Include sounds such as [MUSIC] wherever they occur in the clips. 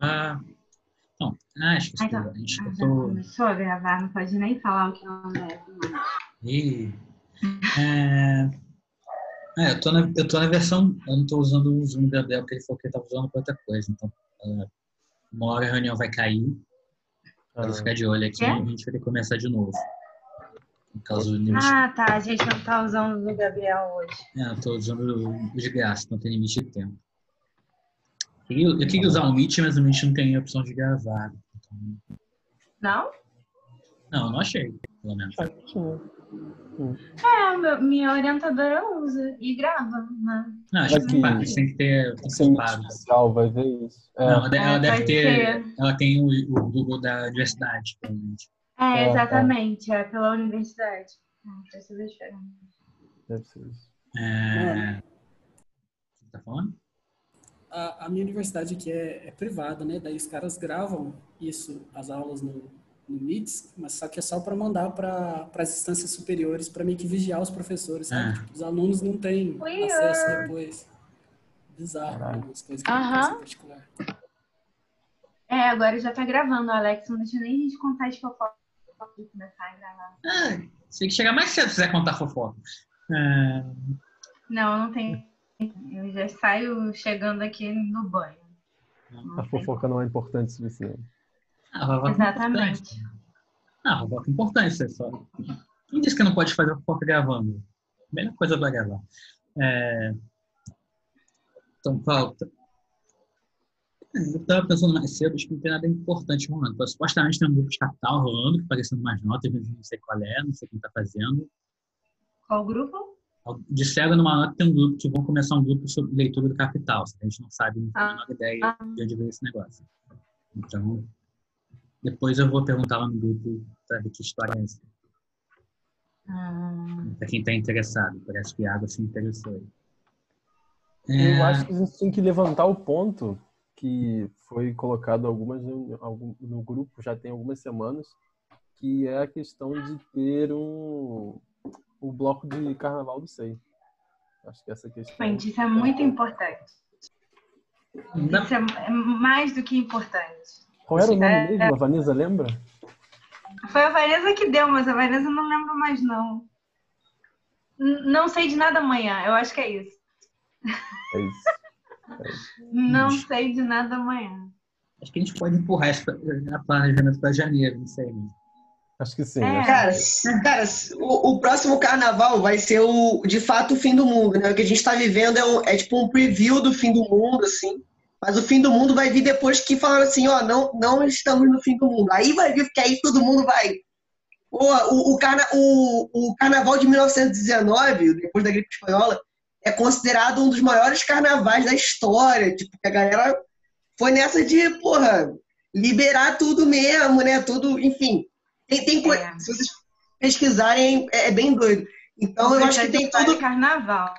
Ah, não, acho que a gente já tô... começou a gravar, não pode nem falar o que não deve. mas- Ih, é, é, eu tô na, eu tô na versão, eu não tô usando o Zoom da Gabriel, porque ele falou que ele tava usando pra outra coisa. Então, é, uma hora a reunião vai cair, para Ah, ficar de olho aqui, e a gente vai ter que começar de novo. Ah, tá. A gente não tá usando o Gabriel hoje. É, eu tô usando o de graça, não tem limite de tempo. Eu queria, eu queria usar o Meet, mas o Meet não tem a opção de gravar. Então, Não? não, não achei, pelo menos. É, meu- minha orientadora usa e grava, né? Não, acho que, que- tem que ter, pago. especial vai ver isso. É, Não, ela É, deve ter. ser. Ela tem o, o Google da universidade, provavelmente. É, É, exatamente. É pela universidade. Não precisa diferente. deve ser isso. É... Você tá falando? A, a minha universidade aqui é, é privada, né? Daí os caras gravam isso, as aulas no, no Meets, mas só que é só para mandar para as instâncias superiores, para meio que vigiar os professores, sabe? Ah. Tipo, os alunos não têm Weird. acesso depois. Bizarro, algumas coisas que acontecem em particular. É, agora já tá gravando, Alex. Não deixa nem a gente contar as fofocas de começar a gravar. Ah, tem que chegar mais cedo se quiser contar fofoca. É... Não, não tem. Eu já saio chegando aqui no banho. Não A fofoca não é importante o suficiente. Ah, fofoca Exatamente. importante. Ah, fofoca é importante, você só. Quem disse que não pode fazer fofoca gravando? Melhor coisa pra gravar. É... Então, falta. Eu tava pensando mais cedo, acho que não tem nada importante rolando. Então, supostamente tem um grupo de capital rolando, aparecendo mais notas, mas não sei qual é, não sei quem tá fazendo. Qual grupo? Disseram numa nota tem um grupo que vão começar um grupo sobre leitura do capital. A gente não sabe, não tem a Ah. menor ideia Ah. de onde veio esse negócio. Então, depois eu vou perguntar lá no grupo para ver que história é essa. Ah, Para quem está interessado. Parece que a água se interessou. aí. Eu É, acho que a gente tem que levantar o ponto que foi colocado algumas no, no grupo já tem algumas semanas, que é a questão de ter um o bloco de carnaval do SEI. Acho que essa questão. gente, isso é muito importante. não Isso é é mais do que importante. Qual era o nome É, mesmo? A Vanessa lembra? Foi a Vanessa que deu, mas a Vanessa eu não lembro mais, não. Não sei de nada amanhã, eu acho que é isso. É isso. [LAUGHS] Não Hum. sei de nada amanhã. Acho que a gente pode empurrar a planejamento para janeiro, não sei. Né? Acho que sim. É. Cara, cara, o, o próximo carnaval vai ser o, de fato, o fim do mundo, né? O que a gente tá vivendo é, um- é tipo um preview do fim do mundo, assim. Mas o fim do mundo vai vir depois que falaram assim, ó, não, não estamos no fim do mundo. Aí vai vir, porque aí todo mundo vai. Pô, o, o, carna, o, o carnaval de 1919, depois da gripe espanhola, é considerado um dos maiores carnavais da história. Tipo, que a galera foi nessa de, porra, liberar tudo mesmo, né? Tudo, enfim. Tem, tem É. Se vocês pesquisarem, é, é bem doido. Então eu acho que tem tudo. carnaval.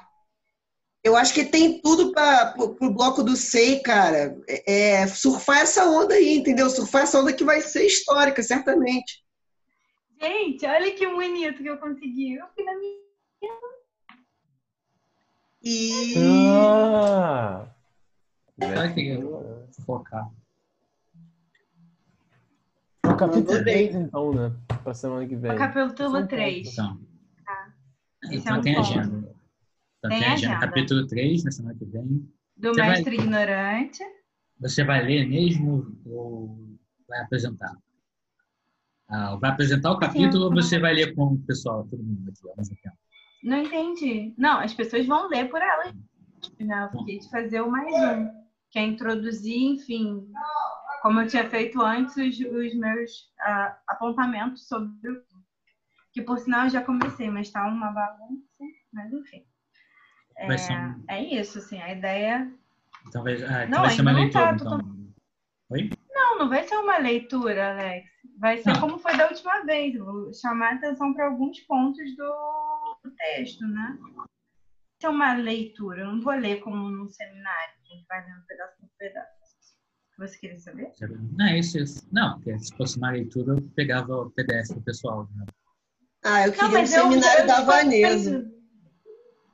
Eu acho que tem tudo para o bloco do SEI, cara. É, é, surfar essa onda aí, entendeu? Surfar essa onda que vai ser histórica, certamente. Gente, olha que bonito que eu consegui. Eu fui na minha. E. Ah! Focar. O capítulo Mandou bem. 3, então, né? Pra semana que vem. O capítulo Sim, 3. Então. Tá. Esse é Então um tem ponto. agenda. Então Tem tem agenda. agenda. Capítulo 3, na semana que vem. Do Você vai- mestre ignorante. Você vai ler mesmo ou vai apresentar? Ah, vai apresentar o capítulo ou você vai ler com o pessoal, todo mundo aqui ao mesmo tempo? Não entendi. Não, as pessoas vão ler por elas. Né? Eu fiquei de fazer o mais um. Que é introduzir, enfim, como eu tinha feito antes, os, os meus ah, apontamentos sobre o. Que por sinal eu já comecei, mas tá uma bagunça. Mas enfim. É, um- é isso, assim, a ideia. Vai, ah, então Não, vai ser uma não leitura. tá, então. Oi? Não, não vai ser uma leitura, Alex. Vai ser Não. como foi da última vez. Vou chamar a atenção para alguns pontos do, do texto, né? Vai ser uma leitura. Eu não vou ler como num seminário. A gente vai lendo pedaço por pedaço. Você queria saber? Não, é isso, isso. Não, porque se fosse uma leitura, eu pegava o PDF do pessoal. Né? Ah, eu Não, queria o eu- seminário eu da já Vanessa.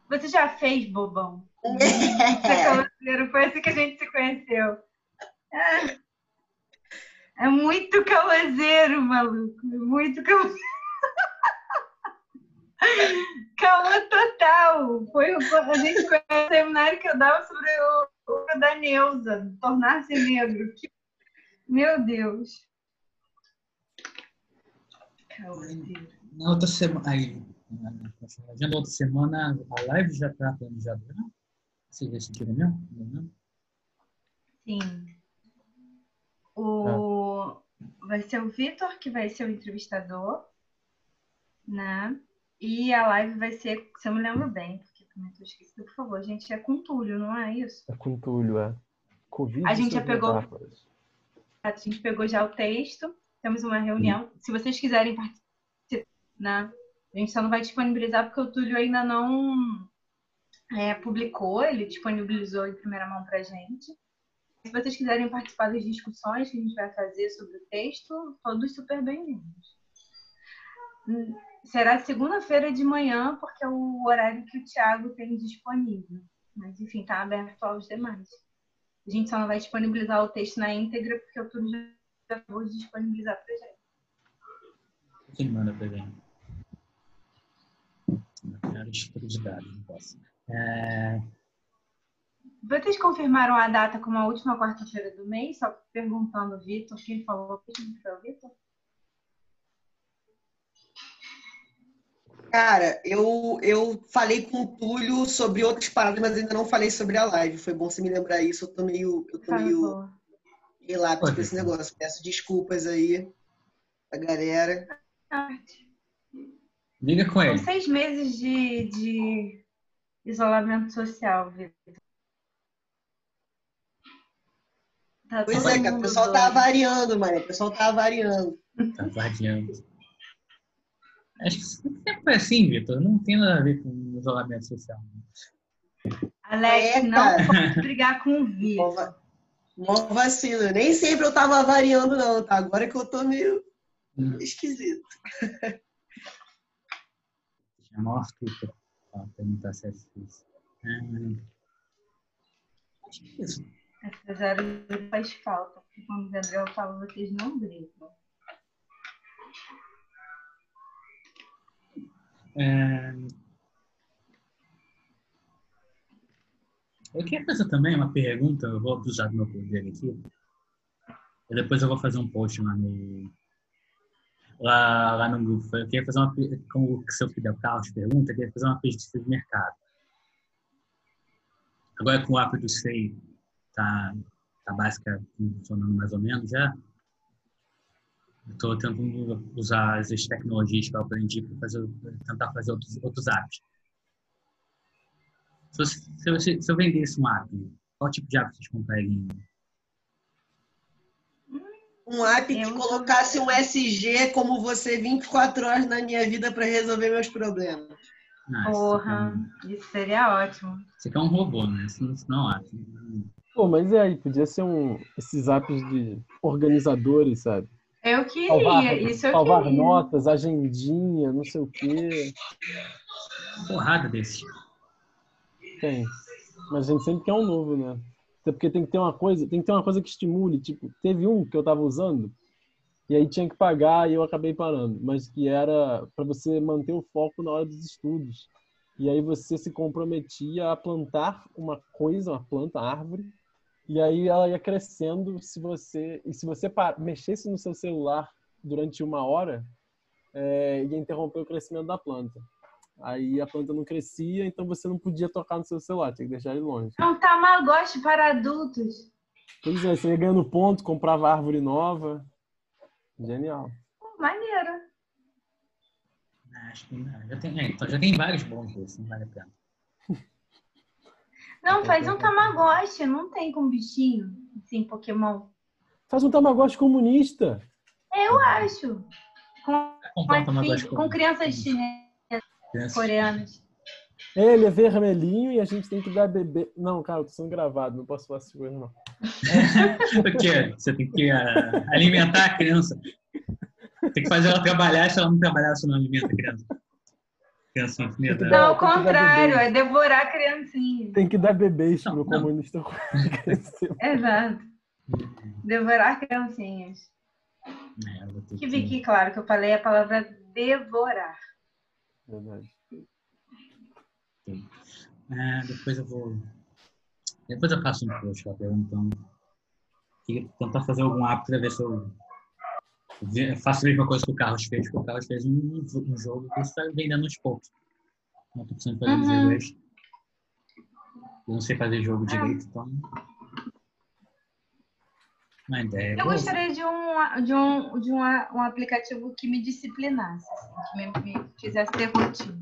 Você já fez, bobão? É brasileiro, foi assim que a gente se conheceu. É, É muito caloseiro, maluco. É muito caloseiro. [LAUGHS] Calor total. Foi o a gente foi o seminário que eu dava sobre o, o da Neuza, tornar-se negro. Meu Deus. Na outra semana. Aí, na na outra semana, a live já está planejada, né? Vocês decidiram mesmo? Não, Sim. O... Vai ser o Vitor que vai ser o entrevistador, né? E a live vai ser, se eu me lembro bem, esquecida, por favor, gente, é com Túlio, não é isso? É com Túlio, é. Covid A gente já pegou- metáforas. A gente pegou já o texto, temos uma reunião. Se vocês quiserem participar, né? A gente só não vai disponibilizar porque o Túlio ainda não é, publicou, ele disponibilizou em primeira mão para gente. Se vocês quiserem participar das discussões que a gente vai fazer sobre o texto, todos super bem-vindos. Será segunda-feira de manhã, porque é o horário que o Thiago tem disponível. Mas, enfim, está aberto aos demais. A gente só não vai disponibilizar o texto na íntegra, porque o Túlio já de disponibilizar para gente. Quem manda? Não quero estudo de dados, não posso. É, Vocês confirmaram a data como a última quarta-feira do mês? Só perguntando o Vitor, quem falou foi o Vitor? Cara, eu, eu falei com o Túlio sobre outras paradas, mas ainda não falei sobre a live. Foi bom você me lembrar isso. Eu tô meio, eu tô meio Falou. relapso com esse negócio. Peço desculpas aí pra galera. liga com São ele. seis meses de, de isolamento social, Vitor. Tá Pois é, cara, o pessoal tá variando, mano. O pessoal tá variando. Tá vadiando. Acho que sempre foi assim, Vitor. Não tem nada a ver com isolamento social. Alex, É, não pode brigar com o Vitor. Nova, nova vacina. Nem sempre eu tava variando, não, tá? Agora que eu tô meio Hum. esquisito. [LAUGHS] Chamar o Arthur pra perguntar se é isso. É, acho que é isso. Essa zero faz falta. Porque quando o Gabriel fala, vocês não brigam. É, Eu queria fazer também uma pergunta, eu vou usar do meu poder aqui. E depois eu vou fazer um post lá no, lá, lá no grupo. Eu queria fazer uma, como o seu Fidel Carlos pergunta, eu queria fazer uma pesquisa de mercado. Agora com o app do SEI tá, tá básica funcionando mais ou menos já, Estou tentando usar as tecnologias que eu aprendi para fazer, tentar fazer outros, outros apps. Se, eu- se, eu- se eu vendesse um app, qual tipo de app vocês comprariam? Um app que Eu- colocasse um SG como você 24 horas na minha vida pra resolver meus problemas. Ah, Porra, isso seria ótimo. Você quer um robô, né? Isso não, isso não é um app. Pô, mas é aí, podia ser um esses apps de organizadores, sabe? Eu queria, Salvar, isso eu salvar queria. notas, agendinha, não sei o quê. Porrada desse. Tem. Mas a gente sempre quer um novo, né? Até porque tem que ter uma coisa, tem que ter uma coisa que estimule. Tipo, teve um que eu tava usando, e aí tinha que pagar e eu acabei parando. Mas que era para você manter o foco na hora dos estudos. E aí você se comprometia a plantar uma coisa, uma planta, árvore, e aí ela ia crescendo se você e se você mexesse no seu celular durante uma hora, é, ia interromper o crescimento da planta. Aí a planta não crescia, então você não podia tocar no seu celular, tinha que deixar ele longe. É um Tamagotchi para adultos. Pois é, você ia ganhando ponto, comprava árvore nova. Genial. Maneiro. Acho que não. Já tem, é, então já tem vários bons desses, não vale a pena. [LAUGHS] Não, faz um Tamagotchi, não tem com bichinho, assim, Pokémon. Faz um Tamagotchi comunista. Eu acho. Com, com, com crianças chinesas, coreanas. Ele é vermelhinho e a gente tem que dar bebê. Não, cara, eu tô sendo gravado, não posso falar essas coisas, não. [LAUGHS] O quê? Você tem que ah, alimentar a criança. Tem que fazer ela trabalhar, se ela não trabalhar, você não alimenta a criança. Criança infinita. Não, ao que contrário, é devorar criancinhas. Tem que dar bebês pro não. comunista. [LAUGHS] Exato. Devorar criancinhas. É, vou ter Que claro que eu falei a palavra devorar. Verdade. É, depois eu vou. Depois eu faço um post perguntando. Queria tentar fazer algum hábito pra ver se eu faço a mesma coisa que o Carlos fez, porque o Carlos fez um, um jogo que está vendendo aos poucos. Não tô precisando fazer Uhum. waste. Eu não sei fazer jogo direito, então. Uma ideia. Eu boa. gostaria de um, de um, de um, um aplicativo que me disciplinasse, assim, que me, me fizesse ter rotina.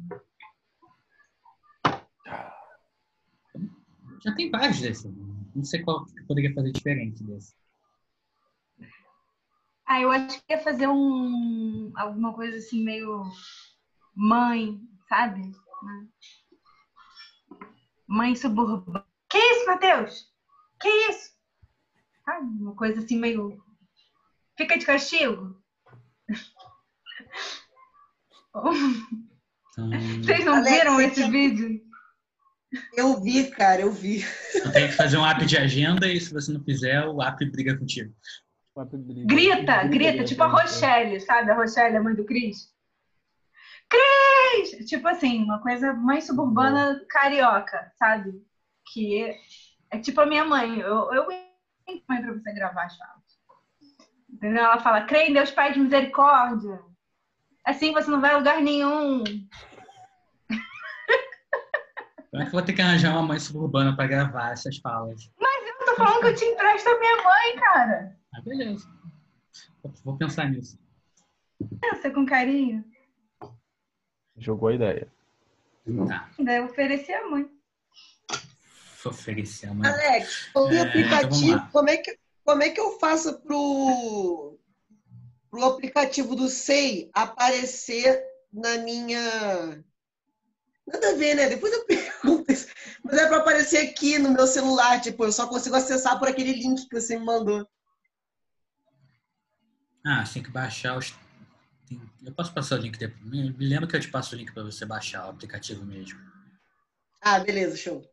Já tem vários desses. Não sei qual que eu poderia fazer diferente desse. Ah, eu acho que ia fazer um alguma coisa assim meio mãe, sabe? Mãe suburbana. Que isso, Matheus? Que isso? Sabe? Uma coisa assim meio. Fica de castigo. Então, Vocês não Alex, viram esse tinha- vídeo? Eu vi, cara, eu vi. tenho que fazer um app de agenda e se você não fizer, o app briga contigo. Grita, grita, tipo a Rochelle, sabe? A Rochelle, a mãe do Cris. Cris! Tipo assim, uma coisa mãe suburbana carioca, sabe? Que é, é tipo a minha mãe. Eu, eu entro mãe pra você gravar as falas. Entendeu? Ela fala, crê em Deus Pai de misericórdia. Assim você não vai a lugar nenhum. Como é que eu vou ter que arranjar uma mãe suburbana pra gravar essas falas? Eu tô falando que eu te empresto a minha mãe, cara. Ah, beleza. Vou pensar nisso. Pensa com carinho. Jogou a ideia. Tá. Ainda oferecer a mãe. Vou oferecer a mãe. Alex, o É, então aplicativo, lá. como é, que, como é que eu faço pro, pro aplicativo do SEI aparecer na minha. Nada a ver, né? Depois eu [LAUGHS] pergunto isso. Mas é para aparecer aqui no meu celular. Tipo, eu só consigo acessar por aquele link que você me mandou. Ah, você tem que baixar os. tem- Eu posso passar o link depois. Me lembra que eu te passo o link pra você baixar o aplicativo mesmo. Ah, beleza, show.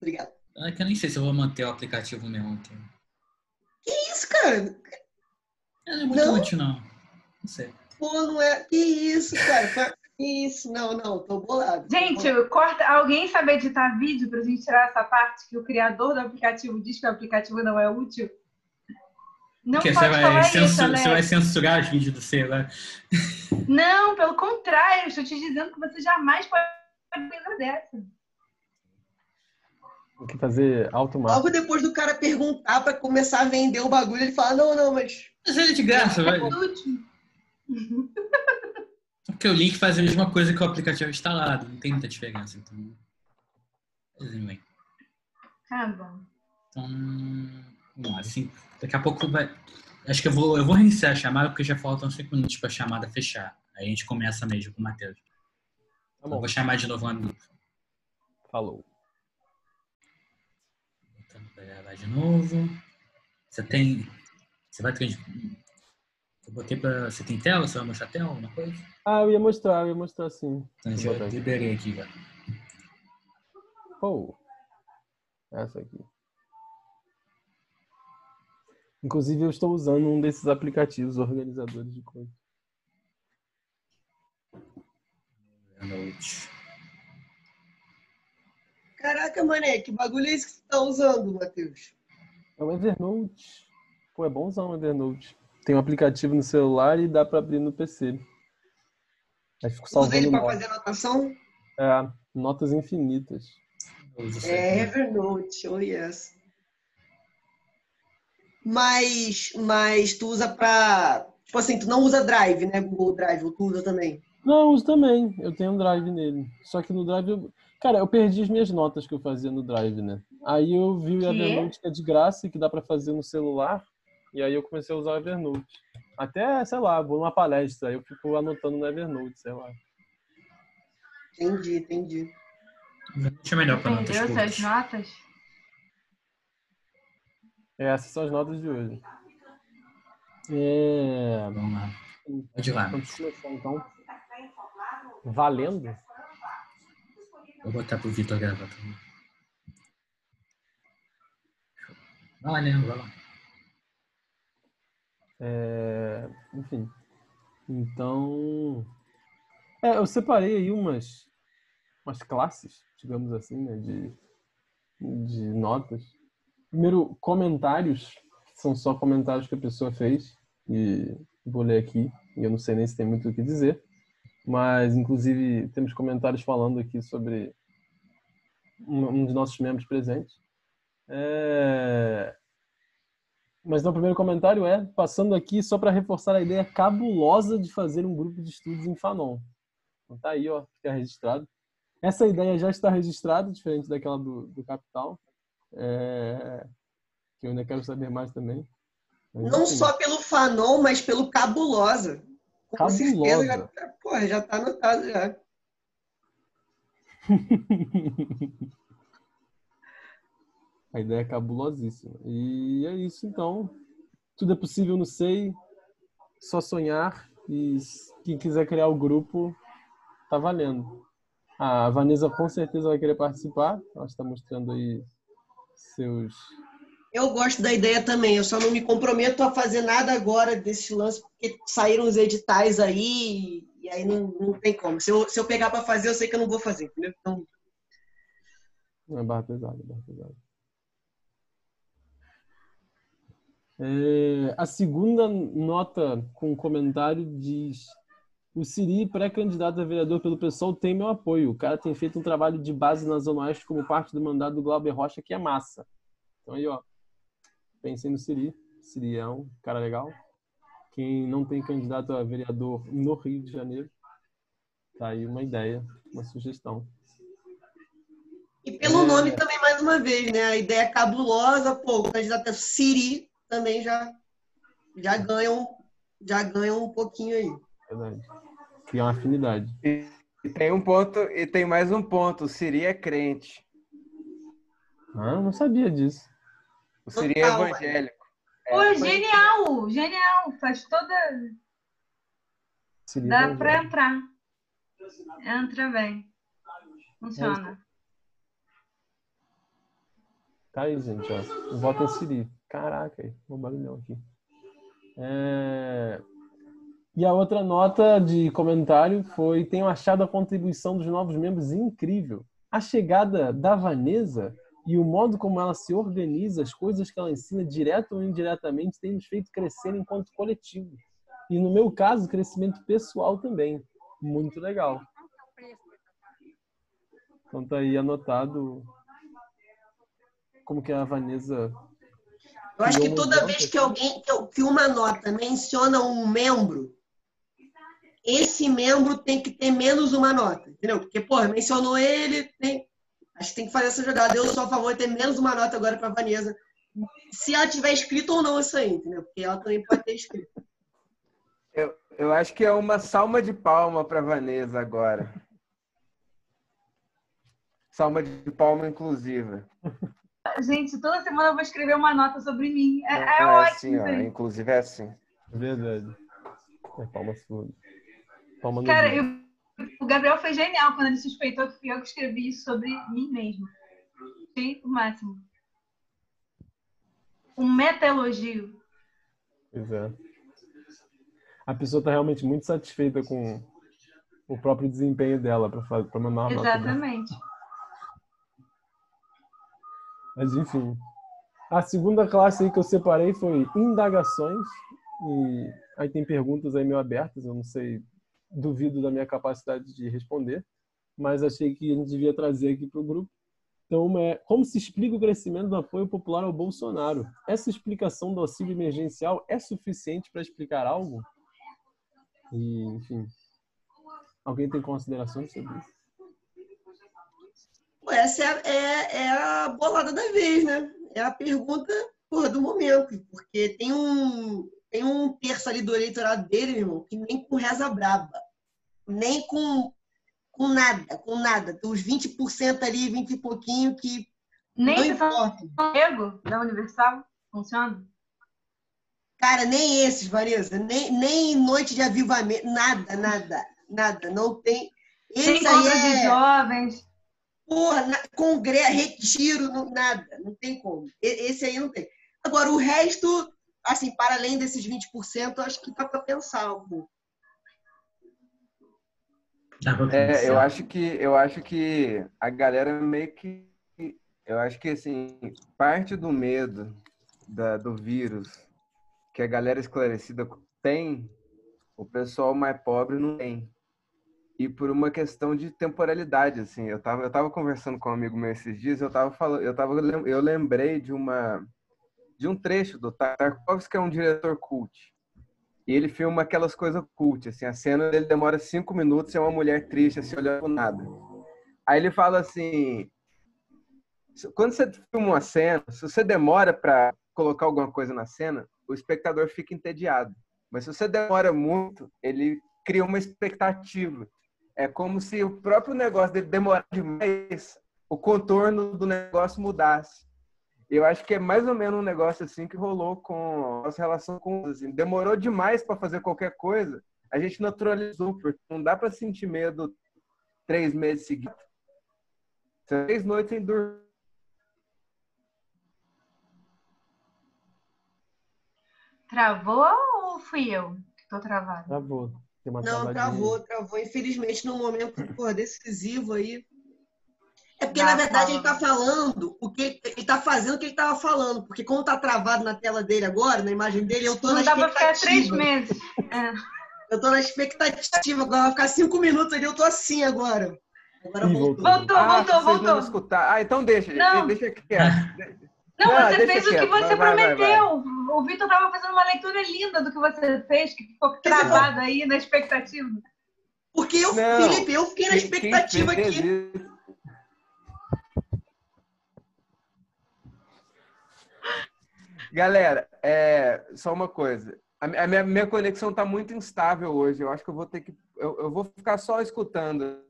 Obrigado. É que eu nem sei se eu vou manter o aplicativo mesmo. aqui. Que isso, cara? É, não é muito Não? útil, não. Não sei. Pô, não é. Que isso, cara? Que isso? Não, não, tô bolado. tô Gente, bolado. corta. Alguém sabe editar vídeo pra gente tirar essa parte que o criador do aplicativo diz que o aplicativo não é útil? Não Porque pode você vai, falar censu- isso, né? você vai censurar os vídeos do seu, né? Não, pelo contrário, estou te dizendo que você jamais pode fazer coisa dessa. Tem que fazer automático. Logo depois do cara perguntar pra começar a vender o bagulho, ele fala: não, não, mas. Mas ele é de graça, vai. É. Porque o link faz a mesma coisa que o aplicativo instalado. Não tem muita diferença. Então. Tá bom. Então, vamos lá, assim, daqui a pouco vai. Acho que eu vou, eu vou reiniciar a chamada porque já faltam 5 minutos para a chamada fechar. Aí a gente começa mesmo com o Matheus. Tá Eu bom. vou chamar de novo o amigo. Falou. Botando pra gravar de novo. Você tem. Você vai. Eu botei pra. Você tem tela? Você vai mostrar a tela? Alguma coisa? Ah, eu ia mostrar, eu ia mostrar sim. Então eu Vou já liberei aqui, já. Pô. Essa aqui. Inclusive, eu estou usando um desses aplicativos organizadores de coisas. Noite. Caraca, mané, que bagulho é esse que você tá usando, Matheus? É o Evernote. Pô, é bom usar o Evernote. Tem um aplicativo no celular e dá pra abrir no PC. Aí fico Você usa ele salvando pra notas. fazer anotação? É, notas infinitas. É. Evernote, oh yes. Mas, mas tu usa pra. Tipo assim, tu não usa Drive, né? Google Drive, tu usa também. Não, eu uso também. Eu tenho um Drive nele. Só que no Drive eu... Cara, eu perdi as minhas notas que eu fazia no Drive, né? Aí eu vi o? Evernote que é de graça e que dá pra fazer no celular. E aí eu comecei a usar o Evernote. Até, sei lá, vou numa palestra, aí eu fico anotando no Evernote, sei lá. Entendi, entendi. Deixa melhor para notas suas notas? É, essas são as notas de hoje. É... Vamos lá. Pode ir lá. Vamos começar então. Valendo? Vou botar pro Vitor gravar também. Vai lá, Leandro, vai lá. É... enfim. Então, é, eu separei aí umas, umas classes, digamos assim, né, de, de notas. Primeiro, comentários, são só comentários que a pessoa fez, e vou ler aqui, e eu não sei nem se tem muito o que dizer, mas, inclusive, temos comentários falando aqui sobre um, dos nossos membros presentes. É... Mas no primeiro comentário é, passando aqui só para reforçar a ideia cabulosa de fazer um grupo de estudos em Fanon. Então tá aí, ó, fica registrado. Essa ideia já está registrada, diferente daquela do, do Capital, é... que eu ainda quero saber mais também. Mas, Não enfim. só pelo Fanon, mas pelo Cabulosa. Com Cabulosa. certeza já, tá- porra, já tá anotado já. [LAUGHS] A ideia é cabulosíssima. E é isso, então. Tudo é possível no SEI. Só sonhar. E quem quiser criar o grupo, tá valendo. A Vanessa com certeza vai querer participar. Ela está mostrando aí seus. Eu gosto da ideia também. Eu só não me comprometo a fazer nada agora desse lance, porque saíram os editais aí. E aí não, não tem como. Se eu, se eu pegar para fazer, eu sei que eu não vou fazer. Entendeu? Então, É barra pesada, barra pesada. É, a segunda nota com comentário diz: O Siri, pré-candidato a vereador pelo PSOL, tem meu apoio. O cara tem feito um trabalho de base na Zona Oeste como parte do mandato do Glauber Rocha, que é massa. Então aí, ó, pensem no Siri. Siri é um cara legal. Quem não tem candidato a vereador no Rio de Janeiro, tá aí uma ideia, uma sugestão. E pelo É. nome também, mais uma vez, né? A ideia cabulosa, pô, o candidato Siri também já, já ganham já ganham um pouquinho aí. Verdade. Criar uma afinidade. E tem um ponto, e tem mais um ponto. O Siri é crente. Ah, eu não sabia disso. O Siri é evangélico. Pô, É, genial! Genial! Faz toda. Seria Dá bom, pra entrar. Entra bem. Funciona. Tá aí, gente, ó. Vota em Siri. Caraca, aí. Um barulhão aqui. É... E a outra nota de comentário foi: tenho achado a contribuição dos novos membros incrível. A chegada da Vanessa e o modo como ela se organiza, as coisas que ela ensina, direto ou indiretamente, tem nos feito crescer enquanto coletivo. E no meu caso, crescimento pessoal também. Muito legal. Então tá aí anotado como que a Vanessa Eu acho que toda vez que alguém que uma nota menciona um membro, esse membro tem que ter menos uma nota, entendeu? Porque, pô, mencionou ele, tem... acho que tem que fazer essa jogada. Eu sou a favor de ter menos uma nota agora para Vanessa. Se ela tiver escrito ou não isso aí, entendeu? Porque ela também pode ter escrito. Eu, eu acho que é uma salma de palma para Vanessa agora. Salma de palma inclusiva. Gente, toda semana eu vou escrever uma nota sobre mim. É, é É ótimo. assim, ó. Inclusive é assim. Verdade. É palma sua. Palma Cara, eu- o Gabriel foi genial quando ele suspeitou que fui eu que escrevi isso sobre mim mesmo. Achei o máximo. Um meta-elogio. Pois é. A pessoa está realmente muito satisfeita com o próprio desempenho dela para mandar uma nota. né? Exatamente. Mas enfim. A segunda classe que eu separei foi indagações. E aí tem perguntas aí meio abertas, eu não sei, duvido da minha capacidade de responder, mas achei que a gente devia trazer aqui para o grupo. Então, uma é como se explica o crescimento do apoio popular ao Bolsonaro? Essa explicação do auxílio emergencial é suficiente para explicar algo? E, enfim, alguém tem considerações sobre isso? Essa é, é- é a bolada da vez, né? É a pergunta porra, do momento. Porque tem um, tem um terço ali do eleitorado dele, irmão, que nem com reza braba. Nem com, com nada, com nada. Tem uns 20% ali, 20 e pouquinho, que Nem não importa. Diego, da Universal, funciona? Cara, nem esses, Vanessa. Nem, nem noite de avivamento. Nada, nada, nada. Não tem. Tem Esse aí encontro de é. jovens. Porra, na- congresso, retiro, não- nada, não tem como. Esse aí não tem. Agora, o resto, assim, para além desses 20%, acho que dá para pensar um pouco. É, eu acho que eu acho que a galera meio que eu acho que assim parte do medo da, do vírus que a galera esclarecida tem, o pessoal mais pobre não tem. E por uma questão de temporalidade, assim, eu tava, eu tava conversando com um amigo meu esses dias, eu tava falando, eu tava, eu lembrei de uma de um trecho do Tarkovsky, que é um diretor cult. E ele filma aquelas coisas cult, assim, a cena dele demora cinco minutos e é uma mulher triste, assim, olhando nada. Aí ele fala assim, quando você filma uma cena, se você demora para colocar alguma coisa na cena, o espectador fica entediado. Mas se você demora muito, ele cria uma expectativa. É como se o próprio negócio dele demorar demais, o contorno do negócio mudasse. Eu acho que é mais ou menos um negócio assim que rolou com a nossa relação com assim, demorou demais para fazer qualquer coisa, a gente naturalizou, porque não dá para sentir medo três meses seguidos. Três noites sem dormir Travou ou fui eu que tô travada? Travou. Não, travou, travou. Infelizmente, num momento pô, decisivo aí. É porque, na verdade, ele tá falando o que ele tá fazendo o que ele tava falando. Porque como tá travado na tela dele agora, na imagem dele, eu Não na dá pra expectativa. ficar três meses. É. Eu tô na expectativa. Agora vai ficar cinco minutos ali, eu tô assim agora. Agora Ih, voltou. Voltou, ah, voltou, vocês voltou. vão escutar. Ah, então deixa, Não. deixa quieto. Não, Não, você fez o que você Vai, vai, vai, prometeu. O Vitor tava fazendo uma leitura linda do que você fez, que ficou travado aí na expectativa. Porque eu, Não. Felipe, eu fiquei na expectativa fez aqui. isso? Galera, é, só uma coisa. A, mi- a minha, minha conexão tá muito instável hoje. Eu acho que eu vou ter que. Eu, eu vou ficar só escutando.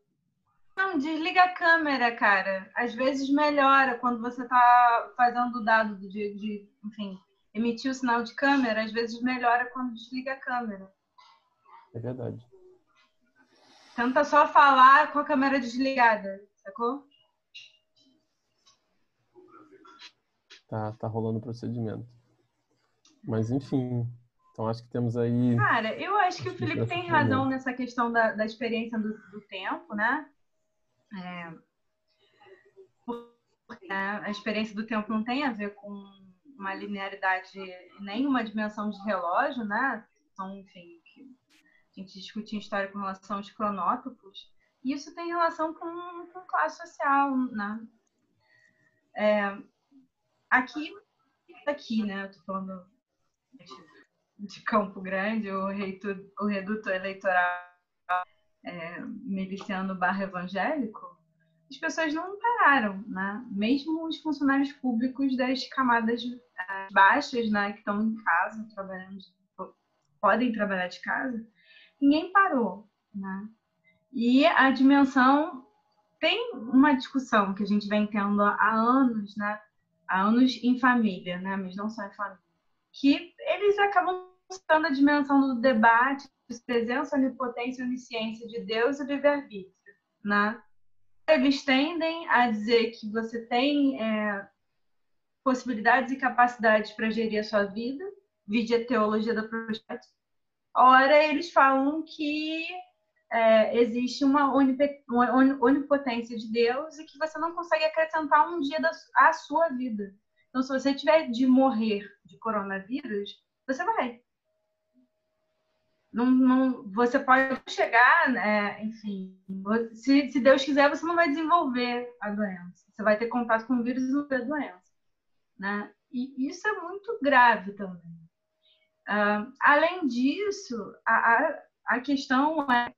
Não, desliga a câmera, cara. Às vezes melhora quando você tá fazendo o dado de, de, enfim, emitir o sinal de câmera, às vezes melhora quando desliga a câmera. É verdade. Tenta só falar com a câmera desligada, sacou? Tá, tá rolando o procedimento. Mas enfim. Então acho que temos aí. Cara, eu acho que o Felipe tem razão nessa questão da, da experiência do, do tempo, né? É, porque, né, a experiência do tempo não tem a ver com uma linearidade nem uma dimensão de relógio, né? São, enfim, a gente discutia em história com relação aos cronótopos. E isso tem relação com, com classe social, né? É, aqui, aqui, né? Eu tô falando de, Campo Grande, o, reito, o reduto eleitoral é, miliciano barra evangélico, as pessoas não pararam, né? Mesmo os funcionários públicos das camadas baixas, né, que estão em casa, trabalhando, podem trabalhar de casa, ninguém parou, né? E a dimensão tem uma discussão que a gente vem tendo há anos, né? Há anos em família, né? Mas não só em família, que eles acabam buscando a dimensão do debate presença, onipotência onisciência de Deus e livre-arbítrio, né? Eles tendem a dizer que você tem é, possibilidades e capacidades para gerir a sua vida, vide a teologia da projeto. Ora, eles falam que é, existe uma, onipotência de Deus e que você não consegue acrescentar um dia da, à sua vida. Então, se você tiver de morrer de coronavírus, você vai. Não, não, você pode chegar, né, enfim, se, se, Deus quiser, você não vai desenvolver a doença. Você vai ter contato com o vírus e não ter doença. Né? E isso é muito grave também. Uh, além disso, a, a, a, questão é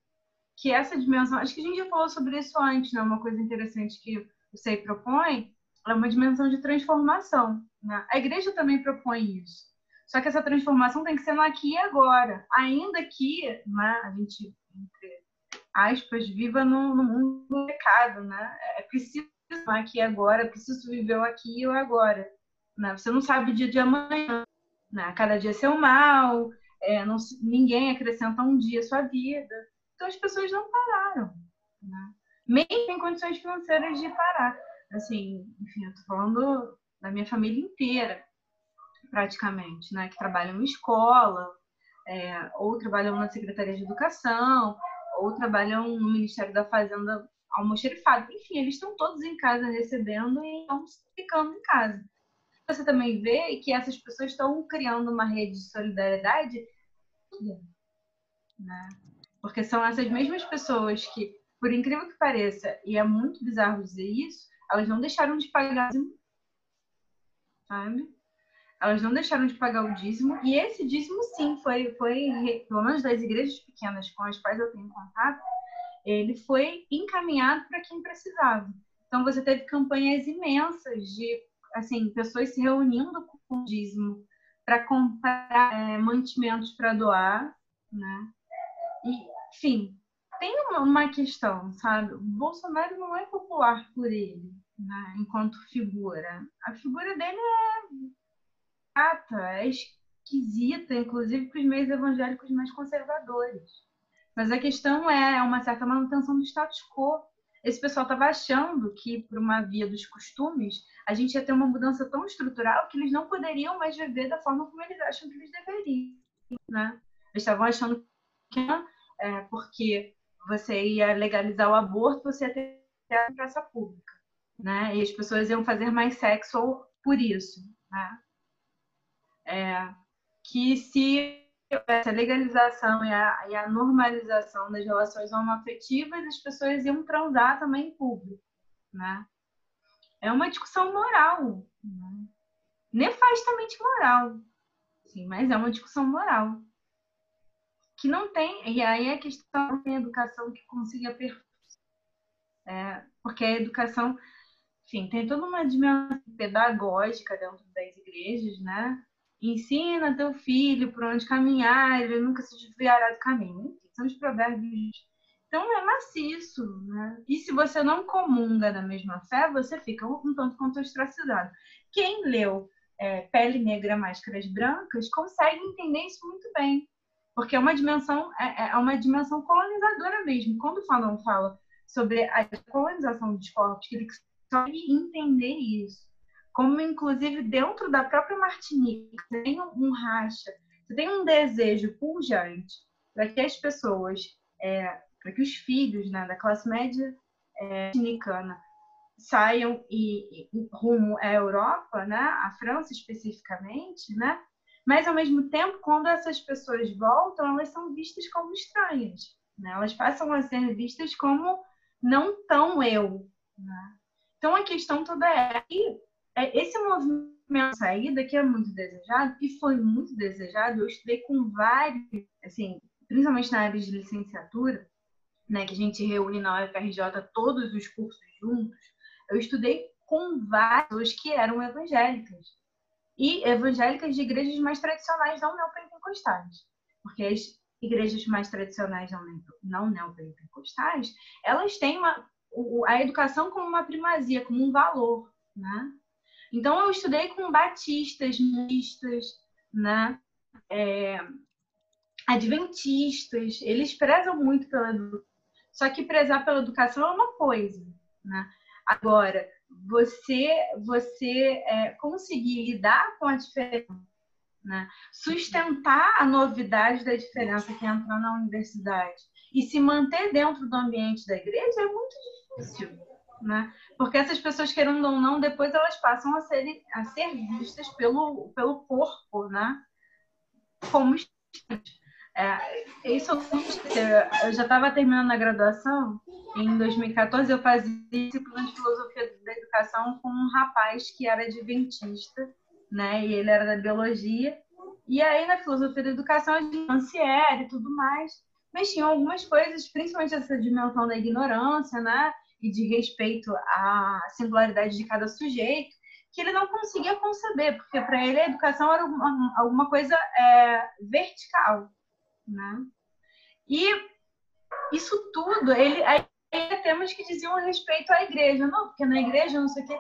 que essa dimensão, acho que a gente já falou sobre isso antes, né? uma coisa interessante que o SEI propõe, é uma dimensão de transformação. Né? A igreja também propõe isso. Só que essa transformação tem que ser no aqui e agora. Ainda que né, a gente, entre aspas, viva no, mundo do pecado, né? É preciso no aqui e agora, é preciso viver o aqui e o agora. Né? Você não sabe o dia de amanhã. Né? Cada dia é seu mal, é, não, ninguém acrescenta um dia à sua vida. Então as pessoas não pararam. Né? Nem tem condições financeiras de parar. Assim, enfim, eu tô falando da minha família inteira praticamente, né? Que trabalham em escola, é, ou trabalham na Secretaria de Educação, ou trabalham no Ministério da Fazenda almoxerifado. Enfim, eles estão todos em casa recebendo e estão ficando em casa. Você também vê que essas pessoas estão criando uma rede de solidariedade, né? Porque são essas mesmas pessoas que, por incrível que pareça, e é muito bizarro dizer isso, elas não deixaram de pagar, sabe? Elas não deixaram de pagar o dízimo, e esse dízimo, sim, foi, foi pelo menos das igrejas pequenas com as quais eu tenho contato, ele foi encaminhado para quem precisava. Então, você teve campanhas imensas de assim pessoas se reunindo com o dízimo para comprar é, mantimentos para doar, né? E, enfim, tem uma, uma, questão, sabe? O Bolsonaro não é popular por ele, né? Enquanto figura, a figura dele é chata, é esquisita, inclusive para os meios evangélicos mais conservadores. Mas a questão é uma certa manutenção do status quo. Esse pessoal estava achando que, por uma via dos costumes, a gente ia ter uma mudança tão estrutural que eles não poderiam mais viver da forma como eles acham que eles deveriam. Né? Eles estavam achando que, é, porque você ia legalizar o aborto, você ia ter praça pública. Né? E as pessoas iam fazer mais sexo por isso. Né? É, que se essa legalização e a, e a, normalização das relações homoafetivas, as pessoas iam transar também em público, né? É uma discussão moral, né? nefastamente moral, sim, mas é uma discussão moral que não tem e aí a questão da educação que consiga per... é, porque a educação, enfim, tem toda uma dimensão pedagógica dentro das igrejas, né? Ensina teu filho por onde caminhar, ele nunca se desviará do caminho. São os provérbios. Então é maciço, né? E se você não comunga da mesma fé, você fica um tanto quanto ostracizado. Quem leu é, Pele Negra, Máscaras Brancas consegue entender isso muito bem, porque é uma dimensão é, é uma dimensão colonizadora mesmo. Quando falam fala sobre a colonização dos corpos, que ele consegue entender isso como inclusive dentro da própria Martinique, tem um racha, você tem um desejo pujante para que as pessoas, é, para que os filhos né, da classe média é, martinicana saiam e, e, rumo à Europa, né, à França especificamente, né? Mas ao mesmo tempo, quando essas pessoas voltam, elas são vistas como estranhas, né? Elas passam a ser vistas como não tão eu, né? Então a questão toda é é, esse movimento de saída que é muito desejado e foi muito desejado. Eu estudei com vários, assim, principalmente na área de licenciatura, né, que a gente reúne na UFRJ todos os cursos juntos. Eu estudei com pessoas que eram evangélicas e evangélicas de igrejas mais tradicionais não neopentecostais, porque as igrejas mais tradicionais não neopentecostais, elas têm uma, a educação como uma primazia, como um valor, né? Então, eu estudei com batistas, mistas, né? É, adventistas, eles prezam muito pela educação. Só que prezar pela educação é uma coisa, né? Agora, você, você é, conseguir lidar com a diferença, né? sustentar a novidade da diferença que é entrar na universidade e se manter dentro do ambiente da igreja é muito difícil né? Porque essas pessoas, querendo ou não, depois elas passam a a ser vistas pelo, pelo corpo, né? Como é, isso eu já estava terminando a graduação em 2014 eu fazia disciplina de filosofia da educação com um rapaz que era adventista, né? E ele era da biologia. E aí na filosofia da educação a gente e tudo mais, mas tinha algumas coisas, principalmente essa dimensão da ignorância, né? E de respeito à singularidade de cada sujeito, que ele não conseguia conceber, porque para ele a educação era alguma, alguma coisa é, vertical, né? E isso tudo, ele aí temos que diziam respeito à igreja, não, porque na igreja não sei o quê.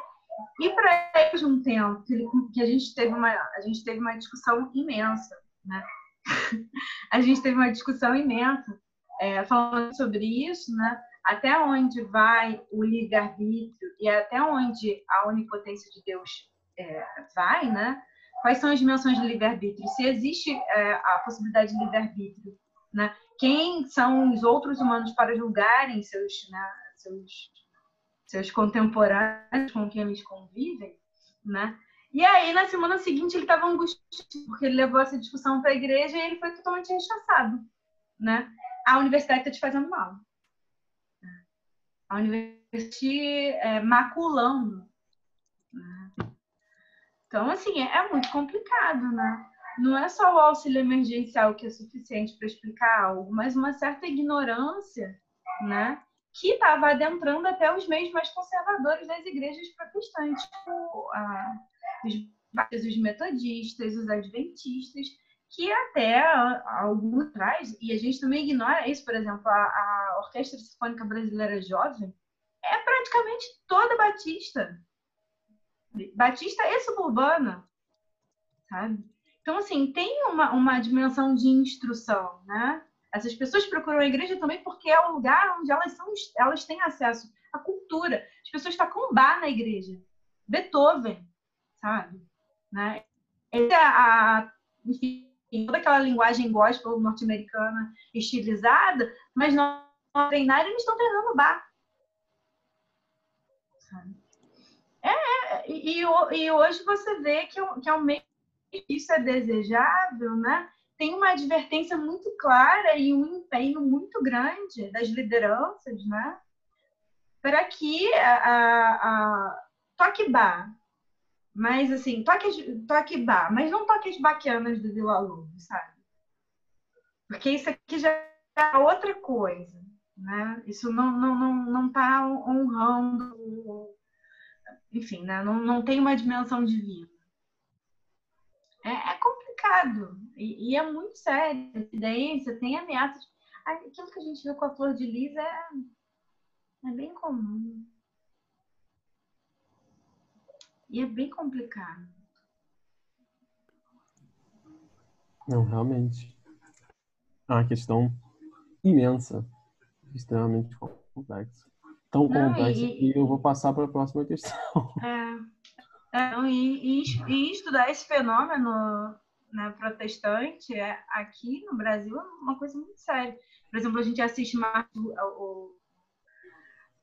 E para eles um tempo que a gente teve uma a gente teve uma discussão imensa, né? [LAUGHS] a gente teve uma discussão imensa é, falando sobre isso, né? Até onde vai o livre-arbítrio e até onde a onipotência de Deus é, vai, né? quais são as dimensões de livre-arbítrio, se existe é, a possibilidade de livre-arbítrio, né? quem são os outros humanos para julgarem seus, né, seus, seus contemporâneos com quem eles convivem, né? E aí, na semana seguinte, ele estava angustiado, porque ele levou essa discussão para a igreja e ele foi totalmente rechaçado, né? A universidade está te fazendo mal. A universidade é, maculando. Né? Então, assim, é, é muito complicado, né? Não é só o auxílio emergencial que é suficiente para explicar algo, mas uma certa ignorância, né? Que estava adentrando até os meios mais conservadores das igrejas protestantes, a, os, os metodistas, os adventistas, que até algum atrás, e a gente também ignora isso, por exemplo, a, a Orquestra Sinfônica Brasileira Jovem é praticamente toda batista. Batista e suburbana, sabe? Então, assim, tem uma, uma dimensão de instrução, né? Essas pessoas procuram a igreja também porque é o lugar onde elas, são, elas têm acesso à cultura. As pessoas tocam bar na igreja. Beethoven, sabe? Né? Essa, é a, enfim, toda aquela linguagem gospel norte-americana estilizada, mas não treinar, eles estão treinando bar. É, é e, e, hoje você vê que, que é um meio isso é desejável, né? Tem uma advertência muito clara e um empenho muito grande das lideranças, né? Para que a, a, a toque bar, mas assim, toque, toque bar, mas não toque as baquianas do Vila Lobo, sabe? Porque isso aqui já é outra coisa, né? Isso não, não, não, não tá honrando, enfim, né? não, não tem uma dimensão divina. É, é complicado e, e, é muito sério. Evidência, tem ameaças. Aquilo que a gente viu com a flor de lis é, é bem comum. E é bem complicado. Não, realmente. É uma questão imensa, extremamente complexa. Tão complexa que eu vou passar para a próxima questão. [LAUGHS] É, é e, e, e, estudar esse fenômeno né, protestante é, aqui no Brasil é uma coisa muito séria. Por exemplo, a gente assiste mais o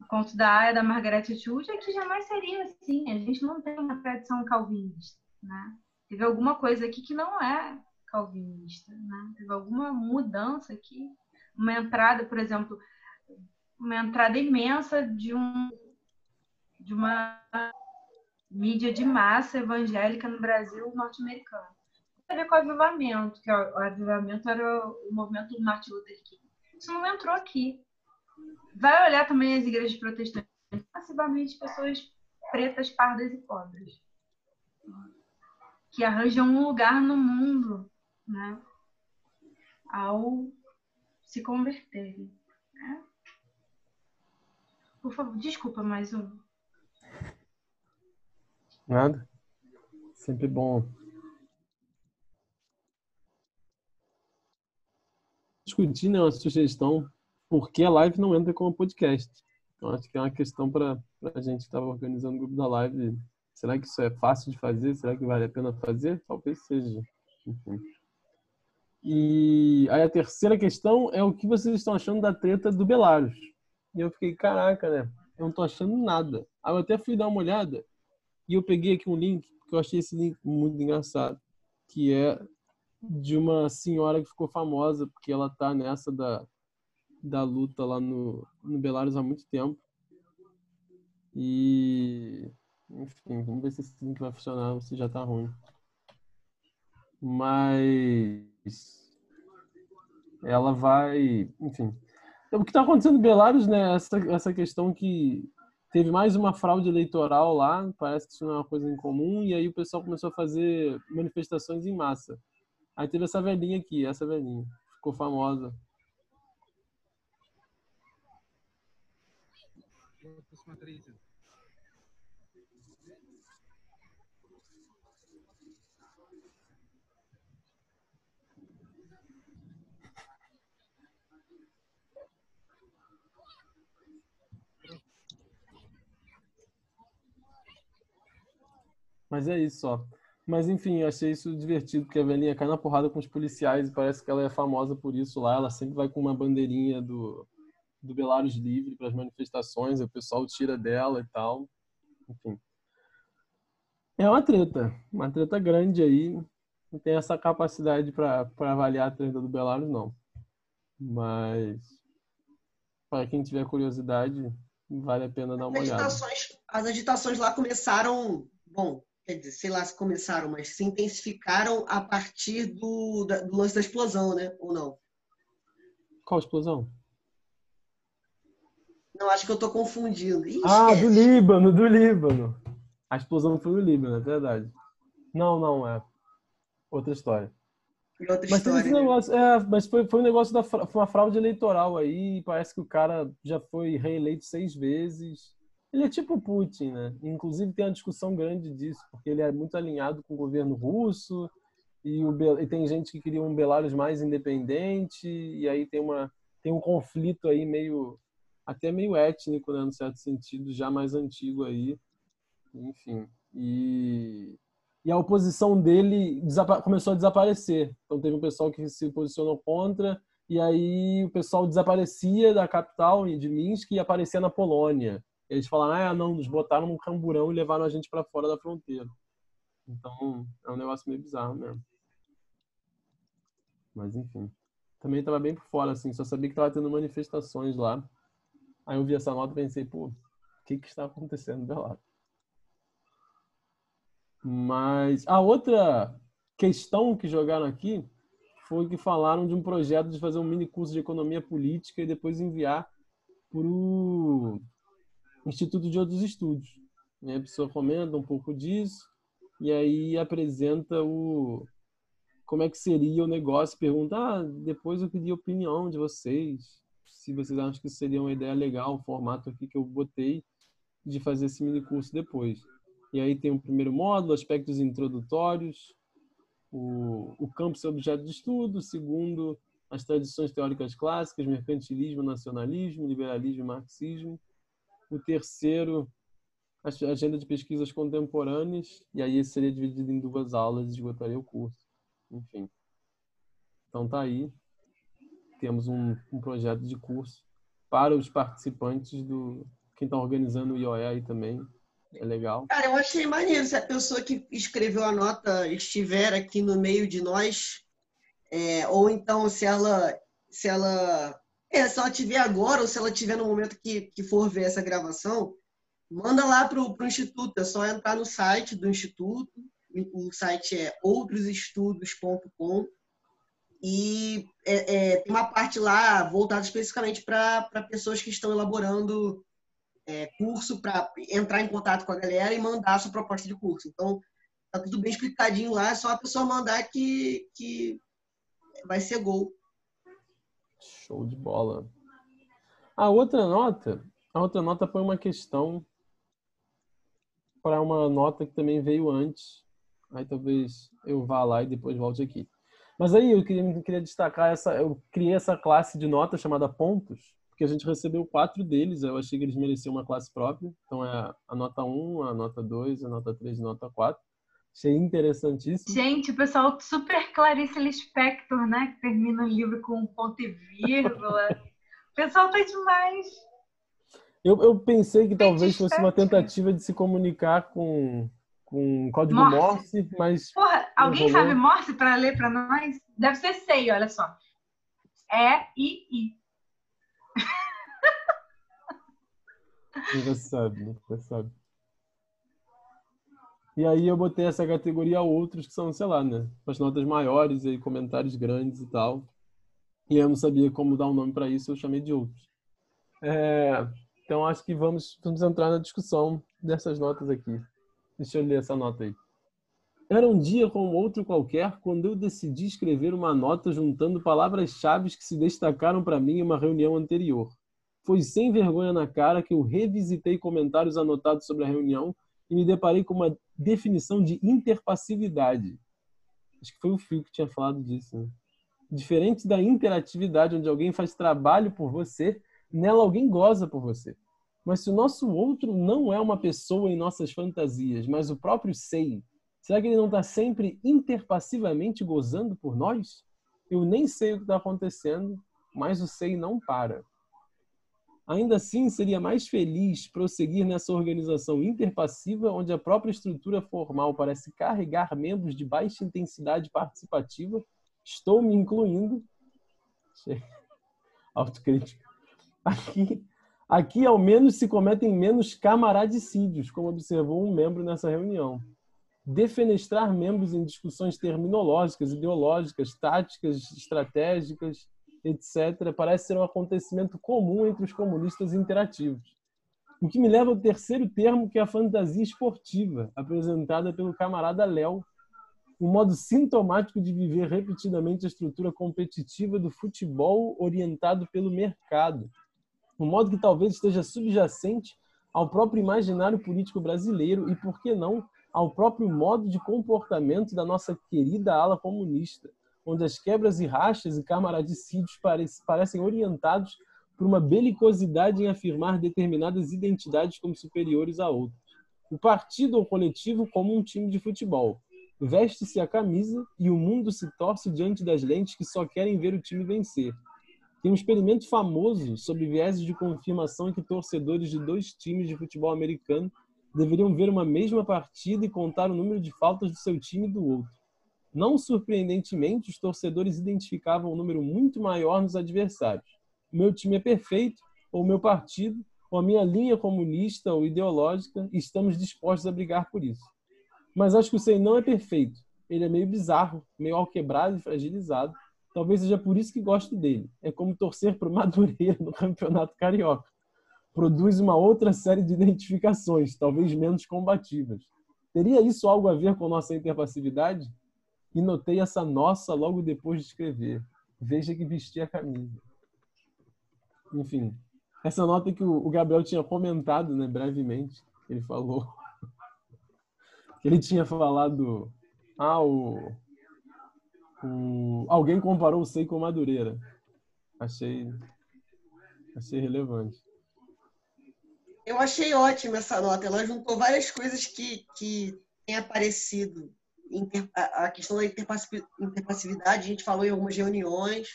conto da Aya, da Margaret Atwood, é que jamais seria assim. A gente não tem uma tradição calvinista, né? Teve alguma coisa aqui que não é calvinista, né? Teve alguma mudança aqui, uma entrada, por exemplo, uma entrada imensa de um de uma mídia de massa evangélica no Brasil norte-americano. Tem a ver com o avivamento, que o avivamento era o movimento do Martin Luther King. Isso não entrou aqui. Vai olhar também as igrejas protestantes, massivamente pessoas pretas, pardas e pobres, que arranjam um lugar no mundo, né, ao se converterem. Né? Por favor, desculpa mais um. Nada. Sempre bom discutir né, uma sugestão por que a live não entra como podcast. Então, acho que é uma questão para a gente que estava organizando o grupo da live. Será que isso é fácil de fazer? Será que vale a pena fazer? Talvez seja. Enfim. E aí a terceira questão é o que vocês estão achando da treta do Belarus. E eu fiquei, caraca, né? Eu não tô achando nada. Aí eu até fui dar uma olhada e eu peguei aqui um link, porque eu achei esse link muito engraçado, que é de uma senhora que ficou famosa, porque ela tá nessa da, da luta lá no, no Belarus há muito tempo. E, enfim, vamos ver se esse link vai funcionar ou se já tá ruim. Mas ela vai, enfim. Então, o que está acontecendo no Belarus, né? Essa, essa questão que teve mais uma fraude eleitoral lá, parece que isso não é uma coisa incomum, e aí o pessoal começou a fazer manifestações em massa. Aí teve essa velhinha aqui, essa velhinha. Ficou famosa. Mas é isso, ó. Mas enfim, eu achei isso divertido, porque a velhinha cai na porrada com os policiais e parece que ela é famosa por isso lá. Ela sempre vai com uma bandeirinha do, do Belarus Livre para as manifestações, o pessoal tira dela e tal. Enfim. É uma treta, uma treta grande aí. Não tem essa capacidade para avaliar a treta do Belarus, não. Mas, para quem tiver curiosidade, vale a pena dar uma as olhada. As agitações lá começaram, bom, quer dizer, sei lá se começaram, mas se intensificaram a partir do, do lance da explosão, né? Ou não? Qual explosão? Não, acho que eu tô confundindo. Ixi, ah, é. do Líbano, do Líbano. A explosão foi no Líbano, é verdade. Não, não, é outra história. Outra mas história, esse né? negócio, é, mas foi, foi um negócio da foi uma fraude eleitoral aí, parece que o cara já foi reeleito seis vezes. Ele é tipo Putin, né? Inclusive tem uma discussão grande disso, porque ele é muito alinhado com o governo russo e, o, e tem gente que queria um Belarus mais independente e aí tem uma tem um conflito aí meio até meio étnico, né, no certo sentido, já mais antigo aí. Enfim, e e a oposição dele começou a desaparecer. Então teve um pessoal que se posicionou contra e aí o pessoal desaparecia da capital de Minsk e aparecia na Polônia. Eles falaram, ah, não, nos botaram num camburão e levaram a gente para fora da fronteira. Então, é um negócio meio bizarro mesmo. Mas, enfim. Também estava bem por fora, assim, só sabia que estava tendo manifestações lá. Aí eu vi essa nota e pensei, pô, o que que está acontecendo do? Mas a outra questão que jogaram aqui foi que falaram de um projeto de fazer um mini curso de economia política e depois enviar para o Instituto de Outros Estudos. E a pessoa comenta um pouco disso e aí apresenta o como é que seria o negócio, pergunta, ah, depois eu pedi a opinião de vocês, se vocês acham que seria uma ideia legal, o formato aqui que eu botei de fazer esse mini curso depois. E aí tem o primeiro módulo, aspectos introdutórios, o, o campo e objeto de estudo, segundo, as tradições teóricas clássicas, mercantilismo, nacionalismo, liberalismo e marxismo. O terceiro, a agenda de pesquisas contemporâneas, e aí esse seria dividido em duas aulas e esgotaria o curso. Enfim. Então tá aí. Temos um, um projeto de curso para os participantes do quem está organizando o IOE aí também, é legal. Cara, eu achei maneiro se a pessoa que escreveu a nota estiver aqui no meio de nós, é, ou então se ela, se ela, é, se ela tiver agora ou se ela tiver no momento que, que for ver essa gravação, manda lá pro, pro instituto. É só entrar no site do instituto. O site é outrosestudos.com e é, é, tem uma parte lá voltada especificamente para pessoas que estão elaborando é, curso para entrar em contato com a galera e mandar a sua proposta de curso. Então, tá tudo bem explicadinho lá, é só a pessoa mandar que, que vai ser gol. Show de bola. A outra nota, a outra nota foi uma questão para uma nota que também veio antes. Aí talvez eu vá lá e depois volte aqui. Mas aí eu queria, queria destacar essa, eu criei essa classe de notas chamada pontos, porque a gente recebeu quatro deles, eu achei que eles mereciam uma classe própria. Então é a nota 1, a nota 2, a nota 3 e a nota 4. Achei interessantíssimo. Gente, o pessoal super Clarice Lispector, né? Que termina o livro com um ponto e vírgula. o pessoal tá demais. Eu, eu pensei que talvez fosse uma tentativa de se comunicar com, com código Morse, Morse mas. Porra, alguém sabe Morse para ler para nós? Deve ser SEI, olha só. É e I. Nunca sabe. E aí eu botei essa categoria outros que são, sei lá, né? As notas maiores e comentários grandes e tal. E eu não sabia como dar um nome para isso, eu chamei de outros. É, então acho que vamos, vamos entrar na discussão dessas notas aqui. Deixa eu ler essa nota aí. Era um dia como outro qualquer quando eu decidi escrever uma nota juntando palavras-chave que se destacaram para mim em uma reunião anterior. Foi sem vergonha na cara que eu revisitei comentários anotados sobre a reunião e me deparei com uma definição de interpassividade. Acho que foi o Fio que tinha falado disso. Né? Diferente da interatividade, onde alguém faz trabalho por você, nela alguém goza por você. Mas se o nosso outro não é uma pessoa em nossas fantasias, mas o próprio sei, Será que ele não está sempre interpassivamente gozando por nós? Eu nem sei o que está acontecendo, mas o sei não para. Ainda assim, seria mais feliz prosseguir nessa organização interpassiva, onde a própria estrutura formal parece carregar membros de baixa intensidade participativa. Estou me incluindo. Autocrítica. Aqui, aqui, ao menos, se cometem menos camaradicídios, como observou um membro nessa reunião. Defenestrar membros em discussões terminológicas, ideológicas, táticas, estratégicas, etc., parece ser um acontecimento comum entre os comunistas interativos. O que me leva ao terceiro termo, que é a fantasia esportiva, apresentada pelo camarada Léo, um modo sintomático de viver repetidamente a estrutura competitiva do futebol orientado pelo mercado. Um modo que talvez esteja subjacente ao próprio imaginário político brasileiro e, por que não, ao próprio modo de comportamento da nossa querida ala comunista onde as quebras e rachas e camaradicídios parecem orientados por uma belicosidade em afirmar determinadas identidades como superiores a outras. O partido ou coletivo como um time de futebol. Veste-se a camisa e o mundo se torce diante das lentes que só querem ver o time vencer. Tem um experimento famoso sobre vieses de confirmação em que torcedores de dois times de futebol americano deveriam ver uma mesma partida e contar o número de faltas do seu time e do outro. Não surpreendentemente, os torcedores identificavam um número muito maior nos adversários. O meu time é perfeito, ou o meu partido, ou a minha linha comunista ou ideológica, e estamos dispostos a brigar por isso. Mas acho que o SEI não é perfeito. Ele é meio bizarro, meio alquebrado e fragilizado. Talvez seja por isso que gosto dele. É como torcer para o [LAUGHS] Madureira no Campeonato Carioca. Produz uma outra série de identificações, talvez menos combativas. Teria isso algo a ver com nossa interpassividade? e notei essa nossa logo depois de escrever. Veja que vesti a camisa. Enfim, essa nota que o Gabriel tinha comentado, né, brevemente, ele falou [LAUGHS] que ele tinha falado, ah, o, alguém comparou o Sei com Madureira. Achei, achei relevante. Eu achei ótima essa nota. Ela juntou várias coisas que, que têm aparecido a questão da interpassividade, a gente falou em algumas reuniões.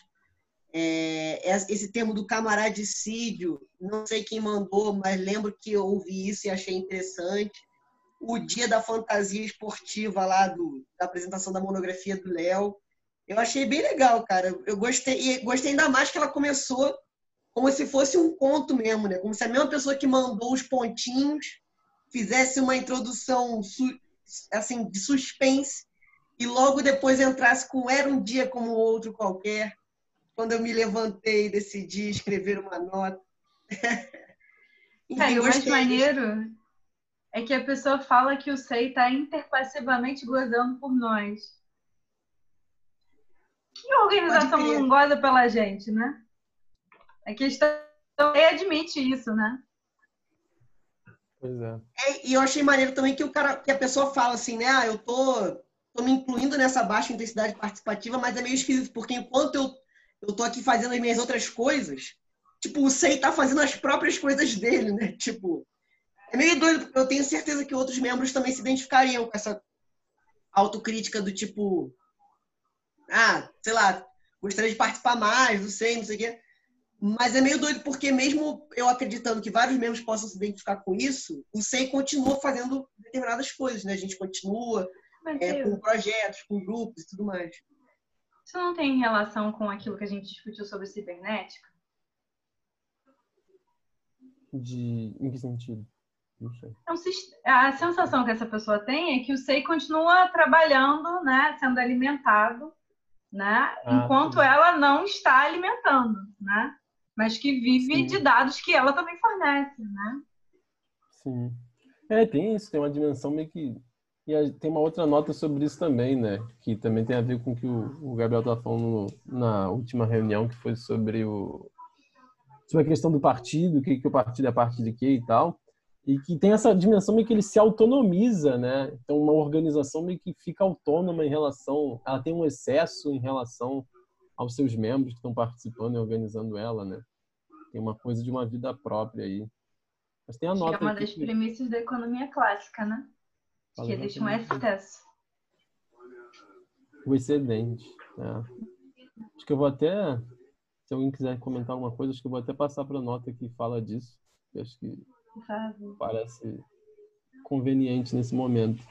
É, esse termo do camaradicídio, não sei quem mandou, mas lembro que eu ouvi isso e achei interessante. O dia da fantasia esportiva lá do, da apresentação da monografia do Léo. Eu achei bem legal, cara. Eu gostei, e gostei ainda mais que ela começou como se fosse um conto mesmo, né? Como se a mesma pessoa que mandou os pontinhos fizesse uma introdução assim, de suspense e logo depois entrasse com Era um Dia como outro qualquer, quando eu me levantei e decidi escrever uma nota. [LAUGHS] Enfim, é, o mais maneiro é que a pessoa fala que o SEI está interpassivamente gozando por nós. Que organização não goza pela gente, né? A questão é admite isso, né? Pois é. é. E eu achei maneiro também que o cara, que a pessoa fala assim, né? Ah, eu tô, tô me incluindo nessa baixa intensidade participativa, mas é meio esquisito, porque enquanto eu, eu tô aqui fazendo as minhas outras coisas, tipo, o Sei tá fazendo as próprias coisas dele, né? [LAUGHS] Tipo, é meio doido, porque eu tenho certeza que outros membros também se identificariam com essa autocrítica do tipo, ah, sei lá, gostaria de participar mais, não sei, não sei o quê. Mas é meio doido, porque mesmo eu acreditando que vários membros possam se identificar com isso, o SEI continua fazendo determinadas coisas, né? A gente continua é, com projetos, com grupos e tudo mais. Isso não tem relação com aquilo que a gente discutiu sobre cibernética? De... Em que sentido? Não sei. Então, a sensação que essa pessoa tem é que o SEI continua trabalhando, né? Sendo alimentado, né? Ah, enquanto sim. ela não está alimentando, né? mas que vive Sim. de dados que ela também fornece, né? Sim. É, tem isso, tem uma dimensão meio que. E tem uma outra nota sobre isso também, né? Que também tem a ver com o que o, Gabriel estava falando na última reunião, que foi sobre o. sobre a questão do partido, o que, que o partido é parte de quê e tal. E que tem essa dimensão meio que ele se autonomiza, né? Então, uma organização meio que fica autônoma em relação. Ela tem um excesso em relação aos seus membros que estão participando e organizando ela, né? Tem uma coisa de uma vida própria aí. Mas tem a nota. Que é uma das que... premissas da economia clássica, né? que existe um excesso. O excedente. É. Acho que eu vou até, se alguém quiser comentar alguma coisa, acho que eu vou até passar para a nota que fala disso. Acho que parece conveniente nesse momento.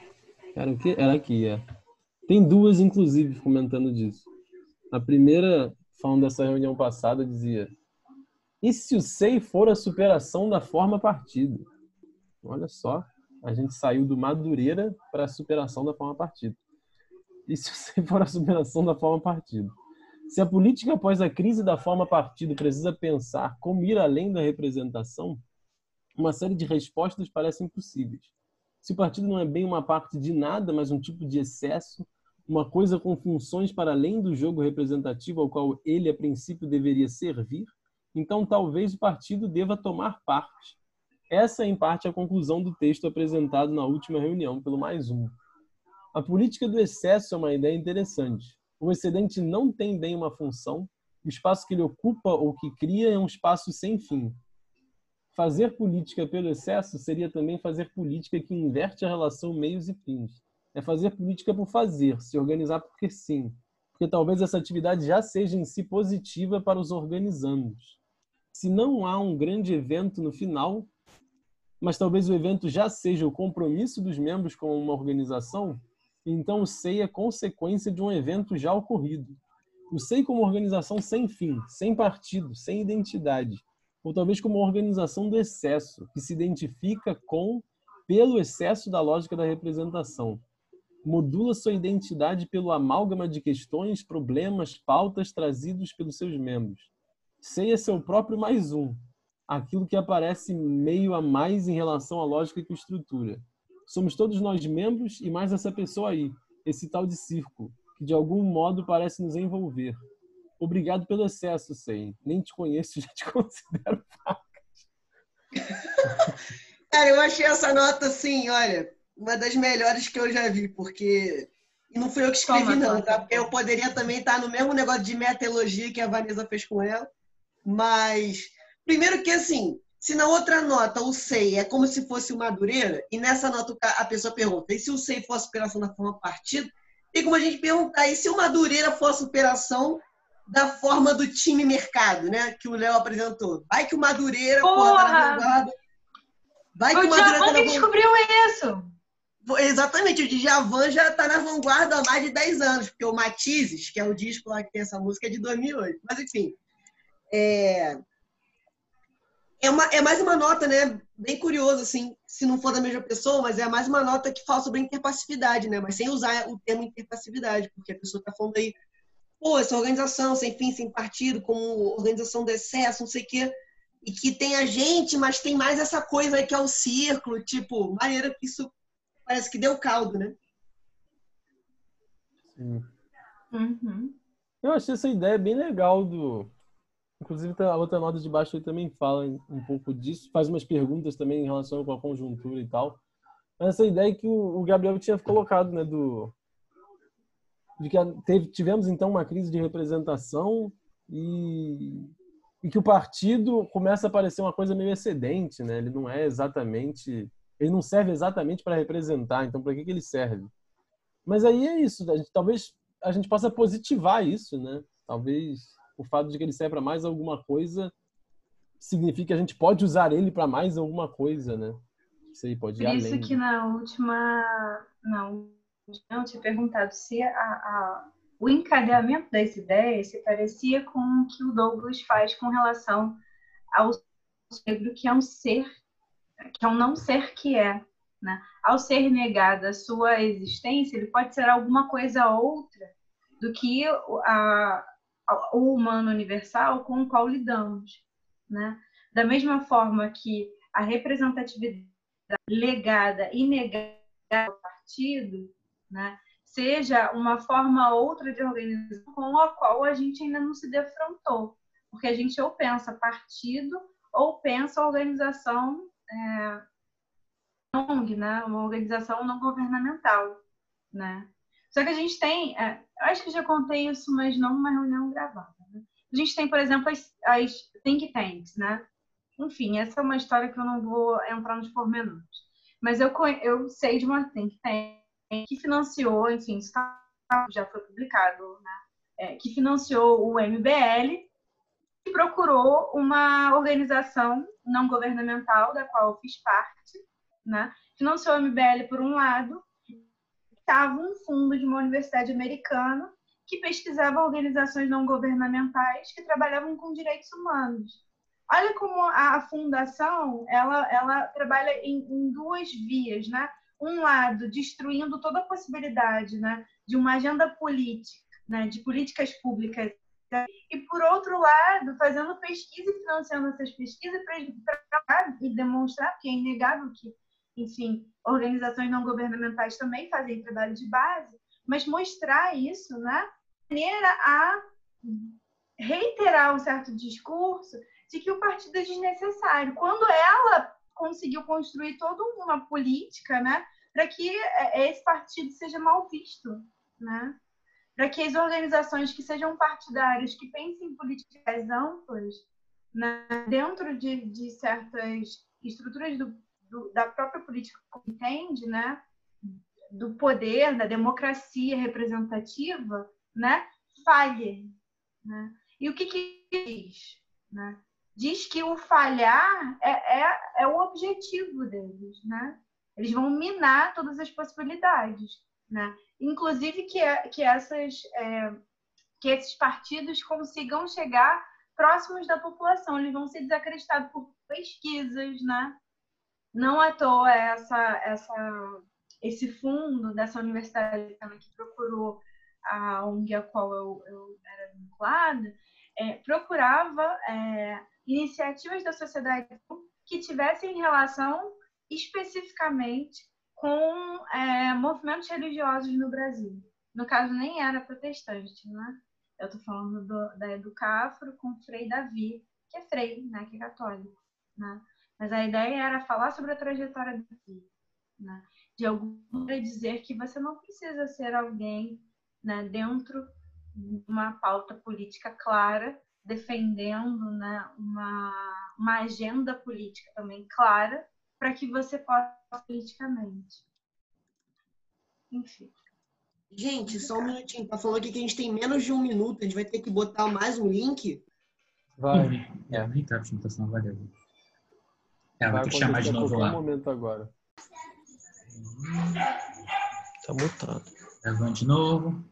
Era o que? Era aqui, é. Tem duas, inclusive, comentando disso. A primeira, falando dessa reunião passada, dizia: e se o SEI for a superação da forma partido? Olha só, a gente saiu do Madureira para a superação da forma partido. E se o SEI for a superação da forma partido? Se a política após a crise da forma partido precisa pensar como ir além da representação, uma série de respostas parecem possíveis. Se o partido não é bem uma parte de nada, mas um tipo de excesso, uma coisa com funções para além do jogo representativo ao qual ele, a princípio, deveria servir, então talvez o partido deva tomar parte. Essa é, em parte, a conclusão do texto apresentado na última reunião pelo Mais Um. A política do excesso é uma ideia interessante. O excedente não tem bem uma função, o espaço que ele ocupa ou que cria é um espaço sem fim. Fazer política pelo excesso seria também fazer política que inverte a relação meios e fins. É fazer política por fazer, se organizar porque sim, porque talvez essa atividade já seja em si positiva para os organizandos se não há um grande evento no final, mas talvez o evento já seja o compromisso dos membros com uma organização, então o SEI é consequência de um evento já ocorrido. O SEI como organização sem fim, sem partido, sem identidade, ou talvez como uma organização do excesso, que se identifica com pelo excesso da lógica da representação. Modula sua identidade pelo amálgama de questões, problemas, pautas trazidos pelos seus membros Sei é seu próprio mais um, aquilo que aparece meio a mais em relação à lógica e estrutura. Somos todos nós membros e mais essa pessoa aí, esse tal de círculo, que de algum modo parece nos envolver. Obrigado pelo excesso, Sei. Nem te conheço, [LAUGHS] já te considero Cara, eu achei essa nota assim, olha, uma das melhores que eu já vi, porque. E não fui eu que escrevi, Toma, não, tá? Porque eu poderia também estar no mesmo negócio de meta-elogia que a Vanessa fez com ela. Mas, primeiro que assim, se na outra nota o SEI é como se fosse o Madureira, e nessa nota a pessoa pergunta, e se o SEI for a superação da forma partido, tem como a gente perguntar, e se o Madureira for a superação da forma do time mercado, né? Que o Léo apresentou. Vai que o Madureira Porra! Tá na vanguarda. Vai que o, o Madureira tá na descobriu isso. Exatamente, o Djavan já está na vanguarda há mais de 10 anos, porque o Matizes, que é o disco lá que tem essa música, é de 2008. Mas, enfim, é, é, uma, é mais uma nota, né? Bem curioso, assim, se não for da mesma pessoa, mas é mais uma nota que fala sobre interpassividade, né? Mas sem usar o termo interpassividade, porque a pessoa está falando aí, pô, essa organização sem fim, sem partido, como organização do excesso, não sei o quê, e que tem a gente, mas tem mais essa coisa aí que é o círculo, tipo, maneira que isso parece que deu caldo, né? Sim. Uhum. Eu achei essa ideia bem legal do Inclusive, a outra nota de baixo também fala um pouco disso, faz umas perguntas também em relação com a conjuntura e tal. Mas essa ideia que o Gabriel tinha colocado, né, do de que teve, tivemos então uma crise de representação e, e que o partido começa a parecer uma coisa meio excedente, né? Ele não é exatamente, ele não serve exatamente para representar. Então, para que que ele serve? Mas aí é isso. A gente, talvez a gente possa positivar isso, né? Talvez o fato de que ele serve para mais alguma coisa significa que a gente pode usar ele para mais alguma coisa, né? Isso aí pode ir Por isso além. que na última, não, não tinha perguntado se a, a, o encadeamento das ideias se parecia com o que o Douglas faz com relação ao negro que é um ser, que é um não ser que é, né? Ao ser negada a sua existência, ele pode ser alguma coisa outra do que a, o humano universal com o qual lidamos, né? Da mesma forma que a representatividade legada e negada ao partido, né? Seja uma forma ou outra de organização com a qual a gente ainda não se defrontou, porque a gente ou pensa partido ou pensa organização é, né? Uma organização não governamental, né? Só que a gente tem, é, acho que já contei isso, mas não numa reunião gravada. Né? A gente tem, por exemplo, as, as think tanks, né? Enfim, essa é uma história que eu não vou entrar nos pormenores. Mas eu, eu sei de uma think tank que financiou, enfim, está já foi publicado, né? É, que financiou o MBL e procurou uma organização não governamental, da qual eu fiz parte, né? financiou o MBL por um lado, estava um fundo de uma universidade americana que pesquisava organizações não governamentais que trabalhavam com direitos humanos. Olha como a fundação ela, ela trabalha em, em duas vias, né? Um lado destruindo toda a possibilidade, né, de uma agenda política, né, de políticas públicas e por outro lado fazendo pesquisa e financiando essas pesquisas para e demonstrar porque é inegável que enfim organizações não governamentais também fazem trabalho de base mas mostrar isso né maneira a reiterar um certo discurso de que o partido é desnecessário. Quando ela conseguiu construir toda uma política né para que é, esse partido seja mal visto né para que as organizações que sejam partidárias, que pensem em políticas amplas, né, dentro de, de, certas estruturas do, do, da própria política que entende, né, do poder, da democracia representativa, né, falhe. Né? E o que, que diz? Né? Diz que o falhar é, é, é o objetivo deles. Né? Eles vão minar todas as possibilidades. Né? Inclusive que, é, que, essas, é, que esses partidos consigam chegar próximos da população, eles vão ser desacreditados por pesquisas, né? Não à toa essa, essa, esse fundo dessa universidade que procurou a ONG a qual eu, eu era vinculada, é, procurava é, iniciativas da sociedade que tivessem relação especificamente com é, movimentos religiosos no Brasil. No caso, nem era protestante, né? Eu estou falando do, da Educafro com Frei Davi, que é Frei, né? Que é católico, né? Mas a ideia era falar sobre a trajetória do Davi, né? De alguma dizer que você não precisa ser alguém né, dentro de uma pauta política clara, defendendo né, uma, uma agenda política também clara, para que você possa politicamente. Enfim. Gente, só um minutinho. Tá falando aqui que a gente tem menos de um minuto. A gente vai ter que botar mais um link. Vai. É, nem tá apresentação, valeu. É, vai ter que chamar de novo lá. momento agora. Tá mutado. Gravando de novo.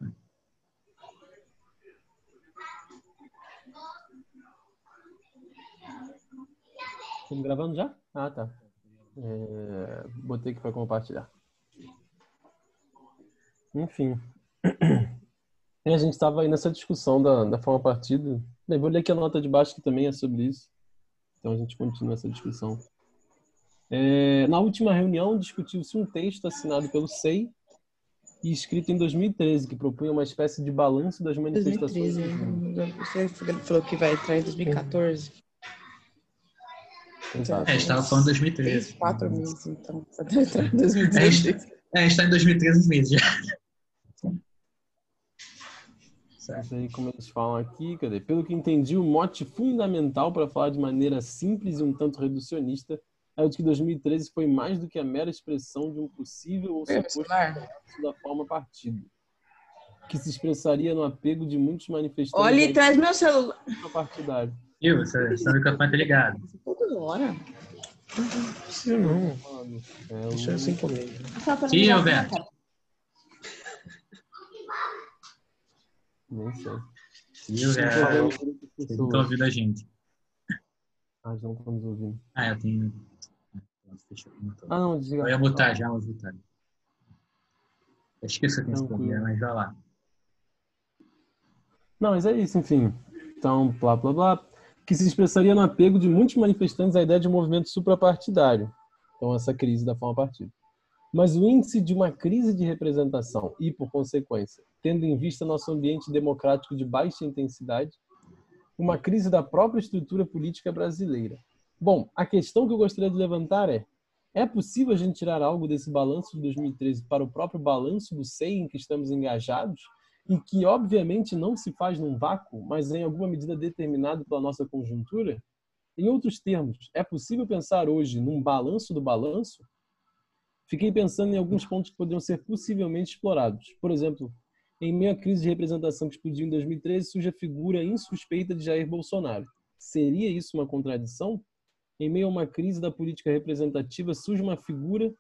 Estamos gravando já? Ah, tá. É, botei aqui para compartilhar. Enfim. E a gente estava aí nessa discussão da, da forma partido. Bem, vou ler aqui a nota de baixo que também é sobre isso. Então a gente continua essa discussão. É, na última reunião, discutiu-se um texto assinado pelo SEI e escrito em 2013, que propunha uma espécie de balanço das manifestações. 2013. Você falou que vai entrar em 2014. Exato. É, a gente estava falando 2013. Quatro meses, então. Só deve entrar em 2016. É, a gente está em 2013 meses já. Certo. aí, como eles falam aqui, cadê? Pelo que entendi, o mote fundamental para falar de maneira simples e um tanto reducionista é o de que 2013 foi mais do que a mera expressão de um possível ou suposto da forma partido, que se expressaria no apego de muitos manifestantes. Olha, traz meu celular. Partidário. Viu? Seu, seu microfone tá ligado. Toda hora. Não precisa não. É, Deixa assim comigo. Sim, Alberto. Nem sei. Sim, Alberto. Vocês não estão ouvindo a gente. Ah, já não estamos ouvindo. Ah, eu tenho. Ah, não, desliga. Eu ia botar já, vou botar. Eu esqueci que esse problema, mas vai lá. Não, mas é isso, enfim. Então, blá, blá, blá que se expressaria no apego de muitos manifestantes à ideia de um movimento suprapartidário. Então, essa crise da forma partido. Mas o índice de uma crise de representação e, por consequência, tendo em vista nosso ambiente democrático de baixa intensidade, uma crise da própria estrutura política brasileira. Bom, a questão que eu gostaria de levantar é: é possível a gente tirar algo desse balanço de 2013 para o próprio balanço do SEI em que estamos engajados? E que obviamente não se faz num vácuo, mas em alguma medida determinado pela nossa conjuntura? Em outros termos, é possível pensar hoje num balanço do balanço? Fiquei pensando em alguns pontos que poderiam ser possivelmente explorados. Por exemplo, Em meio à crise de representação que explodiu em 2013, surge a figura insuspeita de Jair Bolsonaro. Seria isso uma contradição? Em meio a uma crise da política representativa, surge uma figura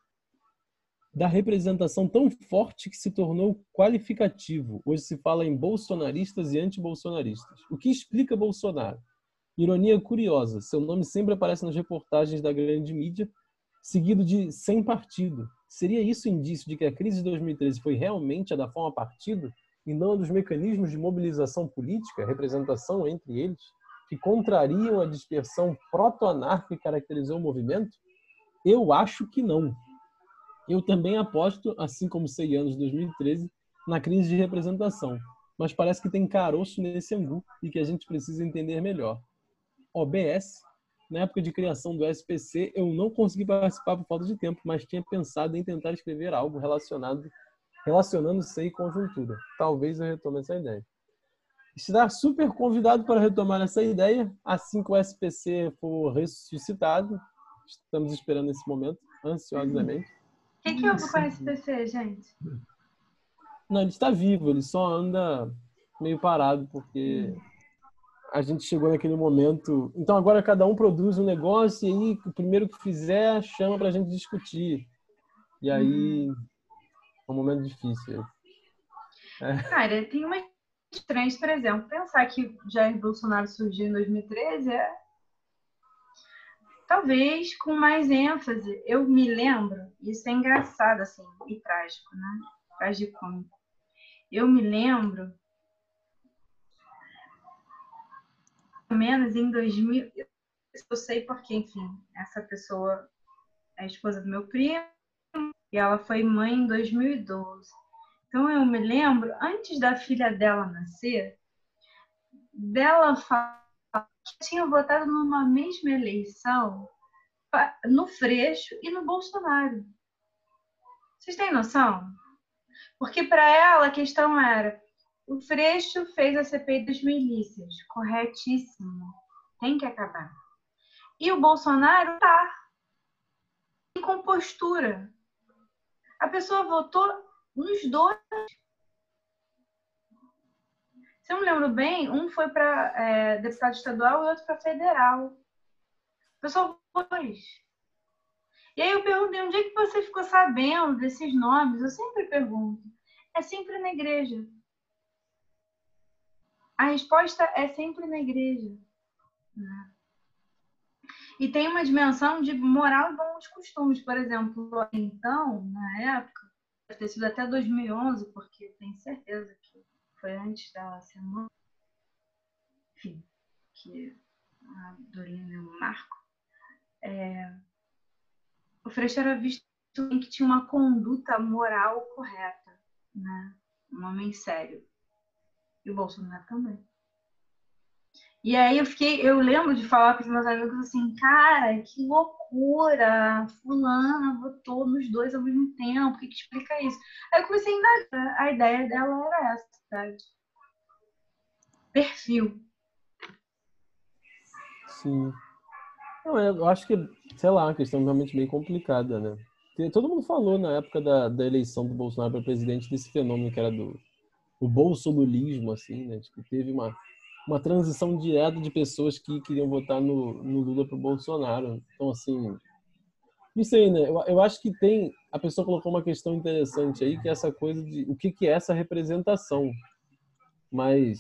da representação tão forte que se tornou qualificativo. Hoje se fala em bolsonaristas e antibolsonaristas. O que explica Bolsonaro? Ironia curiosa, seu nome sempre aparece nas reportagens da grande mídia, seguido de sem partido. Seria isso indício de que a crise de 2013 foi realmente a da forma partido e não a dos mecanismos de mobilização política, representação entre eles, que contrariam a dispersão proto-anarca que caracterizou o movimento? Eu acho que não. Eu também aposto, assim como sei anos de 2013, na crise de representação, mas parece que tem caroço nesse angu e que a gente precisa entender melhor. OBS, na época de criação do SPC, eu não consegui participar por falta de tempo, mas tinha pensado em tentar escrever algo relacionado relacionando SEI conjuntura. Talvez eu retome essa ideia. Está super convidado para retomar essa ideia assim que o SPC for ressuscitado. Estamos esperando esse momento ansiosamente que, que houve com esse PC, gente? Não, ele está vivo, ele só anda meio parado, porque a gente chegou naquele momento. Então agora cada um produz um negócio e aí o primeiro que fizer chama para a gente discutir. E aí é um momento difícil. É. Cara, tem uma estranha, por exemplo, pensar que Jair Bolsonaro surgiu em 2013 é talvez com mais ênfase. Eu me lembro, isso é engraçado assim e trágico, né? Tragicômico. Eu me lembro menos em 2000, eu sei porque, enfim, essa pessoa é a esposa do meu primo e ela foi mãe em 2012. Então eu me lembro, antes da filha dela nascer, dela falar tinham votado numa mesma eleição no Freixo e no Bolsonaro. Vocês têm noção? Porque para ela a questão era: o Freixo fez a CPI das milícias, corretíssimo, tem que acabar. E o Bolsonaro tá em compostura. A pessoa votou nos dois se eu me lembro bem, um foi para é, deputado estadual e outro para federal. Pessoal dois. E aí eu perguntei, onde é que você ficou sabendo desses nomes? Eu sempre pergunto. É sempre na igreja. A resposta é sempre na igreja. Né? E tem uma dimensão de moral e bons costumes. Por exemplo, então, na época, deve ter sido até 2011, porque tenho certeza que foi antes da semana, enfim, que a Dorina e o Marco, é, o Freixo era visto em que tinha uma conduta moral correta, né? Um homem sério. E o Bolsonaro também. E aí eu fiquei, eu lembro de falar com os meus amigos assim, cara, que loucura! Fulana votou nos dois ao mesmo tempo, o que, que explica isso? Aí eu comecei a indagar, a ideia dela era essa verdade. Perfil. Sim. Não, eu acho que, sei lá, uma questão realmente bem complicada, né? Todo mundo falou na época da, da eleição do Bolsonaro para presidente desse fenômeno que era do o bolsolulismo, assim, né? Tipo, teve uma, uma transição direta de pessoas que queriam votar no, no Lula para o Bolsonaro. Então, assim, não sei, né? Eu, eu acho que tem. A pessoa colocou uma questão interessante aí, que é essa coisa de o que, que é essa representação. Mas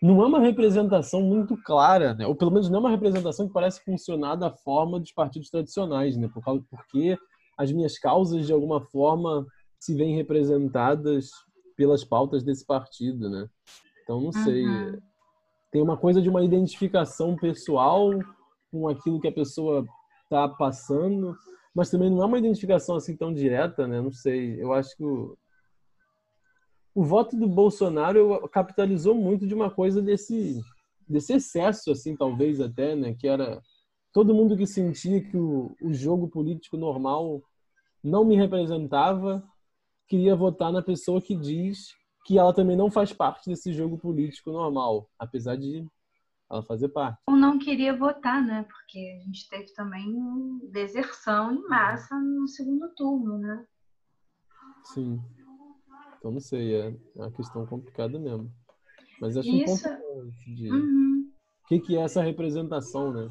não é uma representação muito clara, né? ou pelo menos não é uma representação que parece funcionar da forma dos partidos tradicionais, né? Por causa, porque as minhas causas, de alguma forma, se veem representadas pelas pautas desse partido, né? Então, não sei. Uhum. Tem uma coisa de uma identificação pessoal com aquilo que a pessoa está passando, mas também não é uma identificação assim tão direta, né? Não sei. Eu acho que o, o voto do Bolsonaro capitalizou muito de uma coisa desse desse excesso, assim, talvez até, né? Que era todo mundo que sentia que o, o jogo político normal não me representava, queria votar na pessoa que diz que ela também não faz parte desse jogo político normal, apesar de ela fazer parte. Eu não queria votar, né? Porque a gente teve também deserção em massa no segundo turno, né? Sim. Então não sei, é uma questão complicada mesmo. Mas acho Isso- importante de Uhum. o que, que é essa representação, né?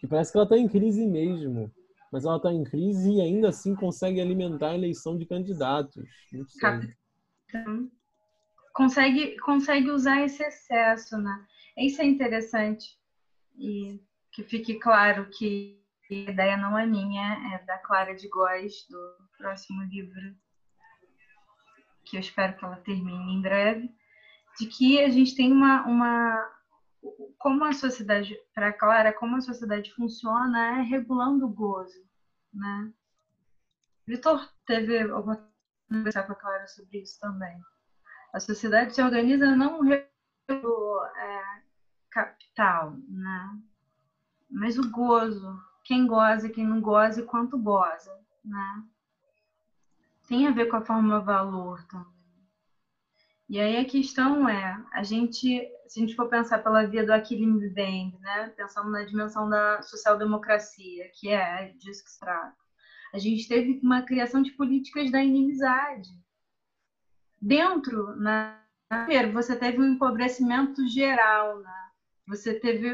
Que parece que ela está em crise mesmo, mas ela está em crise e ainda assim consegue alimentar a eleição de candidatos. Não sei. Então, consegue, consegue usar esse excesso, né? Isso é interessante. E que fique claro que a ideia não é minha, é da Clara de Góes, do próximo livro, que eu espero que ela termine em breve, de que a gente tem uma. uma como a sociedade, para Clara, como a sociedade funciona é regulando o gozo, né? Vitor teve a oportunidade de conversar com a Clara sobre isso também. A sociedade se organiza não pelo é, capital, né? mas o gozo. Quem goza, quem não goza e quanto goza. Né? Tem a ver com a forma valor também. E aí a questão é, a gente, se a gente for pensar pela via do Achille Mbembe, né? pensando na dimensão da social-democracia, que é disso que se trata, a gente teve uma criação de políticas da inimizade dentro, né? Primeiro, você teve um empobrecimento geral, né? Você teve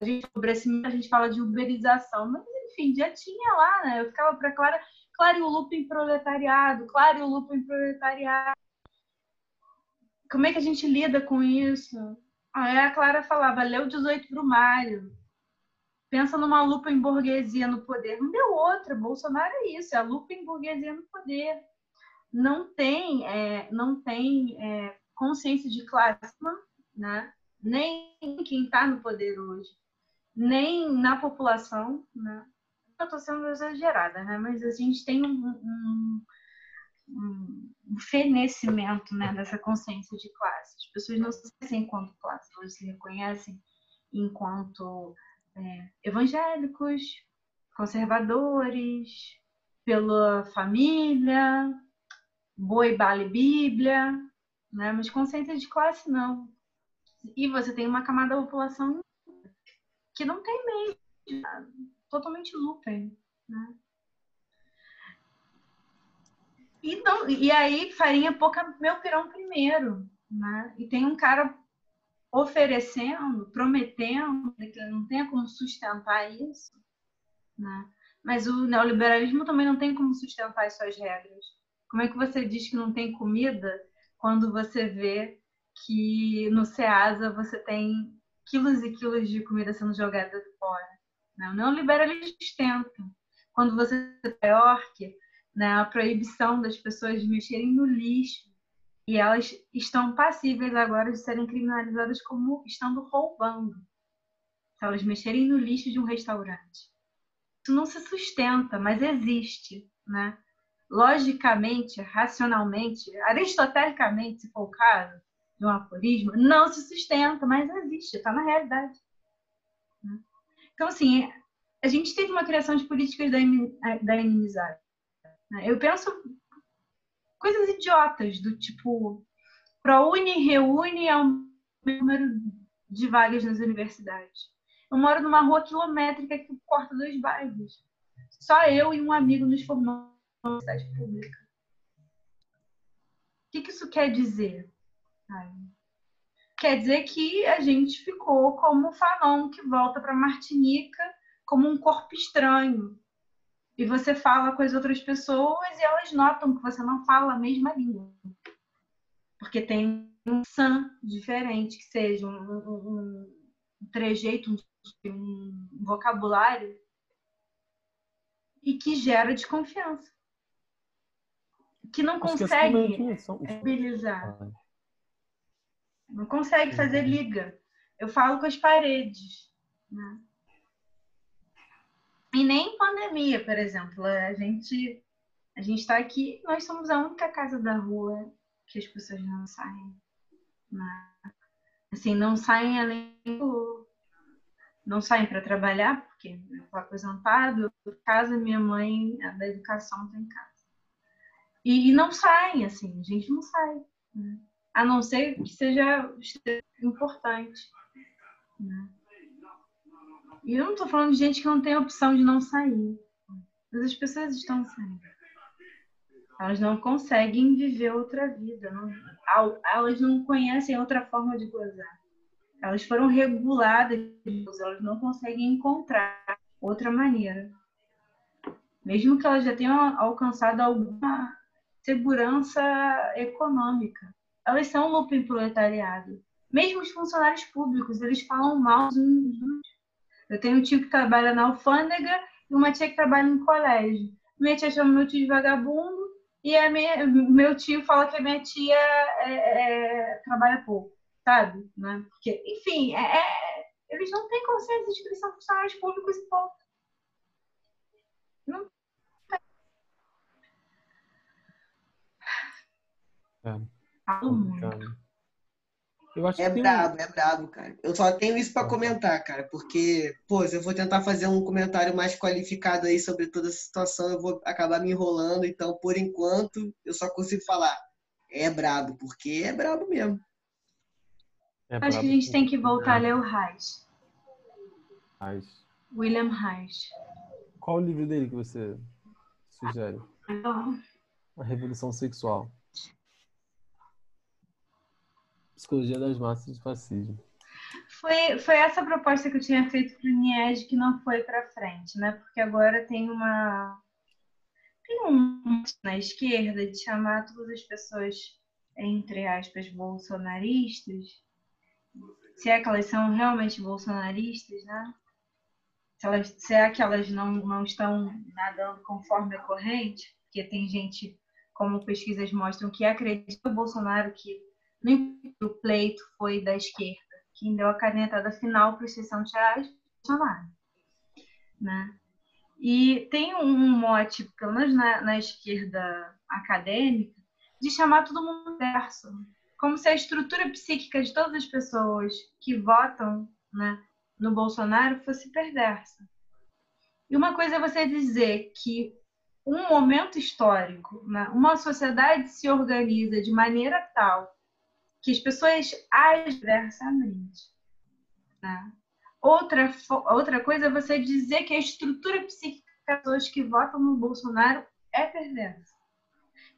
a gente, empobrecimento, a gente fala de uberização, mas enfim, já tinha lá, né? Eu ficava para Clara, Clara e o em proletariado, Clara e o em proletariado. Como é que a gente lida com isso? Aí a Clara falava, o 18 Brumário, pensa numa lupa em burguesia no poder. Não deu outra, Bolsonaro é isso, é a lupa em burguesia no poder não tem, é, não tem é, consciência de classe, né? nem quem está no poder hoje, nem na população. Né? Eu estou sendo exagerada, né? mas a gente tem um, um, um fenecimento né, dessa consciência de classe. As pessoas não se reconhecem enquanto classe, elas se reconhecem enquanto é, evangélicos, conservadores, pela família, boi, bale, bíblia, né? mas consciência de classe não. E você tem uma camada da população que não tem meio, totalmente lupen. Né? E, não, e aí, farinha pouca, meu pirão primeiro. Né? E tem um cara oferecendo, prometendo que não tenha como sustentar isso. Né? Mas o neoliberalismo também não tem como sustentar as suas regras. Como é que você diz que não tem comida quando você vê que no Ceasa você tem quilos e quilos de comida sendo jogada fora? Né? O neoliberalismo sustenta. Quando você tem Nova York, né, a proibição das pessoas de mexerem no lixo e elas estão passíveis agora de serem criminalizadas como estando roubando. Se elas mexerem no lixo de um restaurante. Isso não se sustenta, mas existe, né? Logicamente, racionalmente, aristotelicamente, se for o caso, de um aforismo, não se sustenta, mas existe, está na realidade. Então, assim, a gente teve uma criação de políticas da inimizade. Eu penso coisas idiotas, do tipo, ProUni reúne ao número de vagas nas universidades. Eu moro numa rua quilométrica que corta dois bairros. Só eu e um amigo nos formamos universidade pública. O que, que isso quer dizer? Quer dizer que a gente ficou como o Fanon que volta para Martinica como um corpo estranho. E você fala com as outras pessoas e elas notam que você não fala a mesma língua. Porque tem um san diferente, que seja um, um, um trejeito, um, um vocabulário, e que gera desconfiança que não consegue mobilizar. Não consegue fazer liga. Eu falo com as paredes. Né? E nem em pandemia, por exemplo. A gente a gente está aqui, nós somos a única casa da rua que as pessoas não saem. Né? Assim, não saem além do... Não saem para trabalhar, porque eu estou aposentado, casa, minha mãe, a da educação está em casa. E, não saem, assim, a gente não sai. Né? A não ser que seja importante. Né? E eu não estou falando de gente que não tem opção de não sair. Mas as pessoas estão saindo. Elas não conseguem viver outra vida. Não, elas não conhecem outra forma de gozar. Elas foram reguladas, elas não conseguem encontrar outra maneira. Mesmo que elas já tenham alcançado alguma segurança econômica. Elas são lupa proletariado. Mesmo os funcionários públicos, eles falam mal uns dos Eu tenho um tio que trabalha na alfândega e uma tia que trabalha em colégio. Minha tia chama meu tio de vagabundo e a minha, meu tio fala que a minha tia é, é, trabalha pouco, sabe? Né? Porque, enfim, é, é, eles não têm consciência de que eles são funcionários públicos e ponto. Não É. complicado. Eu acho É que tem um- brabo, é brabo, cara. Eu só tenho isso pra comentar, cara, porque, pô, se eu for tentar fazer um comentário mais qualificado aí sobre toda essa situação, eu vou acabar me enrolando. Então, por enquanto, eu só consigo falar. É brabo, porque é brabo mesmo. é Acho que a brabo gente tem que voltar a demais. ler o Reich. William Reich. Qual o livro dele que você sugere? Então, A Revolução Sexual. Psicologia das massas do fascismo. Foi, foi essa proposta que eu tinha feito para o Nied que não foi para frente, né? Porque agora tem uma tem um na esquerda de chamar todas as pessoas entre aspas bolsonaristas, se é que elas são realmente bolsonaristas, né? Se, elas, se é que elas não, não estão nadando conforme a corrente, porque tem gente, como pesquisas mostram, que acredita no Bolsonaro que nem o pleito foi da esquerda. Quem deu a canetada final para os 600 reais Bolsonaro. Né? E tem um mote, pelo menos na, na esquerda acadêmica, de chamar todo mundo verso. Como se a estrutura psíquica de todas as pessoas que votam né, no Bolsonaro fosse perversa. E uma coisa é você dizer que um momento histórico, né, uma sociedade se organiza de maneira tal que as pessoas agem diversamente. Né? Outra, outra coisa é você dizer que a estrutura psíquica das pessoas que votam no Bolsonaro é perversa.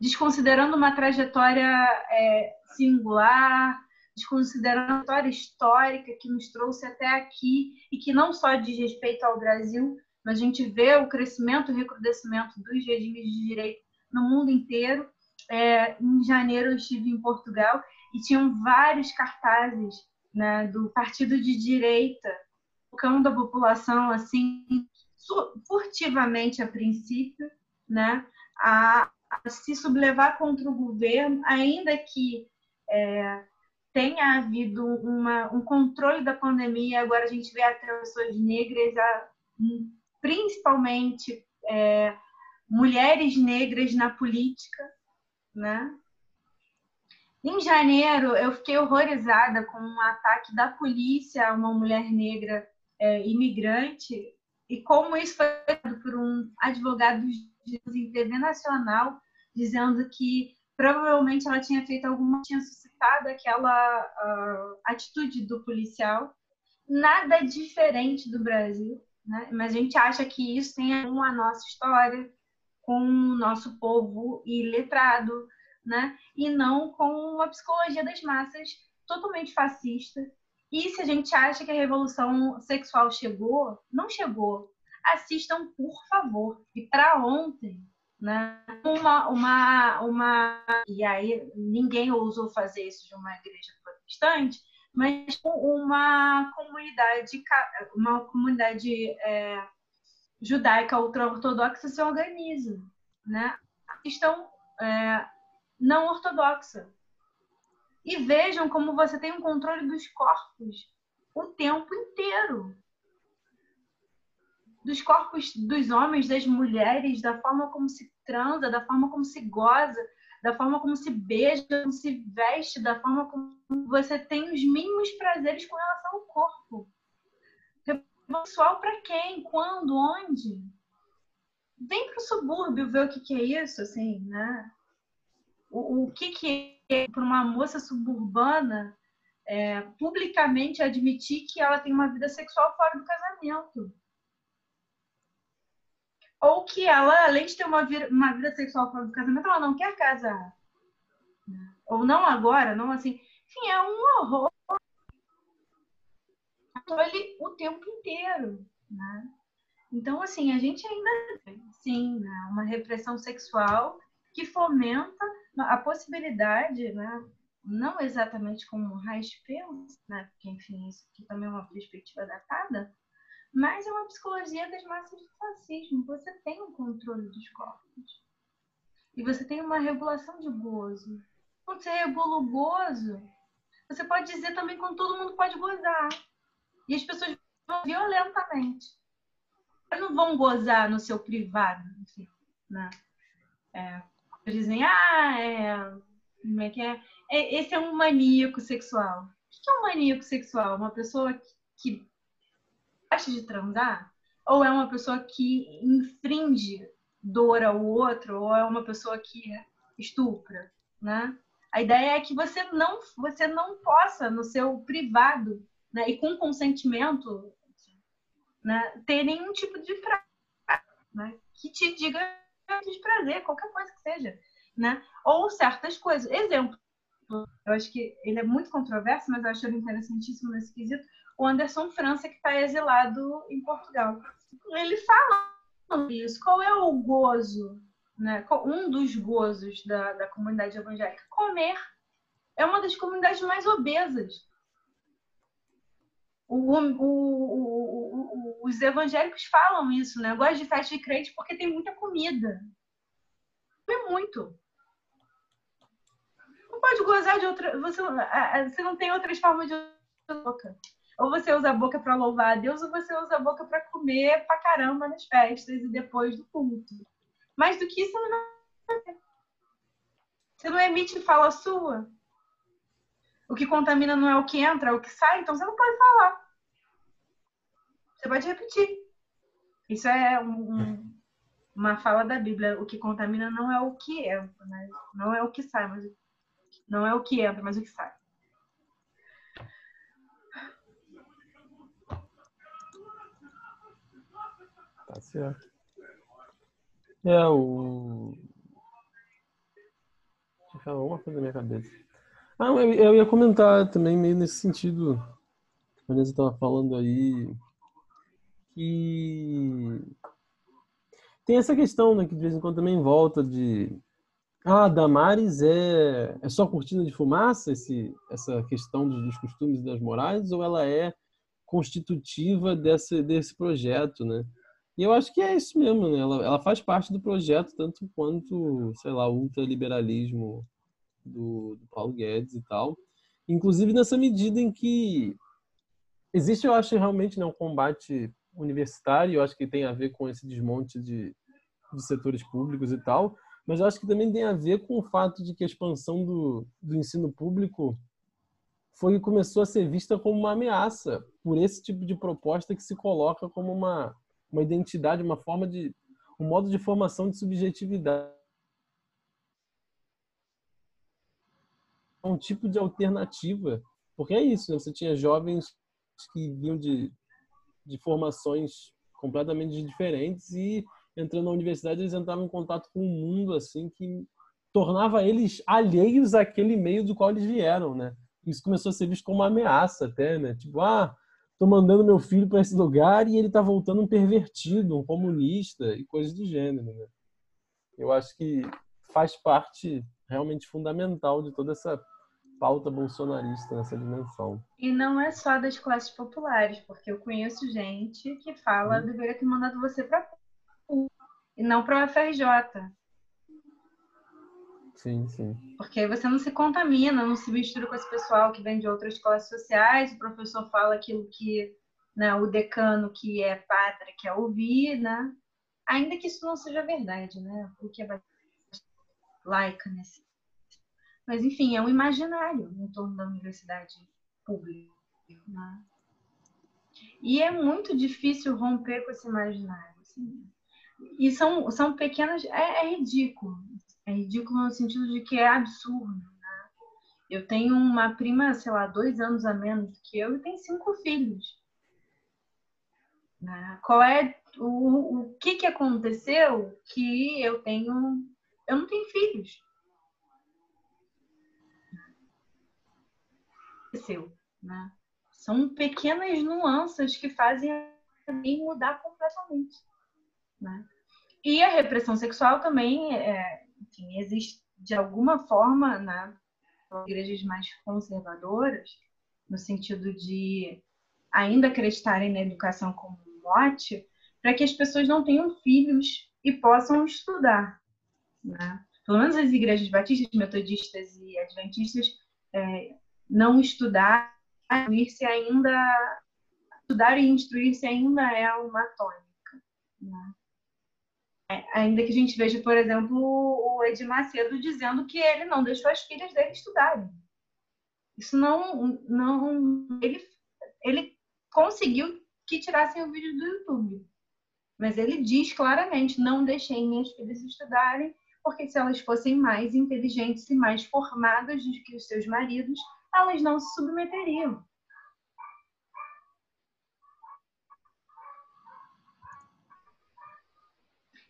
Desconsiderando uma trajetória é, singular, desconsiderando a história histórica que nos trouxe até aqui e que não só diz respeito ao Brasil, mas a gente vê o crescimento e recrudescimento dos regimes de direito no mundo inteiro. É, em janeiro eu estive em Portugal e tinham vários cartazes né, do partido de direita tocando a população assim furtivamente a princípio, né, a, a se sublevar contra o governo, ainda que é, tenha havido uma, um controle da pandemia. Agora a gente vê até pessoas negras, a, principalmente é, mulheres negras na política, né? Em janeiro, eu fiquei horrorizada com um ataque da polícia a uma mulher negra é, imigrante e como isso foi feito por um advogado em TV nacional dizendo que provavelmente ela tinha feito alguma tinha suscitado aquela uh, atitude do policial nada diferente do Brasil né? mas a gente acha que isso tem a ver com a nossa história com o nosso povo iletrado né? E não com uma psicologia das massas totalmente fascista. E se a gente acha que a revolução sexual chegou, não chegou. Assistam, por favor. E para ontem, né? Uma, uma, uma. E aí ninguém ousou fazer isso de uma igreja protestante, mas uma comunidade, uma comunidade é, judaica ultra-ortodoxa se organiza, né? Estão é, não ortodoxa. E vejam como você tem um controle dos corpos o tempo inteiro. Dos corpos dos homens, das mulheres, da forma como se transa, da forma como se goza, da forma como se beija, como se veste, da forma como você tem os mínimos prazeres com relação ao corpo. Pessoal para quem? Quando? Onde? Vem para o subúrbio ver o que, que é isso, assim, né? O, o que, que é para uma moça suburbana é, publicamente admitir que ela tem uma vida sexual fora do casamento. ou que ela, além de ter uma uma vida sexual fora do casamento, ela não quer casar. Ou não agora, não assim. Enfim, é um horror. Ele o tempo inteiro, né? Então, assim, a gente ainda tem, sim, né, uma repressão sexual que fomenta a possibilidade, né, não exatamente como o Reich pensa, né, porque, enfim, isso aqui também é uma perspectiva datada, mas é uma psicologia das massas do fascismo. Você tem um controle dos corpos. E você tem uma regulação de gozo. Quando você regula o gozo, você pode dizer também quando todo mundo pode gozar. E as pessoas vão violentamente não vão gozar no seu privado, enfim, né? É, dizem, ah, é, como é que é? é? Esse é um maníaco sexual. O que é um maníaco sexual? Uma pessoa que, que gosta de transar? Ou é uma pessoa que infringe dor ao outro? Ou é uma pessoa que estupra, né? A ideia é que você não, você não possa, no seu privado, né, e com consentimento né, ter nenhum tipo de frase né, que te diga de prazer, qualquer coisa que seja, né? Ou certas coisas. Exemplo, eu acho que ele é muito controverso, mas eu acho ele interessantíssimo nesse quesito. O Anderson França, que está exilado em Portugal. Ele fala isso. Qual é o gozo, né? Um dos gozos da, da comunidade evangélica? Comer. É uma das comunidades mais obesas o, o, os evangélicos falam isso, né? Eu gosto de festa de crente porque tem muita comida. Come muito. Não pode gozar de outra. Você, você não tem outras formas de boca. Ou você usa a boca para louvar a Deus, ou você usa a boca para comer pra caramba nas festas e depois do culto. Mais do que isso, não. Você não emite fala sua o que contamina não é o que entra, é o que sai, então você não pode falar. Você pode repetir. Isso é um, uma fala da Bíblia. O que contamina não é o que entra, né? não é o que sai, mas não é o que entra, mas o que sai. Tá certo. É o. Deixa eu falar uma coisa na minha cabeça. Ah, eu, eu ia comentar também meio nesse sentido. A Vanessa estava falando aí que tem essa questão, né, que de vez em quando também volta de ah, Damares é, é só cortina de fumaça, esse, essa questão dos, dos costumes e das morais, ou ela é constitutiva desse, desse projeto, né? E eu acho que é isso mesmo, né? Ela, ela faz parte do projeto tanto quanto, sei lá, o ultraliberalismo do, do Paulo Guedes e tal. Inclusive nessa medida em que existe, eu acho, realmente né, um combate universitário, eu acho que tem a ver com esse desmonte de, de setores públicos e tal, mas eu acho que também tem a ver com o fato de que a expansão do, do ensino público foi começou a ser vista como uma ameaça por esse tipo de proposta que se coloca como uma, uma identidade, uma forma de um modo de formação de subjetividade um tipo de alternativa, porque é isso, né? você tinha jovens que vinham de, de formações completamente diferentes e entrando na universidade eles entravam em contato com um mundo assim que tornava eles alheios àquele meio do qual eles vieram, né? Isso começou a ser visto como uma ameaça até, né? Tipo, ah, tô mandando meu filho para esse lugar e ele tá voltando um pervertido, um comunista e coisas do gênero, né? Eu acho que faz parte realmente fundamental de toda essa pauta bolsonarista nessa dimensão. E não é só das classes populares, porque eu conheço gente que fala hum. deveria ter mandado você para e não para o FRJ. Sim, sim. Porque aí você não se contamina, não se mistura com esse pessoal que vem de outras classes sociais, o professor fala aquilo que né, o decano, que é pátria, quer ouvir, né? Ainda que isso não seja verdade, né? Porque vai laica nesse mas, enfim, é um imaginário em torno da universidade pública. Né? E é muito difícil romper com esse imaginário. Assim. E são, são pequenas. É, é, ridículo. É ridículo no sentido de que é absurdo. Né? Eu tenho uma prima, sei lá, dois anos a menos que eu e tem cinco filhos. Né? Qual é o, o que que aconteceu que eu tenho eu não tenho filhos aconteceu né são pequenas nuances que fazem mim mudar completamente né e a repressão sexual também é, enfim, existe de alguma forma né igrejas mais conservadoras no sentido de ainda acreditarem na educação como mote para que as pessoas não tenham filhos e possam estudar. Né? Pelo menos as igrejas batistas, metodistas e adventistas é, não estudar, instruir-se ainda, estudar e instruir-se ainda é uma tônica. Né? É, ainda que a gente veja, por exemplo, o Ed Macedo dizendo que ele não deixou as filhas dele estudarem. Isso não, não, ele, ele conseguiu que tirassem o vídeo do YouTube. Mas ele diz claramente: não deixei minhas filhas estudarem, porque se elas fossem mais inteligentes e mais formadas do que os seus maridos, elas não se submeteriam.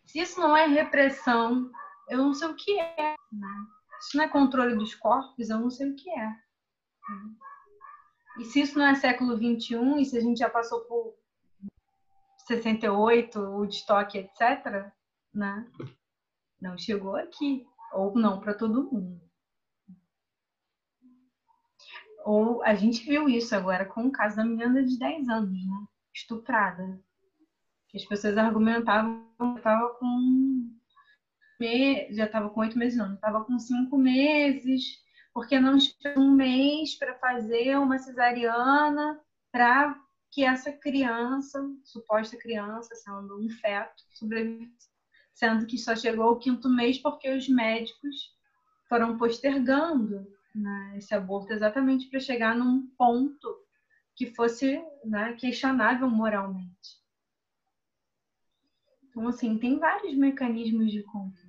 Se isso não é repressão, eu não sei o que é. Né? Se não é controle dos corpos, eu não sei o que é. E se isso não é século XXI, e se a gente já passou por 68, o estoque, etc., né? Não chegou aqui. Ou não para todo mundo. Ou a gente viu isso agora com o caso da menina de 10 anos, né? Estuprada. As pessoas argumentavam que estava com já estava com oito meses, não, estava com cinco meses, porque não esperou um mês para fazer uma cesariana para que essa criança, suposta criança, sendo um feto, sobrevivesse, sendo que só chegou ao quinto mês porque os médicos foram postergando né, esse aborto exatamente para chegar num ponto que fosse né, questionável moralmente. Então, assim, tem vários mecanismos de controle.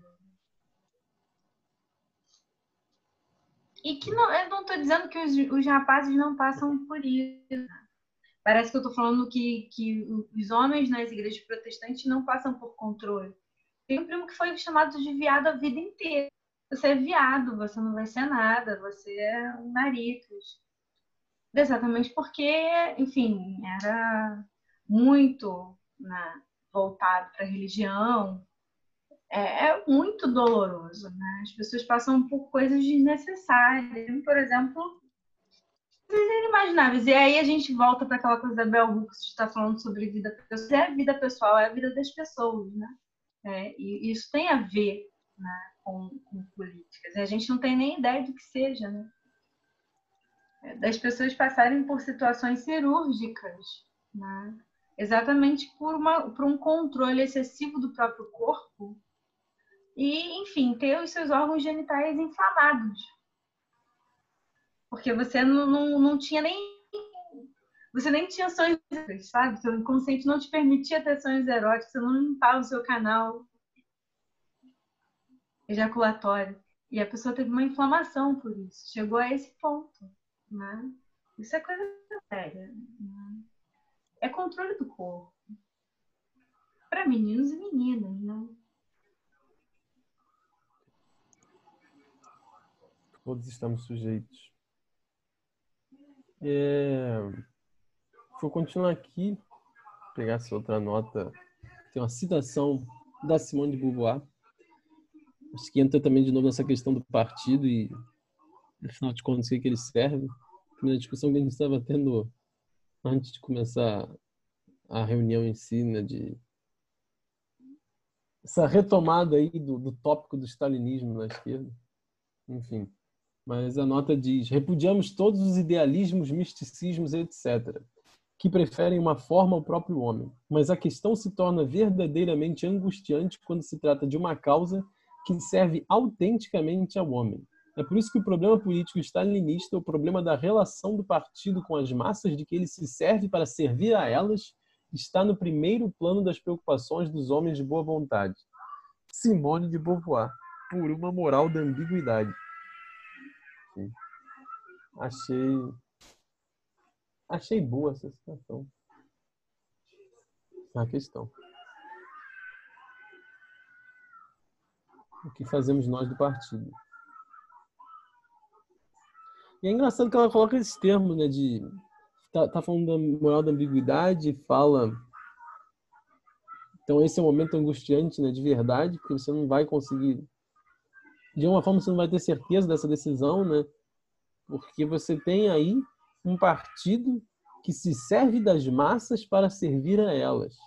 E que não, eu não estou dizendo que os, os rapazes não passam por isso. Parece que eu estou falando que, que os homens nas igrejas protestantes não passam por controle. Tem um primo que foi chamado de viado a vida inteira. Você é viado, você não vai ser nada, você é um maricas. Exatamente porque, enfim, era muito né, voltado para a religião. É, é, muito doloroso, né? As pessoas passam por coisas desnecessárias. Por exemplo, inimagináveis. E aí a gente volta para aquela coisa da Bell Hooks de estar tá falando sobre vida pessoal. É a vida pessoal, é a vida das pessoas, né? É, e isso tem a ver né, com, com, políticas. E a gente não tem nem ideia do que seja, né? É, das pessoas passarem por situações cirúrgicas, né? Exatamente por, uma, por um controle excessivo do próprio corpo e, enfim, ter os seus órgãos genitais inflamados porque você não, não, não tinha nem. Você nem tinha sonhos, sabe? Seu inconsciente não te permitia ter sonhos eróticos, você não limpava o seu canal ejaculatório. E a pessoa teve uma inflamação por isso. Chegou a esse ponto. Né? Isso é coisa séria. Né? É controle do corpo. Para meninos e meninas, né? Todos estamos sujeitos é... Vou continuar aqui, pegar essa outra nota. Tem uma citação da Simone de Beauvoir. Acho que entra também de novo nessa questão do partido e, afinal de contas, o que, que ele serve. A discussão que a gente estava tendo antes de começar a reunião em si, né, de essa retomada aí do, do tópico do stalinismo na esquerda. Enfim, mas a nota diz: repudiamos todos os idealismos, misticismos, etc., que preferem uma forma ao próprio homem. Mas a questão se torna verdadeiramente angustiante quando se trata de uma causa que serve autenticamente ao homem. É por isso que o problema político stalinista, o problema da relação do partido com as massas, de que ele se serve para servir a elas, está no primeiro plano das preocupações dos homens de boa vontade. Simone de Beauvoir, por uma moral da ambiguidade. Achei. Achei boa essa situação. A questão. Que fazemos nós do partido. E é engraçado que ela coloca esses termos, né, de tá, tá falando da moral da ambiguidade, fala então esse é um momento angustiante, né, de verdade, porque você não vai conseguir de uma forma você não vai ter certeza dessa decisão, né? Porque você tem aí um partido que se serve das massas para servir a elas.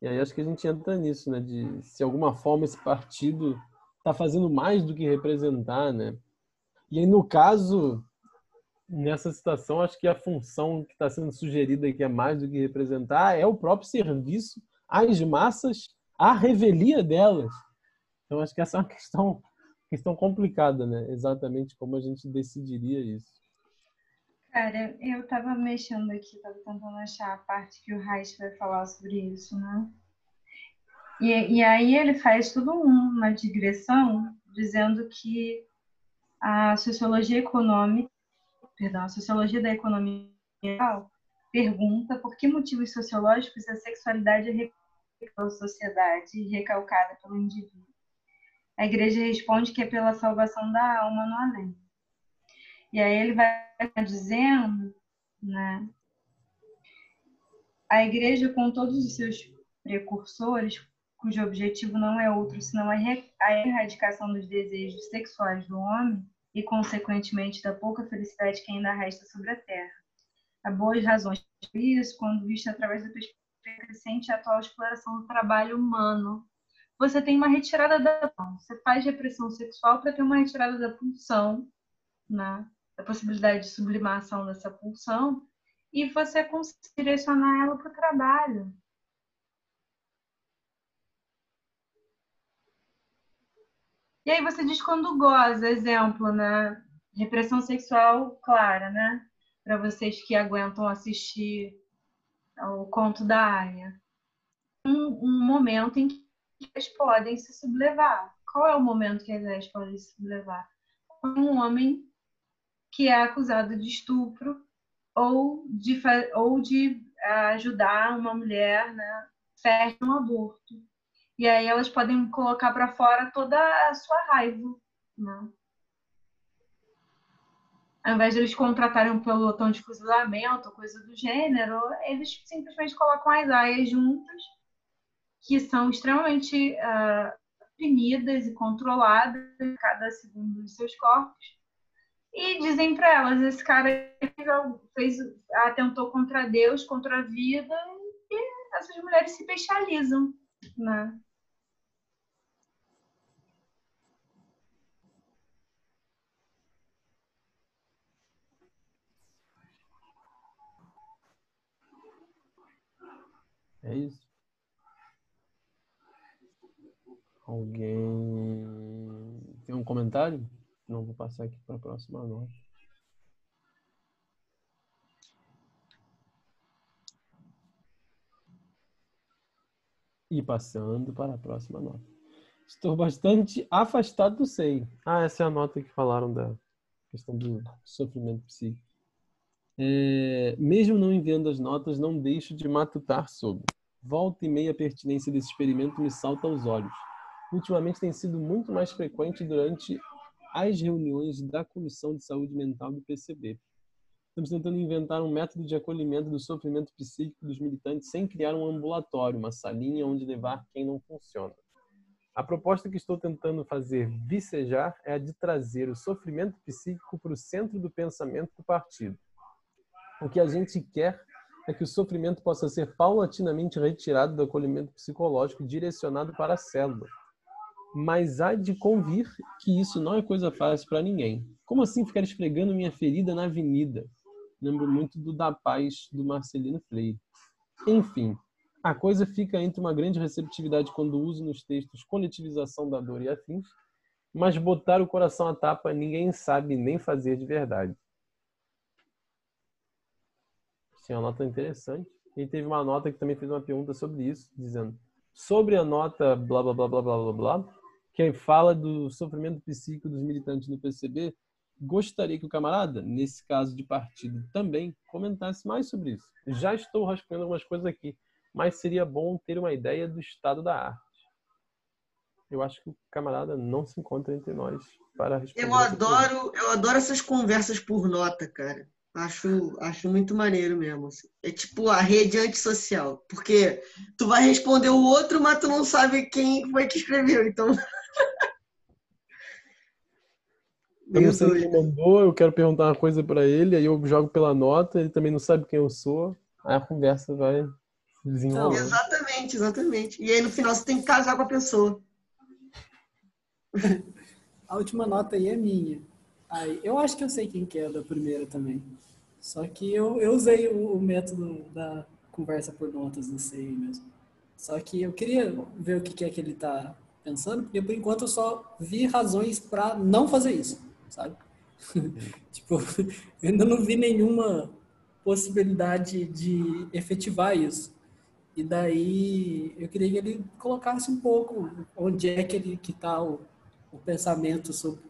E aí acho que a gente entra nisso, né? De se alguma forma esse partido está fazendo mais do que representar, né? E aí no caso nessa situação acho que a função que está sendo sugerida que é mais do que representar é o próprio serviço às massas, à revelia delas. Então acho que essa é uma [LAUGHS] questão questão complicada, né? Exatamente como a gente decidiria isso. Cara, eu tava mexendo aqui, tava tentando achar a parte que o Reich vai falar sobre isso, né? E, e aí ele faz tudo uma digressão dizendo que a sociologia econômica, perdão, a sociologia da economia pergunta por que motivos sociológicos a sexualidade é recalcada pela sociedade e recalcada pelo indivíduo. A igreja responde que é pela salvação da alma no além. E aí ele vai dizendo, né? A igreja, com todos os seus precursores, cujo objetivo não é outro senão a erradicação dos desejos sexuais do homem e, consequentemente, da pouca felicidade que ainda resta sobre a terra. Há boas razões para isso, quando visto através da perspectiva crescente e atual exploração do trabalho humano. Você tem uma retirada da você faz repressão sexual para ter uma retirada da pulsão, né? A possibilidade de sublimação dessa pulsão e você conseguir direcionar ela para o trabalho. E aí você diz quando goza, exemplo, né? Repressão sexual clara, né? Para vocês que aguentam assistir o conto da Aya. Um, um momento em que eles podem se sublevar. Qual é o momento que eles podem se sublevar? Um homem que é acusado de estupro ou de, ou de ajudar uma mulher, né, fértil um aborto. E aí elas podem colocar para fora toda a sua raiva, né? Ao invés de eles contratarem um pelotão de fuzilamento, coisa do gênero, eles simplesmente colocam as aias juntas, que são extremamente uh, oprimidas e controladas cada segundo dos seus corpos, e dizem para elas: esse cara fez, atentou contra Deus, contra a vida, e essas mulheres se bestializam, né? É isso. Alguém tem um comentário? Não vou passar aqui para a próxima nota. E passando para a próxima nota. Estou bastante afastado do SEI. Ah, essa é a nota que falaram da questão do sofrimento psíquico. É, mesmo não enviando as notas, não deixo de matutar sobre. Volta e meia a pertinência desse experimento me salta aos olhos. Ultimamente tem sido muito mais frequente durante as reuniões da Comissão de Saúde Mental do PCB. Estamos tentando inventar um método de acolhimento do sofrimento psíquico dos militantes sem criar um ambulatório, uma salinha onde levar quem não funciona. A proposta que estou tentando fazer vicejar é a de trazer o sofrimento psíquico para o centro do pensamento do partido. O que a gente quer é que o sofrimento possa ser paulatinamente retirado do acolhimento psicológico direcionado para a célula, mas há de convir que isso não é coisa fácil para ninguém. Como assim ficar esfregando minha ferida na avenida? Lembro muito do Da Paz do Marcelino Freire. Enfim, a coisa fica entre uma grande receptividade quando uso nos textos coletivização da dor e afins, mas botar o coração à tapa ninguém sabe nem fazer de verdade. Sim, uma nota interessante. E teve uma nota que também fez uma pergunta sobre isso, dizendo sobre a nota blá blá blá blá blá blá blá, que fala do sofrimento psíquico dos militantes no PCB, gostaria que o camarada, nesse caso de partido também, comentasse mais sobre isso. Já estou rascunhando algumas coisas aqui, mas seria bom ter uma ideia do estado da arte. eu acho que o camarada não se encontra entre nós para responder. Eu adoro, eu adoro essas conversas por nota, cara. Acho, acho muito maneiro mesmo. assim. É tipo a rede antissocial. Porque tu vai responder o outro, mas tu não sabe quem foi que escreveu. Então. Eu não sei quem mandou, eu quero perguntar uma coisa pra ele, aí eu jogo pela nota, ele também não sabe quem eu sou, aí a conversa vai se desenrolando. Exatamente, exatamente. E aí no final você tem que casar com a pessoa. [LAUGHS] A última nota aí é minha. Aí, eu acho que eu sei quem que é da primeira também. Só que eu, eu usei o, o método da conversa por notas, não sei mesmo. Só que eu queria ver o que, que é que ele tá pensando, porque por enquanto eu só vi razões para não fazer isso, sabe? [LAUGHS] tipo, [LAUGHS] eu ainda não vi nenhuma possibilidade de efetivar isso. E daí eu queria que ele colocasse um pouco onde é que ele que tá o, o pensamento sobre,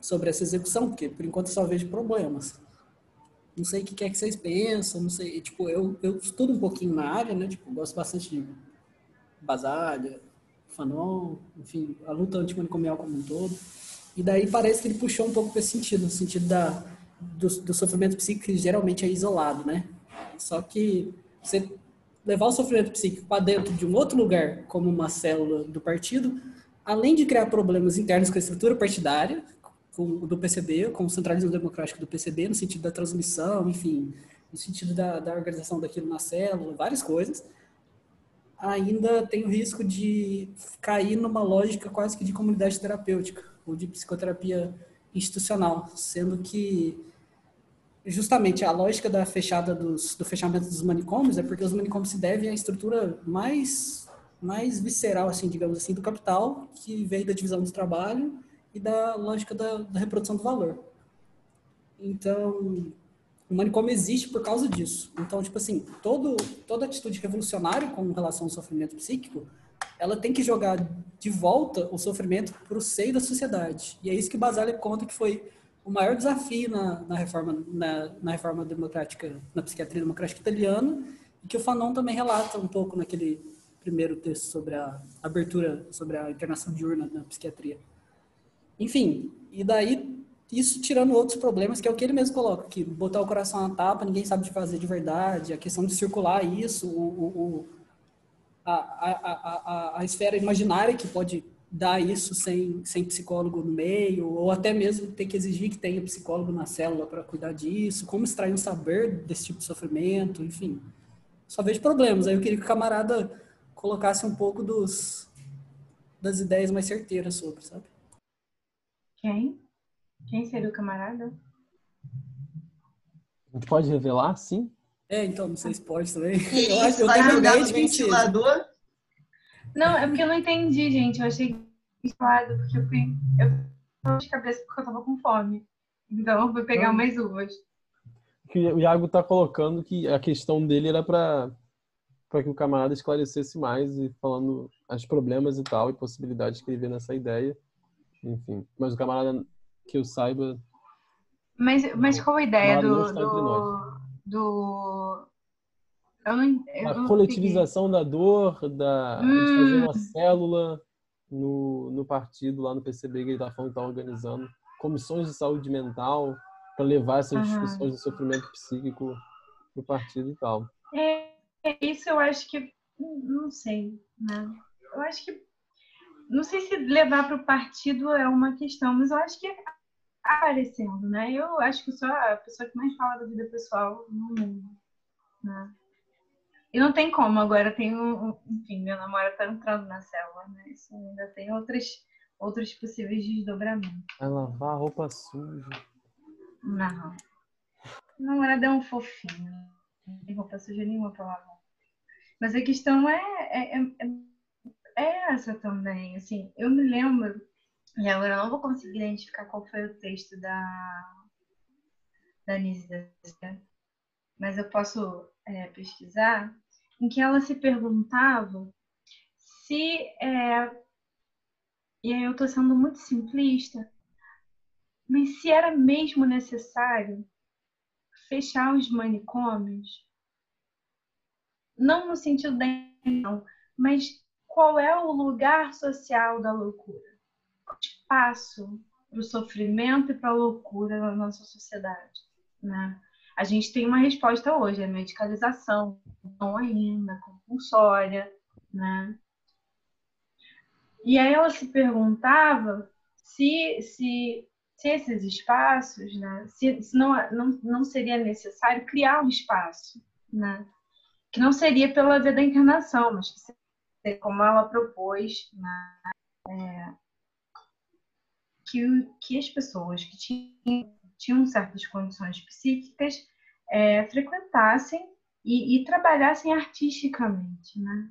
sobre essa execução, porque por enquanto eu só vejo problemas. Não sei o que é que vocês pensam, não sei, tipo, eu, eu estudo um pouquinho na área, né? Tipo, gosto bastante de Basália, Fanon, enfim, a luta antimanicomial como um todo. E daí parece que ele puxou um pouco para esse sentido, no sentido da, do, do sofrimento psíquico que geralmente é isolado, né? Só que você levar o sofrimento psíquico para dentro de um outro lugar, como uma célula do partido, além de criar problemas internos com a estrutura partidária, com o do PCB, com o centralismo democrático do PCB, no sentido da transmissão, enfim, no sentido da, da organização daquilo na célula, várias coisas, ainda tem o risco de cair numa lógica quase que de comunidade terapêutica ou de psicoterapia institucional, sendo que justamente a lógica da fechada dos, do fechamento dos manicômios é porque os manicômios se devem à estrutura mais mais visceral, assim, digamos assim, do capital, que veio da divisão do trabalho e da lógica da, da reprodução do valor. Então, o manicômio existe por causa disso. Então, tipo assim, todo, toda atitude revolucionária com relação ao sofrimento psíquico, ela tem que jogar de volta o sofrimento para o seio da sociedade. E é isso que Basile conta que foi o maior desafio na, na reforma na, na reforma democrática, na psiquiatria democrática italiana, e que o Fanon também relata um pouco naquele primeiro texto sobre a abertura, sobre a internação diurna na psiquiatria. Enfim, e daí isso tirando outros problemas, que é o que ele mesmo coloca, que botar o coração na tapa, ninguém sabe de fazer de verdade, a questão de circular isso, o, o, o a, a, a, a, esfera imaginária que pode dar isso sem, sem psicólogo no meio, ou até mesmo ter que exigir que tenha psicólogo na célula para cuidar disso, como extrair um saber desse tipo de sofrimento, enfim. Só vejo problemas. Aí eu queria que o camarada colocasse um pouco dos, das ideias mais certeiras sobre, sabe? Quem? Quem seria o camarada? A gente pode revelar, sim? É, então, não sei se pode também. E [LAUGHS] Eu, acho, eu vai quem seja. ventilador? Não, é porque eu não entendi, gente. Eu achei enjoado, porque eu fui. Eu fui de cabeça porque eu tava com fome. Então eu fui pegar Ah. umas uvas. O Iago tá colocando que a questão dele era para para que o camarada esclarecesse mais e falando os problemas e tal e possibilidades que ele vê nessa ideia. Enfim, mas o camarada que eu saiba Mas, mas qual a ideia do. Do. Do... Eu não, eu a coletivização da dor, da Hum. fazer uma célula no, no partido lá no PCB que ele tá falando que tá organizando comissões de saúde mental para levar essas Aham. discussões do sofrimento psíquico pro partido e tal. peguei. É, isso eu acho que. Não sei, né? Eu acho que. Não sei se levar para o partido é uma questão, mas eu acho que é aparecendo, né? Eu acho que eu sou a pessoa que mais fala da vida pessoal no mundo, né? E não tem como, agora tem um, enfim, meu namorado tá entrando na célula, né? Isso ainda tem outros, outros possíveis desdobramentos. Vai lavar a roupa suja. Não. O namorado é um fofinho. Não tem roupa suja nenhuma pra lavar. Mas a questão é, é, é, é essa também. Assim, eu me lembro, e agora eu não vou conseguir identificar qual foi o texto da, da mas eu posso é, pesquisar, em que ela se perguntava se. É, e aí eu tô sendo muito simplista, mas se era mesmo necessário fechar os manicômios, não no sentido da intenção, mas qual é o lugar social da loucura? Espaço para o sofrimento e para a loucura na nossa sociedade, né? A gente tem uma resposta hoje, a medicalização, não ainda, compulsória, né? E aí ela se perguntava se, se, se esses espaços, né, se, se não, não, não seria necessário criar um espaço, né, que não seria pela via da encarnação, mas que seria como ela propôs, né, é, que, que as pessoas que tinham, tinham certas condições psíquicas é, frequentassem e, e trabalhassem artisticamente, né?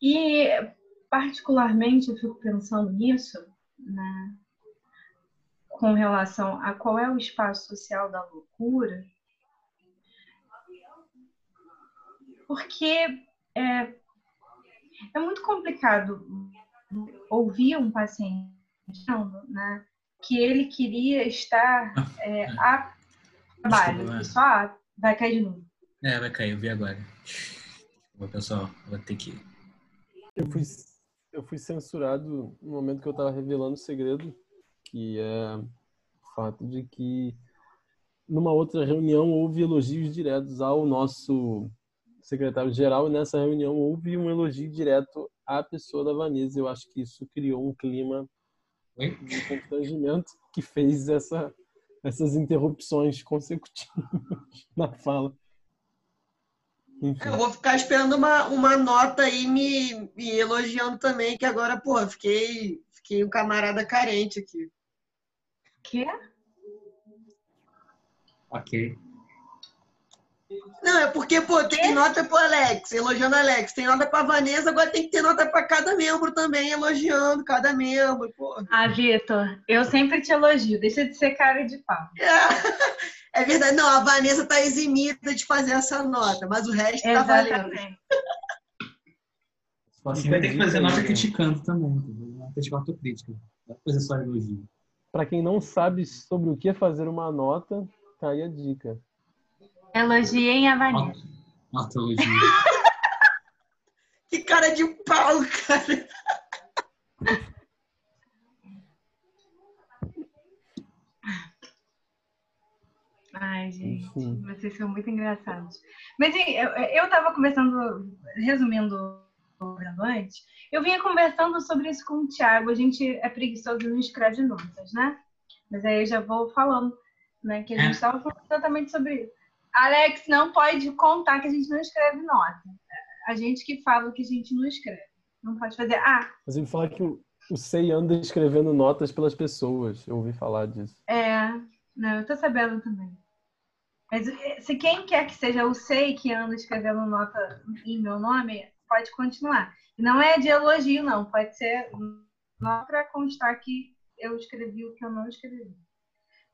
E, particularmente, eu fico pensando nisso, né, com relação a qual é o espaço social da loucura, porque é, é muito complicado ouvir um paciente né, que ele queria estar é, a trabalho, Desculpa, só vai cair de novo. É, vai cair, eu vi agora. Vou, pessoal, vou ter que eu fui, eu fui censurado no momento que eu estava revelando o segredo, que é o fato de que numa outra reunião houve elogios diretos ao nosso secretário-geral e nessa reunião houve um elogio direto à pessoa da Vanessa. Eu acho que isso criou um clima de constrangimento que fez essa, essas interrupções consecutivas [LAUGHS] na fala. Enfim. Eu vou ficar esperando uma, uma nota aí me, me elogiando também, que agora, pô, fiquei, fiquei um camarada carente aqui. Quê? Ok. Não, é porque, pô, tem nota pro Alex, elogiando Alex. Tem nota pra Vanessa, agora tem que ter nota pra cada membro também, elogiando cada membro, pô. Ah, Vitor, eu sempre te elogio. Deixa de ser cara de pau. É. [LAUGHS] É verdade. Não, a Vanessa está eximida de fazer essa nota, mas o resto está valendo. Assim vai ter que fazer nota criticando também. Nota de autocrítica. Não fazer só elogio. Para quem não sabe sobre o que é fazer uma nota, tá aí a dica. Elogiem a Vanessa. Nota elogio. [LAUGHS] que cara de pau, cara. Ai, gente, Enfim. vocês são muito engraçados. Mas eu, eu tava conversando, resumindo antes, eu vinha conversando sobre isso com o Thiago. A gente é preguiçoso e não escreve notas, né? Mas aí eu já vou falando, né? Que a gente estava é. falando exatamente sobre isso. Alex, não pode contar que a gente não escreve nota. A gente que fala que a gente não escreve. Não pode fazer. Ah. Mas ele fala que o, o SEI anda escrevendo notas pelas pessoas. Eu ouvi falar disso. É. Não, eu tô sabendo também. Mas eh, se quem quer que seja o SEI que anda escrevendo nota em meu nome, pode continuar. Não é de elogio, não. Pode ser não para constar que eu escrevi o que eu não escrevi.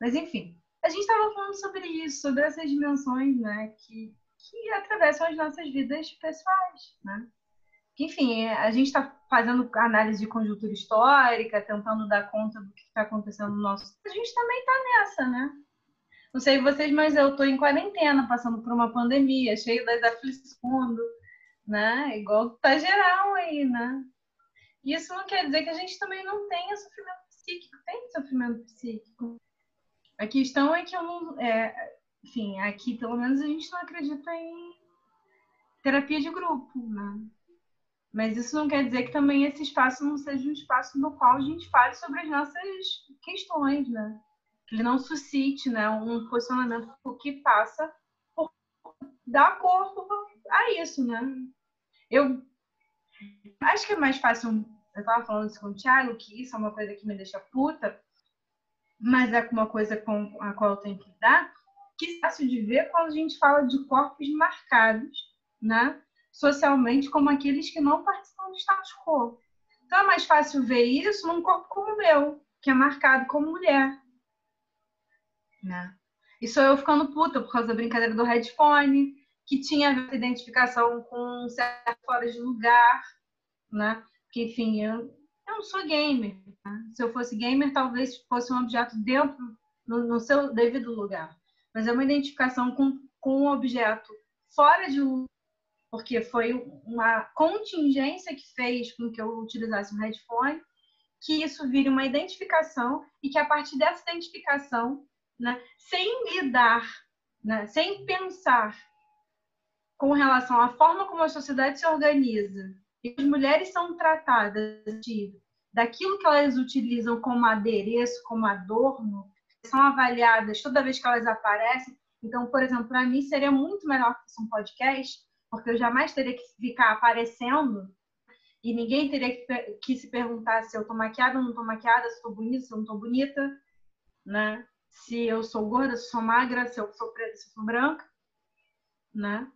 Mas, enfim, a gente estava falando sobre isso, sobre essas dimensões, né, que, que atravessam as nossas vidas pessoais, né? Enfim, a gente está fazendo análise de conjuntura histórica, tentando dar conta do que está acontecendo no nosso. A gente também está nessa, né? Não sei vocês, mas eu estou em quarentena, passando por uma pandemia, cheio das aflições né? Igual tá geral aí, né? Isso não quer dizer que a gente também não tenha sofrimento psíquico, tem sofrimento psíquico. A questão é que eu não. É, enfim, aqui pelo menos a gente não acredita em terapia de grupo, né? Mas isso não quer dizer que também esse espaço não seja um espaço no qual a gente fale sobre as nossas questões, né? que ele não suscite né, um posicionamento que passa por dar corpo a isso, né? Eu acho que é mais fácil, eu estava falando isso com o Thiago, que isso é uma coisa que me deixa puta, mas é uma coisa com a qual eu tenho que lidar, que é fácil de ver quando a gente fala de corpos marcados, né? Socialmente, como aqueles que não participam do status quo. Então é mais fácil ver isso num corpo como o meu, que é marcado como mulher né? E sou eu ficando puta por causa da brincadeira do headphone, que tinha identificação com certo fora de lugar, né? Que, enfim, eu, eu não sou gamer. Né? Se eu fosse gamer, talvez fosse um objeto dentro, no, no seu devido lugar. Mas é uma identificação com, com um objeto fora de lugar, porque foi uma contingência que fez com que eu utilizasse um headphone, que isso vire uma identificação e que a partir dessa identificação, né, sem lidar, né, sem pensar com relação à forma como a sociedade se organiza e as mulheres são tratadas de, daquilo que elas utilizam como adereço, como adorno, são avaliadas toda vez que elas aparecem. Então, por exemplo, para mim seria muito melhor que fosse um podcast, porque eu jamais teria que ficar aparecendo e ninguém teria que, que se perguntar se eu tô maquiada ou não tô maquiada, se tô bonita, se eu não tô bonita, né? Se eu sou gorda, se eu sou magra, se eu sou preta, se eu sou branca, né?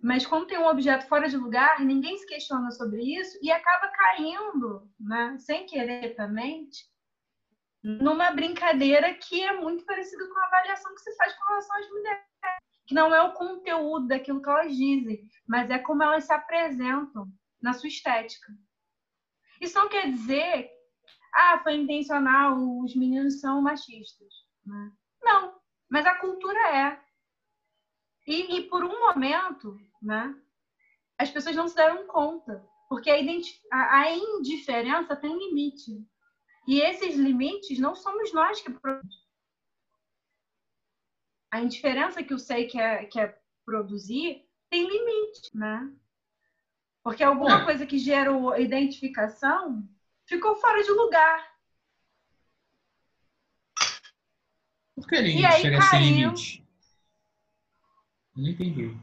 Mas quando tem um objeto fora de lugar, ninguém se questiona sobre isso e acaba caindo, né, sem querer também, numa brincadeira que é muito parecida com a avaliação que se faz com relação às mulheres. Que não é o conteúdo daquilo que elas dizem, mas é como elas se apresentam na sua estética. Isso não quer dizer, ah, foi intencional, os meninos são machistas. Né? Não, mas a cultura é. E, e por um momento, né, as pessoas não se deram conta, porque a, a, a indiferença tem limite. E esses limites não somos nós que produzimos. A indiferença que o SEI quer, quer produzir tem limite, né? Porque alguma é. coisa que gerou identificação ficou fora de lugar. Por que ele e aí caiu... limite? Não entendi.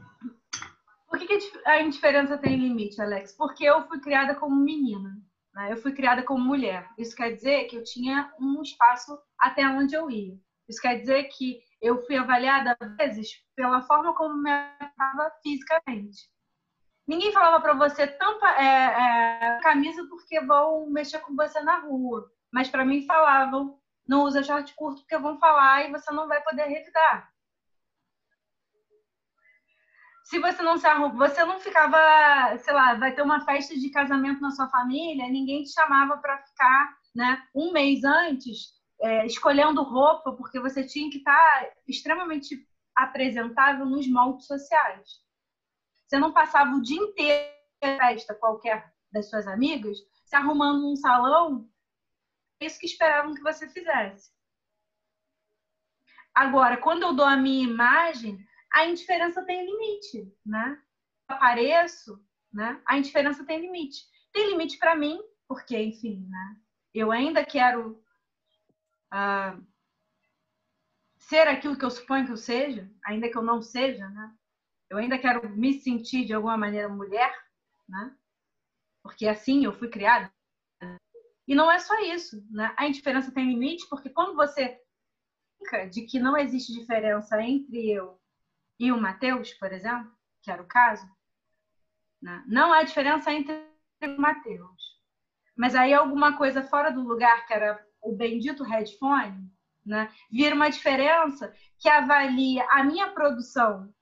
Por que, que a indiferença tem limite, Alex? Porque eu fui criada como menina. Né? Eu fui criada como mulher. Isso quer dizer que eu tinha um espaço até onde eu ia. Isso quer dizer que eu fui avaliada, às vezes, pela forma como me tratava fisicamente. Ninguém falava para você tampa é, é, camisa porque vão mexer com você na rua. Mas para mim falavam, não usa short curto porque vão falar e você não vai poder revidar se você não se arruma, você não ficava, sei lá, vai ter uma festa de casamento na sua família, ninguém te chamava para ficar, né, um mês antes, é, escolhendo roupa, porque você tinha que estar tá extremamente apresentável nos moldes sociais. Você não passava o dia inteiro em festa qualquer das suas amigas, se arrumando num salão, é isso que esperavam que você fizesse. Agora, quando eu dou a minha imagem, a indiferença tem limite, né? Apareço, né? A indiferença tem limite. Tem limite para mim, porque, enfim, né? Eu ainda quero uh, ser aquilo que eu suponho que eu seja, ainda que eu não seja, né? Eu ainda quero me sentir de alguma maneira mulher, né? Porque assim eu fui criada. E não é só isso, né? A indiferença tem limite porque quando você de que não existe diferença entre eu e o Mateus, por exemplo, que era o caso, né? não há diferença entre o Mateus. Mas aí alguma coisa fora do lugar, que era o bendito headphone, né? vira uma diferença que avalia a minha produção,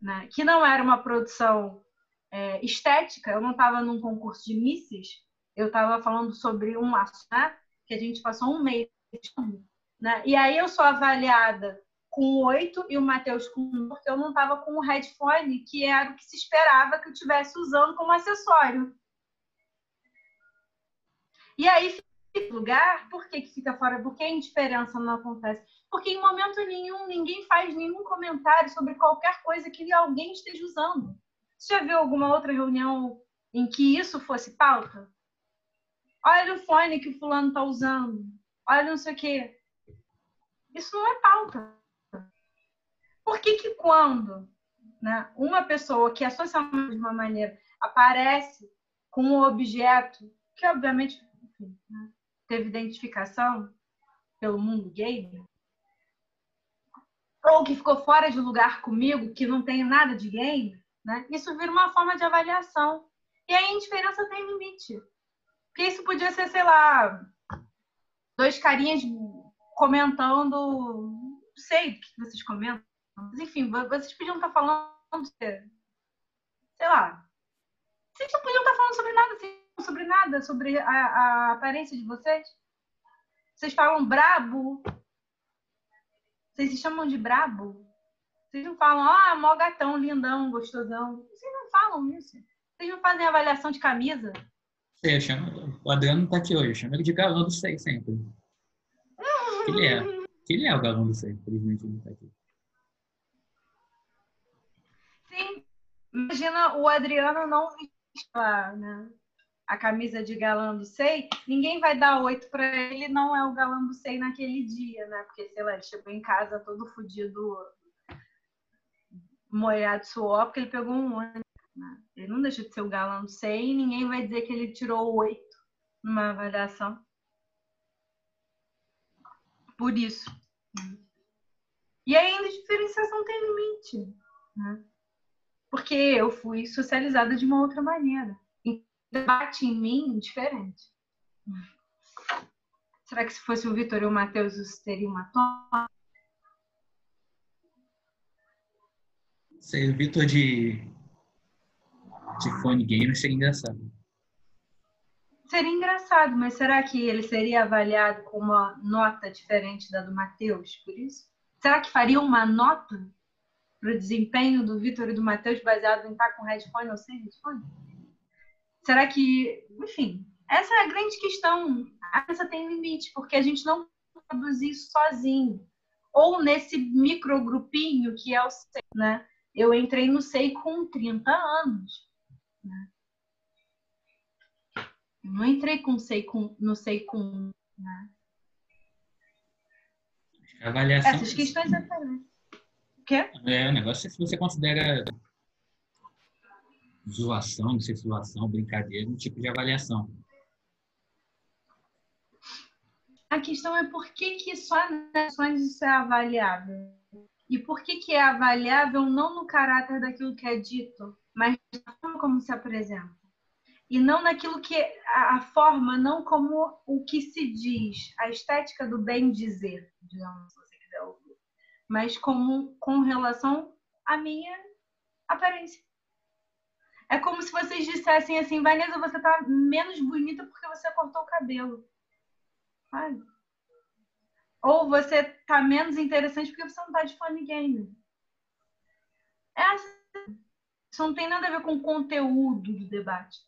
né? que não era uma produção é, estética, eu não estava num concurso de misses, eu estava falando sobre um laço, né? que a gente passou um mês. Né? E aí eu sou avaliada com oito e o Matheus com um, porque eu não estava com o headphone, que era o que se esperava que eu estivesse usando como acessório. E aí fica lugar, por que, que fica fora? Por que a indiferença não acontece? Porque em momento nenhum ninguém faz nenhum comentário sobre qualquer coisa que alguém esteja usando. Você já viu alguma outra reunião em que isso fosse pauta? Olha o fone que o fulano está usando. Olha não sei o quê. Isso não é pauta. Por que que quando né, uma pessoa que é socialmente de uma maneira aparece com um objeto que obviamente enfim, né, teve identificação pelo mundo gay, ou que ficou fora de lugar comigo, que não tem nada de gay, né, isso vira uma forma de avaliação. E aí a indiferença tem limite. Porque isso podia ser, sei lá, dois carinhas comentando, não sei o que vocês comentam, mas, enfim, vocês podiam estar falando, sei lá, vocês não podiam estar falando sobre nada, sobre nada, sobre a, a aparência de vocês. Vocês falam brabo. Vocês se chamam de brabo. Vocês não falam, ah, mó gatão, lindão, gostosão. Vocês não falam isso. Vocês não fazem avaliação de camisa. Sei, eu chamo, o Adriano tá aqui hoje, eu chamo ele de galão do seio sempre. [LAUGHS] Ele é. Ele é o galão do seio, infelizmente ele não tá aqui. Imagina o Adriano não vestir né, a camisa de galã do SEI, ninguém vai dar oito para ele, não é o galã do SEI naquele dia, né? Porque, sei lá, ele chegou em casa todo fodido, molhado de suor, porque ele pegou um ônibus. Né? Ele não deixa de ser o galã do SEI e ninguém vai dizer que ele tirou oito numa avaliação. Por isso. E ainda a diferenciação tem limite. Né? Porque eu fui socializada de uma outra maneira. E debate em mim diferente. Será que se fosse o Vitor e o Matheus, isso teria uma toma? Ser o Vitor de, de fone gamer seria engraçado. Seria engraçado, mas será que ele seria avaliado com uma nota diferente da do Matheus, por isso? Será que faria uma nota para o desempenho do Vitor e do Matheus baseado em estar com headphone ou sem headphone? Será que, enfim, essa é a grande questão. A criança tem limite, porque a gente não produz isso sozinho. Ou nesse microgrupinho que é o SEI, né? Eu entrei no SEI com 30 anos. Né? Eu não entrei com SEI com, no SEI com. Né? Avaliação. Essas questões é quê? É, o negócio é se você considera zoação, não sei se zoação, brincadeira, um tipo de avaliação. A questão é por que, que só nas ações isso é avaliável? E por que, que é avaliável não no caráter daquilo que é dito, mas na forma como se apresenta? E não naquilo que a, a forma, não como o que se diz, a estética do bem dizer, digamos, ouvir, mas como com relação à minha aparência. É como se vocês dissessem assim, Vanessa, você tá menos bonita porque você cortou o cabelo. Sabe? Ou você tá menos interessante porque você não tá de fone game. É assim. Isso não tem nada a ver com o conteúdo do debate.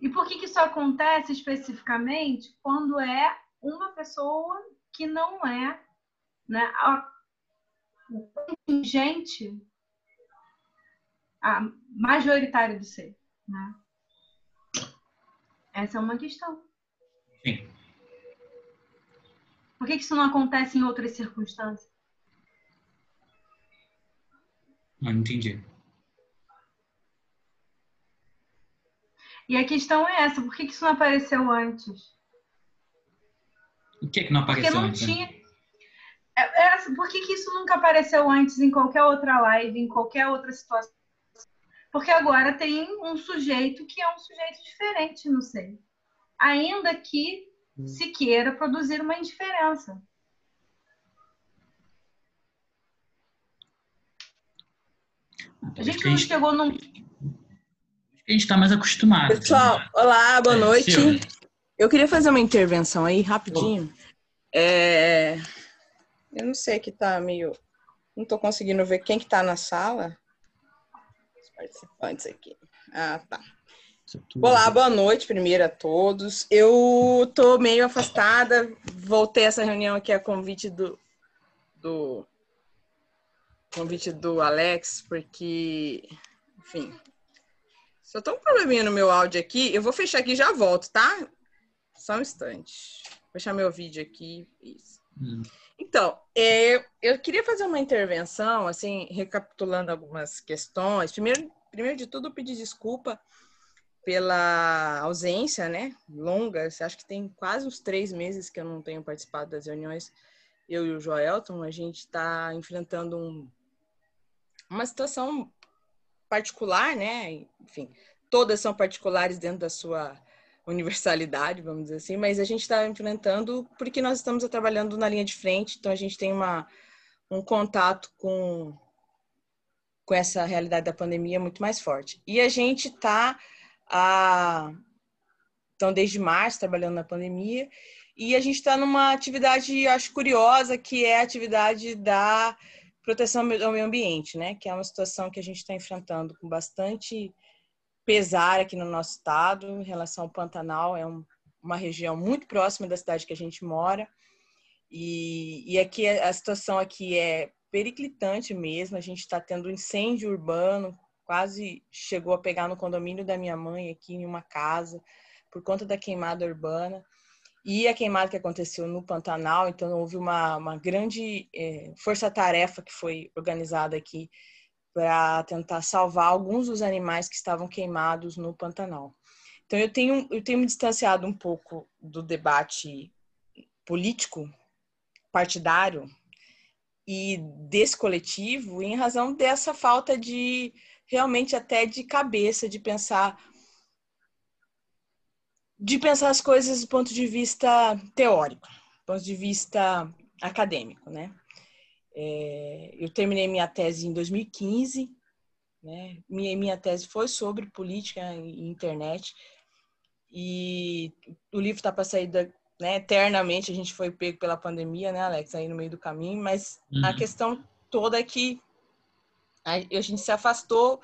E por que, que isso acontece especificamente quando é uma pessoa que não é né, o contingente a, majoritário do ser? Né? Essa é uma questão. Sim. Por que, isso não acontece em outras circunstâncias? Não entendi. E a questão é essa, por que, isso não apareceu antes? O que, que não apareceu Porque não antes? né? tinha. É, é assim, por que, que isso nunca apareceu antes em qualquer outra live, em qualquer outra situação? Porque agora tem um sujeito que é um sujeito diferente no seio. Ainda que se queira produzir uma indiferença. A gente não chegou num. A gente está mais acostumado. Pessoal, olá, boa É, noite. Eu queria fazer uma intervenção aí, rapidinho. É, Eu não sei que tá meio... Não tô conseguindo ver quem que tá na sala. Os participantes aqui. Ah, tá. Olá, boa noite primeiro a todos. Eu tô meio afastada, voltei essa reunião aqui a convite do, do convite do Alex, porque, enfim, só tô um probleminha no meu áudio aqui. Eu vou fechar aqui e já volto, tá? Só um instante. Vou fechar meu vídeo aqui. Isso. Hum. Então, é, eu queria fazer uma intervenção, assim, recapitulando algumas questões. Primeiro, primeiro de tudo, pedir desculpa pela ausência, né? Longa. Acho que tem quase uns três meses que eu não tenho participado das reuniões. Eu e o Joelton, a gente está enfrentando um- uma situação particular, né? Enfim, todas são particulares dentro da sua universalidade, vamos dizer assim, mas a gente está enfrentando porque nós estamos trabalhando na linha de frente, então a gente tem uma, um contato com, com essa realidade da pandemia muito mais forte. E a gente está, então, desde março, trabalhando na pandemia, e a gente está numa atividade, acho curiosa, que é a atividade da proteção ao meio ambiente, né? Que é uma situação que a gente está enfrentando com bastante pesar aqui no nosso estado em relação ao Pantanal. É um, uma região muito próxima da cidade que a gente mora. E, e aqui a situação aqui é periclitante mesmo. A gente está tendo incêndio urbano, quase chegou a pegar no condomínio da minha mãe aqui em uma casa por conta da queimada urbana e a queimada que aconteceu no Pantanal. Então houve uma, uma grande é, força-tarefa que foi organizada aqui para tentar salvar alguns dos animais que estavam queimados no Pantanal. Então eu tenho eu tenho me distanciado um pouco do debate político partidário e desse coletivo em razão dessa falta de realmente até de cabeça, de pensar de pensar as coisas do ponto de vista teórico, do ponto de vista acadêmico, né? É, eu terminei minha tese em 2015, né? Minha, minha tese foi sobre política e internet e o livro está para sair da, né, eternamente, a gente foi pego pela pandemia, né, Alex, aí no meio do caminho, mas uhum. a questão toda é que a gente se afastou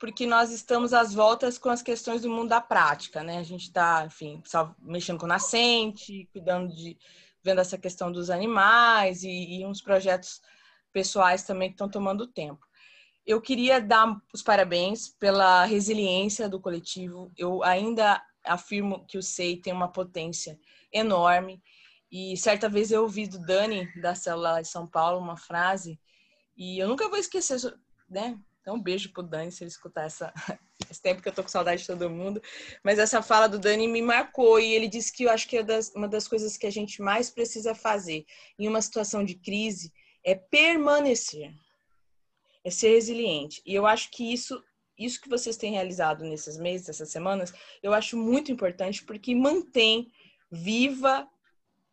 porque nós estamos às voltas com as questões do mundo da prática, né? A gente está, enfim, só mexendo com nascente, cuidando de vendo essa questão dos animais e, e uns projetos pessoais também que estão tomando tempo. Eu queria dar os parabéns pela resiliência do coletivo. Eu ainda afirmo que o SEI tem uma potência enorme. E certa vez eu ouvi do Dani, da célula de São Paulo, uma frase, e eu nunca vou esquecer né? Então, um beijo pro Dani se ele escutar essa, [LAUGHS] esse tempo que eu tô com saudade de todo mundo. Mas essa fala do Dani me marcou e ele disse que eu acho que é das, uma das coisas que a gente mais precisa fazer em uma situação de crise é permanecer, é ser resiliente. E eu acho que isso, isso que vocês têm realizado nesses meses, essas semanas, eu acho muito importante porque mantém viva,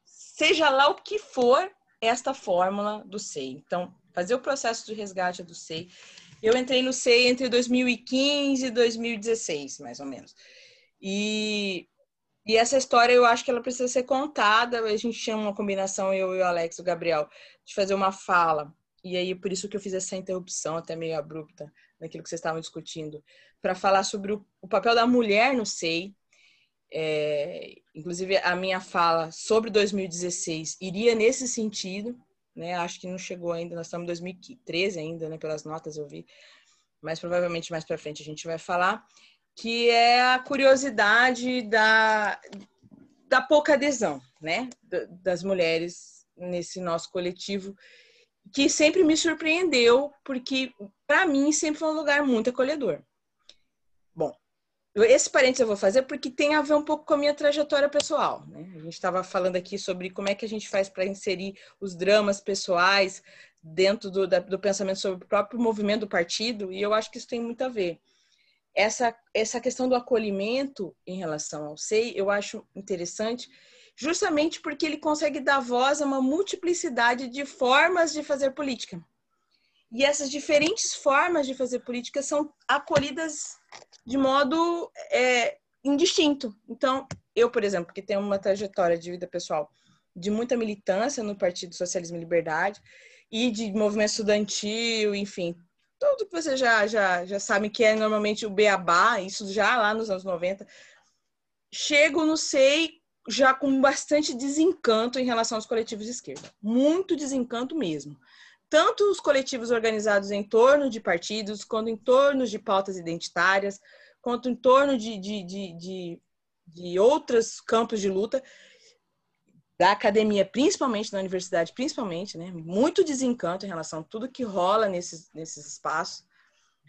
seja lá o que for, esta fórmula do SEI. Então, fazer o processo de resgate do SEI. Eu entrei no SEI entre 2015 e 2016, mais ou menos. E, e essa história eu acho que ela precisa ser contada. A gente tinha uma combinação, eu e o Alex, o Gabriel, de fazer uma fala. E aí, por isso que eu fiz essa interrupção até meio abrupta naquilo que vocês estavam discutindo, para falar sobre o, o, papel da mulher no SEI. É, inclusive, a minha fala sobre 2016 iria nesse sentido, né? Acho que não chegou ainda, nós estamos em 2013 ainda, né? Pelas notas eu vi, mas provavelmente mais para frente a gente vai falar, que é a curiosidade da, da pouca adesão, né? Das mulheres nesse nosso coletivo, que sempre me surpreendeu, porque para mim sempre foi um lugar muito acolhedor. Bom, esse parênteses eu vou fazer porque tem a ver um pouco com a minha trajetória pessoal. Né? A gente estava falando aqui sobre como é que a gente faz para inserir os dramas pessoais dentro do, da, do pensamento sobre o próprio movimento do partido, e eu acho que isso tem muito a ver. Essa, essa questão do acolhimento em relação ao SEI, eu acho interessante, justamente porque ele consegue dar voz a uma multiplicidade de formas de fazer política. E essas diferentes formas de fazer política são acolhidas de modo é, indistinto. Então, eu, por exemplo, que tenho uma trajetória de vida pessoal de muita militância no Partido Socialismo e Liberdade e de movimento estudantil, enfim, tudo que vocês já, já, já sabem que é normalmente o beabá, isso já lá nos anos 90, chego no SEI já com bastante desencanto em relação aos coletivos de esquerda. Muito desencanto mesmo tanto os coletivos organizados em torno de partidos, quanto em torno de pautas identitárias, quanto em torno de, de, de, de, de outros campos de luta, da academia, principalmente na universidade, principalmente, né? Muito desencanto em relação a tudo que rola nesses, nesses espaços.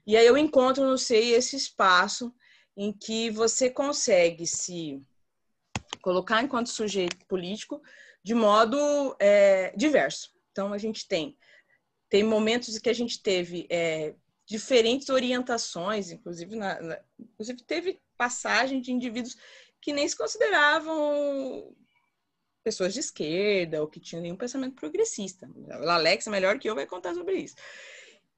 E aí eu encontro no SEI esse espaço em que você consegue se colocar enquanto sujeito político de modo é, diverso. Então, a gente tem tem momentos que a gente teve é, diferentes orientações, inclusive, na, na, inclusive teve passagem de indivíduos que nem se consideravam pessoas de esquerda ou que tinham nenhum pensamento progressista. O Alex, melhor que eu, vai contar sobre isso.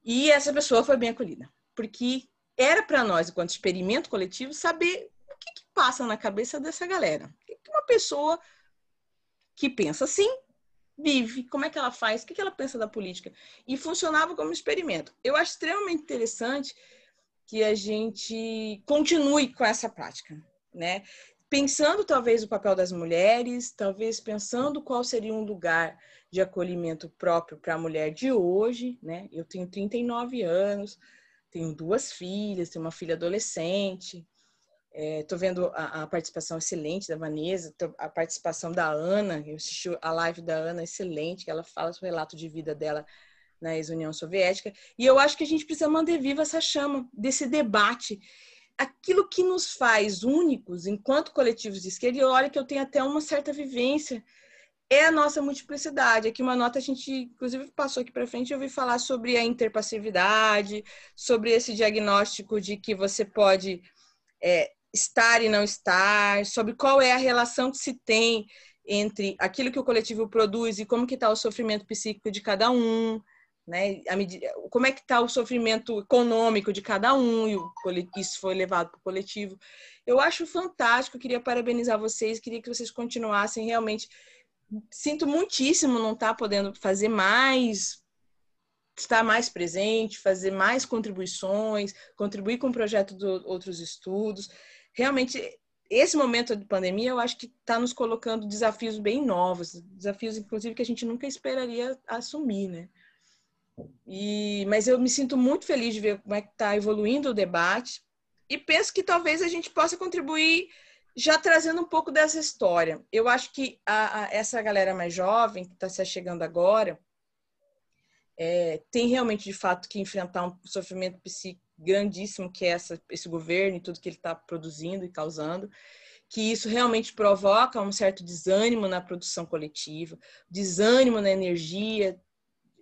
E essa pessoa foi bem acolhida, porque era para nós, enquanto experimento coletivo, saber o que, que, passa na cabeça dessa galera. O que uma pessoa que pensa assim vive, como é que ela faz, o que ela pensa da política. E funcionava como experimento. Eu acho extremamente interessante que a gente continue com essa prática, né? Pensando talvez o papel das mulheres, talvez pensando qual seria um lugar de acolhimento próprio para a mulher de hoje, né? Eu tenho 39 anos, tenho duas filhas, tenho uma filha adolescente, Estou é, vendo a, a, participação excelente da Vanessa, a participação da Ana. Eu assisti a live da Ana, excelente, que ela fala sobre o relato de vida dela na ex-União Soviética. E eu acho que a gente precisa manter viva essa chama desse debate. Aquilo que nos faz únicos enquanto coletivos de esquerda, e olha que eu tenho até uma certa vivência, é a nossa multiplicidade. Aqui uma nota a gente, inclusive, passou aqui para frente, eu ouvi falar sobre a interpassividade, sobre esse diagnóstico de que você pode é, estar e não estar, sobre qual é a relação que se tem entre aquilo que o coletivo produz e como que está o sofrimento psíquico de cada um, né? Medida, como é que está o sofrimento econômico de cada um e o, isso foi levado para o coletivo. Eu acho fantástico, queria parabenizar vocês, queria que vocês continuassem realmente. Sinto muitíssimo não estar tá podendo fazer mais, estar mais presente, fazer mais contribuições, contribuir com o projeto de outros estudos realmente esse momento de pandemia eu acho que está nos colocando desafios bem novos, desafios inclusive que a gente nunca esperaria assumir, né? E, mas eu me sinto muito feliz de ver como é que está evoluindo o debate e penso que talvez a gente possa contribuir já trazendo um pouco dessa história. Eu acho que a, a, essa galera mais jovem que está se chegando agora é, tem realmente de fato que enfrentar um sofrimento psíquico grandíssimo que é essa, esse governo e tudo que ele está produzindo e causando, que isso realmente provoca um certo desânimo na produção coletiva, desânimo na energia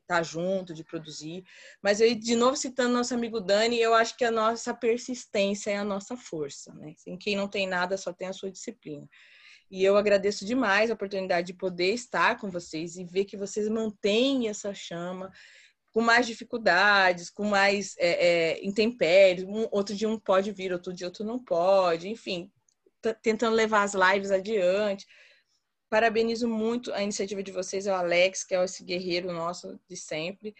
estar tá junto, de produzir. Mas aí, de novo, citando nosso amigo Dani, eu acho que a nossa persistência é a nossa força. Né? Sem quem não tem nada, só tem a sua disciplina. E eu agradeço demais a oportunidade de poder estar com vocês e ver que vocês mantêm essa chama com mais dificuldades, com mais é, é, intempéries. Um, outro dia um pode vir, outro dia outro não pode, enfim, tentando levar as lives adiante. Parabenizo muito a iniciativa de vocês, é o Alex, que é esse guerreiro nosso de sempre,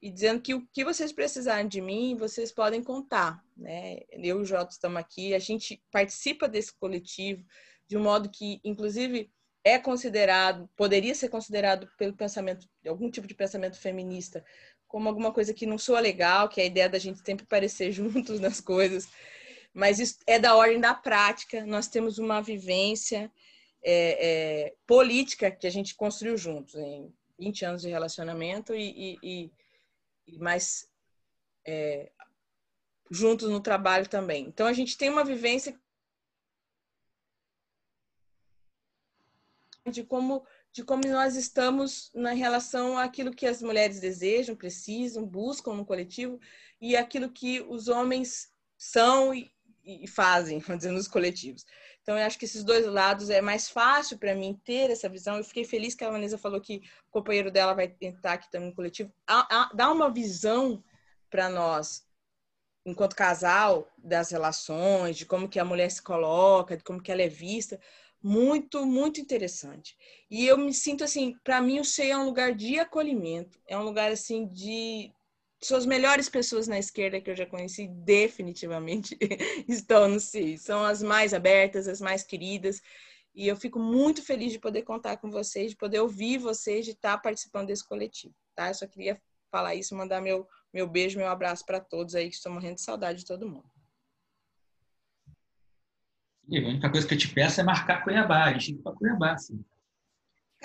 e dizendo que o que vocês precisarem de mim, vocês podem contar. Né? Eu e o Jota estamos aqui, a gente participa desse coletivo de um modo que, inclusive, é considerado, poderia ser considerado pelo pensamento, algum tipo de pensamento feminista, como alguma coisa que não soa legal, que é a ideia da gente sempre parecer [LAUGHS] juntos nas coisas, mas isso é da ordem da prática. Nós temos uma vivência é, é, política que a gente construiu juntos em 20 anos de relacionamento e, e, e mais é, juntos no trabalho também. Então a gente tem uma vivência de como de como nós estamos na relação àquilo que as mulheres desejam, precisam, buscam no coletivo e aquilo que os homens são e fazem, [LAUGHS] vamos dizer, nos coletivos. Então, eu acho que esses dois lados é mais fácil para mim ter essa visão. Eu fiquei feliz que a Vanessa falou que o companheiro dela vai entrar aqui também no coletivo. Dá uma visão para nós, enquanto casal, das relações, de como que a mulher se coloca, de como que ela é vista, muito, muito interessante. E eu me sinto assim, para mim o CEI é um lugar de acolhimento, é um lugar assim de são as melhores pessoas na esquerda que eu já conheci, definitivamente [LAUGHS] estão no CEI. São as mais abertas, as mais queridas. E eu fico muito feliz de poder contar com vocês, de poder ouvir vocês, de estar participando desse coletivo, tá? Eu só queria falar isso, mandar meu, meu beijo, meu abraço para todos aí que estão morrendo de saudade de todo mundo. E a única coisa que eu te peço é marcar Cuiabá. A gente para Cuiabá, assim.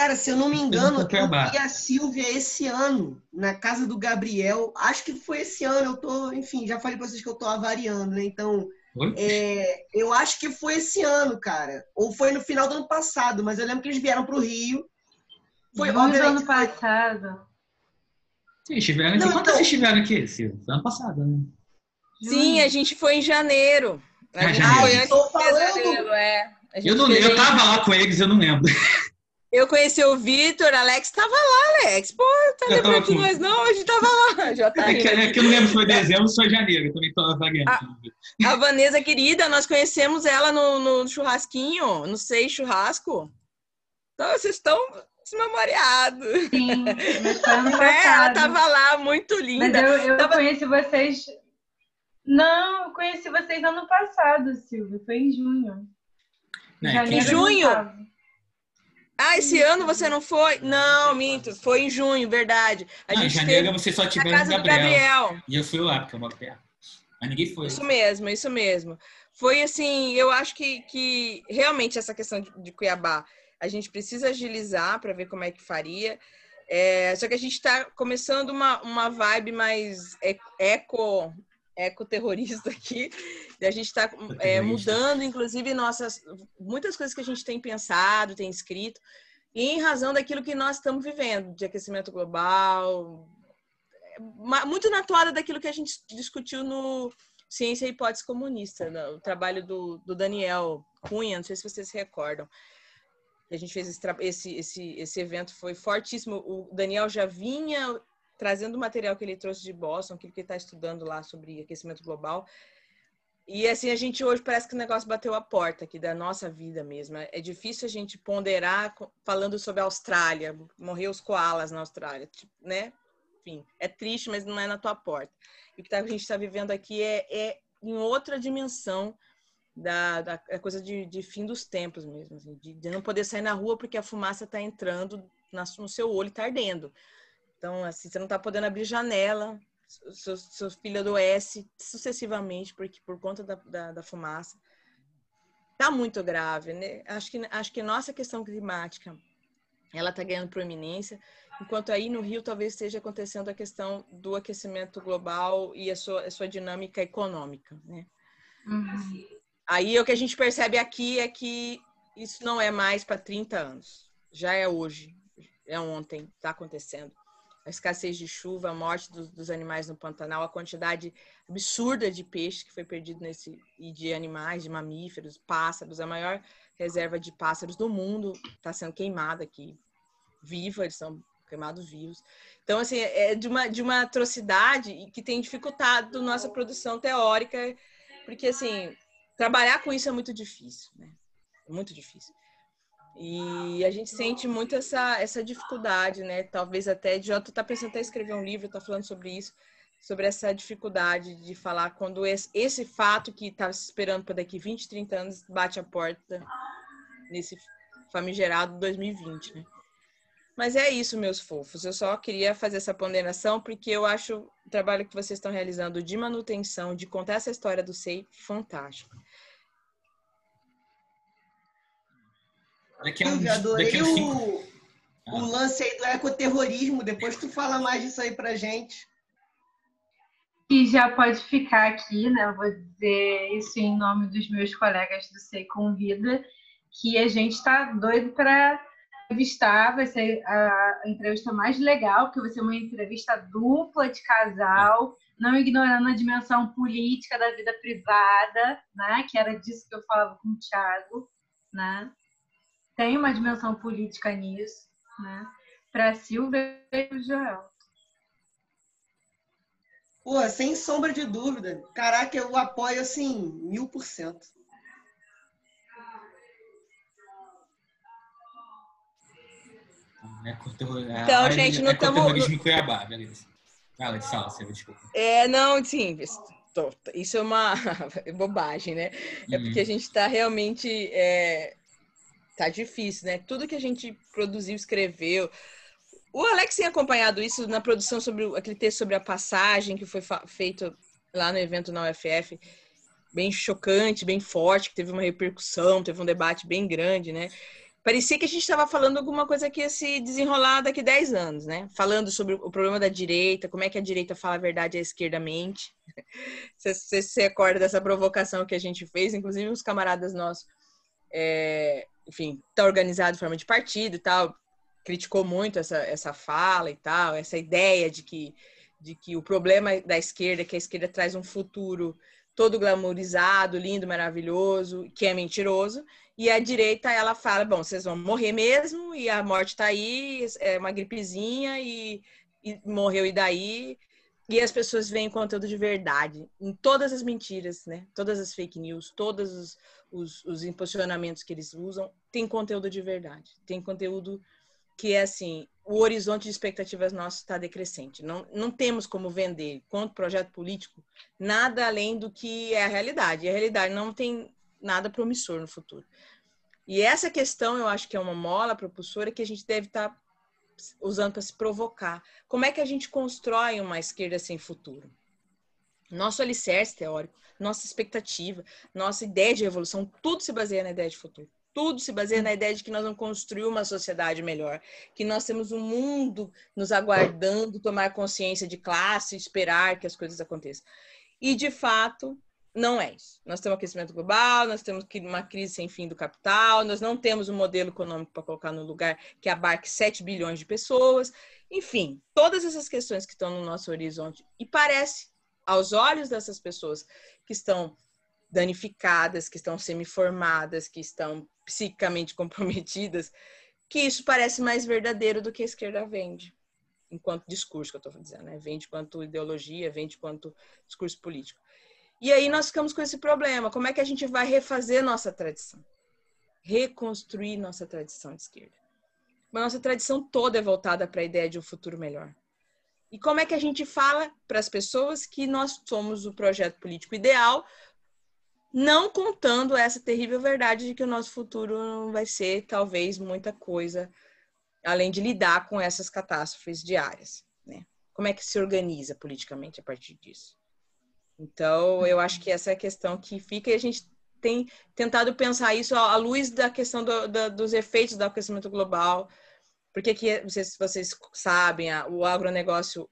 Cara, se eu não me engano, eu vi a Silvia esse ano, na casa do Gabriel. Acho que foi esse ano. Eu tô, enfim, já falei para vocês que eu tô avariando, né? Então, é, eu acho que foi esse ano, cara. Ou foi no final do ano passado, mas eu lembro que eles vieram para o Rio. Foi no ano passado. Sim, estiveram aqui. Não, Quando então... vocês estiveram aqui, Silvia? Foi ano passado, né? Sim, a gente foi em janeiro. A gente ah, foi antes falando. é. Eu, não, eu tava lá com eles, eu não lembro. Eu conheci o Vitor, Alex estava lá, Alex. Pô, tá lembrando de nós não? A gente tava lá. [LAUGHS] Já tá é, que, é que eu não lembro se foi dezembro ou se foi janeiro. Eu também tô variando. A, a Vanessa, querida, nós conhecemos ela no, no churrasquinho, no Sei Churrasco. Então, vocês estão desmemoriado. Sim. [LAUGHS] É, ela tava lá, muito linda. Mas eu, eu Tava- conheci vocês. Não, eu conheci vocês ano passado, Silvia. Foi em junho. Né, não junho? Ah, esse ano você não foi? Não, minto, foi em junho, verdade. A Não, em gente janeiro teve vocês só tiveram casa o do Gabriel. Gabriel. E eu fui lá, porque eu moro perto. Mas ninguém foi. Isso mesmo, isso mesmo. Foi assim, eu acho que, que realmente essa questão de, de Cuiabá, a gente precisa agilizar para ver como é que faria. É, só que a gente está começando uma, uma vibe mais eco ecoterrorista aqui. E a gente está Ecoterrorista. mudando, inclusive, nossas muitas coisas que a gente tem pensado, tem escrito, e em razão daquilo que nós estamos vivendo, de aquecimento global, ma- muito na toada daquilo que a gente discutiu no Ciência e Hipótese Comunista, no- o trabalho do, do Daniel Cunha, não sei se vocês se recordam. A gente fez esse, esse, esse, esse evento, foi fortíssimo. O Daniel já vinha trazendo o material que ele trouxe de Boston, aquilo que ele está estudando lá sobre aquecimento global. E assim, a gente hoje parece que o negócio bateu a porta aqui da nossa vida mesmo. É difícil a gente ponderar falando sobre a Austrália, morrer os koalas na Austrália, né? Enfim, é triste, mas não é na tua porta. E o que tá- a gente está vivendo aqui é, é em outra dimensão da, da a coisa de, de fim dos tempos mesmo, assim, de, de não poder sair na rua porque a fumaça está entrando na- no seu olho está ardendo. Então, assim, você não está podendo abrir janela, seu, seu filho adoece sucessivamente porque, por conta da, da, da fumaça. Tá muito grave, né? Acho que, acho que nossa questão climática ela está ganhando proeminência, enquanto aí no Rio talvez esteja acontecendo a questão do aquecimento global e a sua, a sua dinâmica econômica, né? Uhum. Aí o que a gente percebe aqui é que isso não é mais para 30 anos. Já é hoje, é ontem, está acontecendo. A escassez de chuva, a morte dos, dos animais no Pantanal, a quantidade absurda de peixe que foi perdido nesse e de animais, de mamíferos, pássaros, a maior reserva de pássaros do mundo está sendo queimada aqui, viva, eles são queimados vivos. Então, assim, é de uma, de uma atrocidade que tem dificultado nossa produção teórica, porque, assim, trabalhar com isso é muito difícil, né? É muito difícil. E a gente sente muito essa, essa dificuldade, né? Talvez até, Jota tá pensando até em escrever um livro, tá falando sobre isso, sobre essa dificuldade de falar quando esse, esse fato que se esperando para daqui 20, 30 anos bate a porta nesse famigerado 2020, né? Mas é isso, meus fofos. Eu só queria fazer essa ponderação porque eu acho o trabalho que vocês estão realizando de manutenção, de contar essa história do SEI, fantástico. Daqui a uns, adorei daqui a cinco... o, o lance aí do ecoterrorismo. Depois tu fala mais disso aí pra gente. E já pode ficar aqui, né? Eu vou dizer isso em nome dos meus colegas do Sei Convida, que a gente está doido para entrevistar. Vai ser a entrevista mais legal, porque vai ser uma entrevista dupla de casal, não ignorando a dimensão política da vida privada, né? Que era disso que eu falava com o Thiago, né? Tem uma dimensão política nisso, né? Para Silvia e o Joel. Pô, sem sombra de dúvida. Caraca, eu apoio assim, mil por cento. Então, gente, não tamo- Ecoterrorismo em Cuiabá, beleza. Fala, fala, Silvia, desculpa. É, não, sim, isso é uma [LAUGHS] bobagem, né? É Uhum. porque a gente está realmente. É, tá difícil, né? Tudo que a gente produziu, escreveu. O Alex tem acompanhado isso na produção sobre aquele texto sobre a passagem que foi feito lá no evento na UFF, bem chocante, bem forte, que teve uma repercussão, teve um debate bem grande, né? Parecia que a gente estava falando alguma coisa que ia se desenrolar daqui 10 anos, né? Falando sobre o problema da direita, como é que a direita fala a verdade à esquerda mente. [LAUGHS] Você, você se recorda dessa provocação que a gente fez? Inclusive, os camaradas nossos, é, enfim, tá organizado em forma de partido e tal, criticou muito essa, essa fala e tal, essa ideia de que, de que o problema da esquerda é que a esquerda traz um futuro todo glamourizado, lindo, maravilhoso, que é mentiroso, e a direita ela fala, bom, vocês vão morrer mesmo, e a morte tá aí, é uma gripezinha, e, e morreu e daí, e as pessoas veem conteúdo de verdade, em todas as mentiras, né? Todas as fake news, todos os, os, os impulsionamentos que eles usam, tem conteúdo de verdade, tem conteúdo que é assim, o horizonte de expectativas nosso está decrescente. Não, não temos como vender, quanto projeto político, nada além do que é a realidade. E a realidade não tem nada promissor no futuro. E essa questão, eu acho que é uma mola propulsora que a gente deve estar tá usando para se provocar. Como é que a gente constrói uma esquerda sem futuro? Nosso alicerce teórico, nossa expectativa, nossa ideia de revolução, tudo se baseia na ideia de futuro. Tudo se baseia na ideia de que nós vamos construir uma sociedade melhor, que nós temos um mundo nos aguardando, tomar consciência de classe, esperar que as coisas aconteçam. E, de fato, não é isso. Nós temos aquecimento global, nós temos uma crise sem fim do capital, nós não temos um modelo econômico para colocar no lugar que abarque 7 bilhões de pessoas. Enfim, todas essas questões que estão no nosso horizonte. E parece, aos olhos dessas pessoas que estão danificadas, que estão semi-formadas, que estão psicamente [LAUGHS] comprometidas, que isso parece mais verdadeiro do que a esquerda vende, enquanto discurso que eu estou dizendo, né? Vende quanto ideologia, vende quanto discurso político. E aí nós ficamos com esse problema. Como é que a gente vai refazer nossa tradição? Reconstruir nossa tradição de esquerda. Mas nossa tradição toda é voltada para a ideia de um futuro melhor. E como é que a gente fala para as pessoas que nós somos o projeto político ideal, não contando essa terrível verdade de que o nosso futuro não vai ser talvez muita coisa além de lidar com essas catástrofes diárias, né? Como é que se organiza politicamente a partir disso? Então, eu acho que essa é a questão que fica e a gente tem tentado pensar isso à luz da questão do, do, dos efeitos do aquecimento global, porque que vocês, vocês sabem, o agronegócio,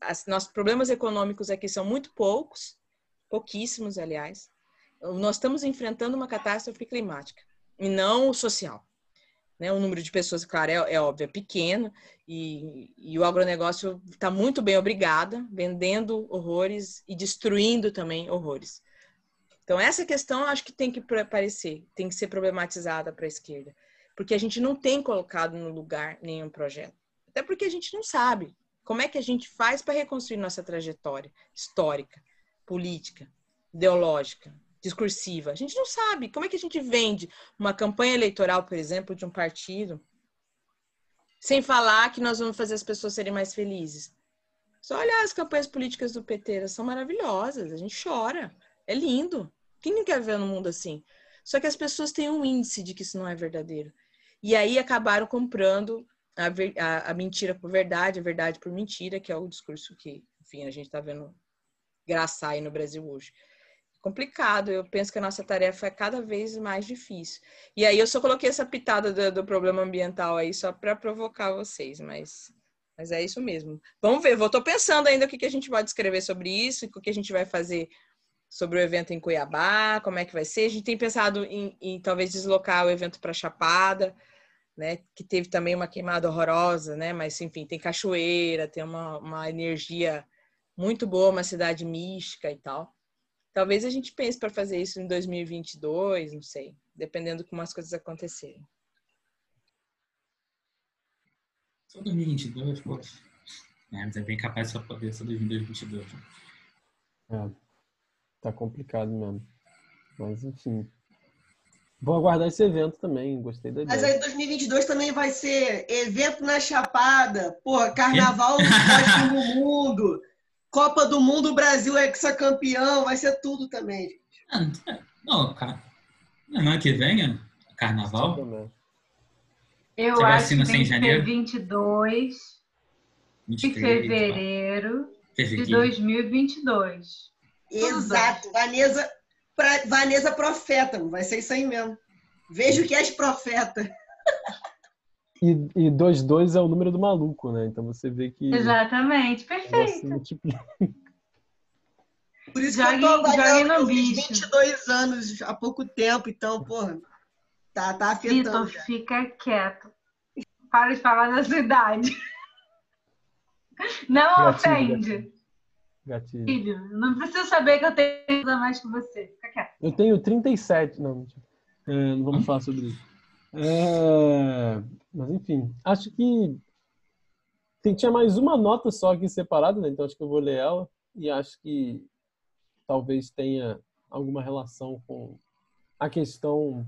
as, nossos problemas econômicos aqui são muito poucos, pouquíssimos, aliás, nós estamos enfrentando uma catástrofe climática e não social. Né? O número de pessoas, claro, é, é óbvio, é pequeno e, e o agronegócio está muito bem obrigada, vendendo horrores e destruindo também horrores. Então, essa questão acho que tem que aparecer, tem que ser problematizada para a esquerda, porque a gente não tem colocado no lugar nenhum projeto. Até porque a gente não sabe como é que a gente faz para reconstruir nossa trajetória histórica, política, ideológica, discursiva. A gente não sabe como é que a gente vende uma campanha eleitoral, por exemplo, de um partido, sem falar que nós vamos fazer as pessoas serem mais felizes. Só olhar as campanhas políticas do PT, elas são maravilhosas, a gente chora, é lindo. Quem não quer ver no mundo assim? Só que as pessoas têm um índice de que isso não é verdadeiro. E aí acabaram comprando a, a, a mentira por verdade, a verdade por mentira, que é o discurso que, enfim, a gente está vendo graçar aí no Brasil hoje complicado. Eu penso que a nossa tarefa é cada vez mais difícil. E aí eu só coloquei essa pitada do, do problema ambiental aí só para provocar vocês, mas, mas é isso mesmo. Vamos ver, estou pensando ainda o que, que a gente pode escrever sobre isso, o que a gente vai fazer sobre o evento em Cuiabá, como é que vai ser. A gente tem pensado em, em talvez deslocar o evento para Chapada, né, que teve também uma queimada horrorosa, né, mas enfim, tem cachoeira, tem uma, uma energia muito boa, uma cidade mística e tal. Talvez a gente pense para fazer isso em 2022, não sei, dependendo de como as coisas acontecerem. Só 2022, pô. É, mas é bem capaz de só poder só 2022. É, tá complicado mesmo. Mas enfim. Vou aguardar esse evento também, gostei da ideia. Mas aí 2022 também vai ser evento na Chapada, porra, carnaval do mundo. Copa do Mundo, o Brasil é hexacampeão, vai ser tudo também, gente. Ah, não, cara. Não é que venha? Carnaval? Eu Você acho que tem que ser 22 de fevereiro de 2022. Exato. Vanessa, pra, Vanessa Profeta, vai ser isso aí mesmo. Vejo que és profeta. E 2-2 é o número do maluco, né? Então você vê que. Exatamente, perfeito. Por isso jogue, que eu tô avaliando eu fiz 22 anos há pouco tempo, então, porra, tá, tá afetando. Vitor, fica quieto. Para de falar da sua idade. Não gatilho, ofende. Gatilho. Filho, não preciso saber que eu tenho mais que você. Fica quieto. Eu tenho 37. Não, é, não vamos falar sobre isso. É, mas enfim, acho que tem, tinha mais uma nota só aqui separada, né? então acho que eu vou ler ela e acho que talvez tenha alguma relação com a questão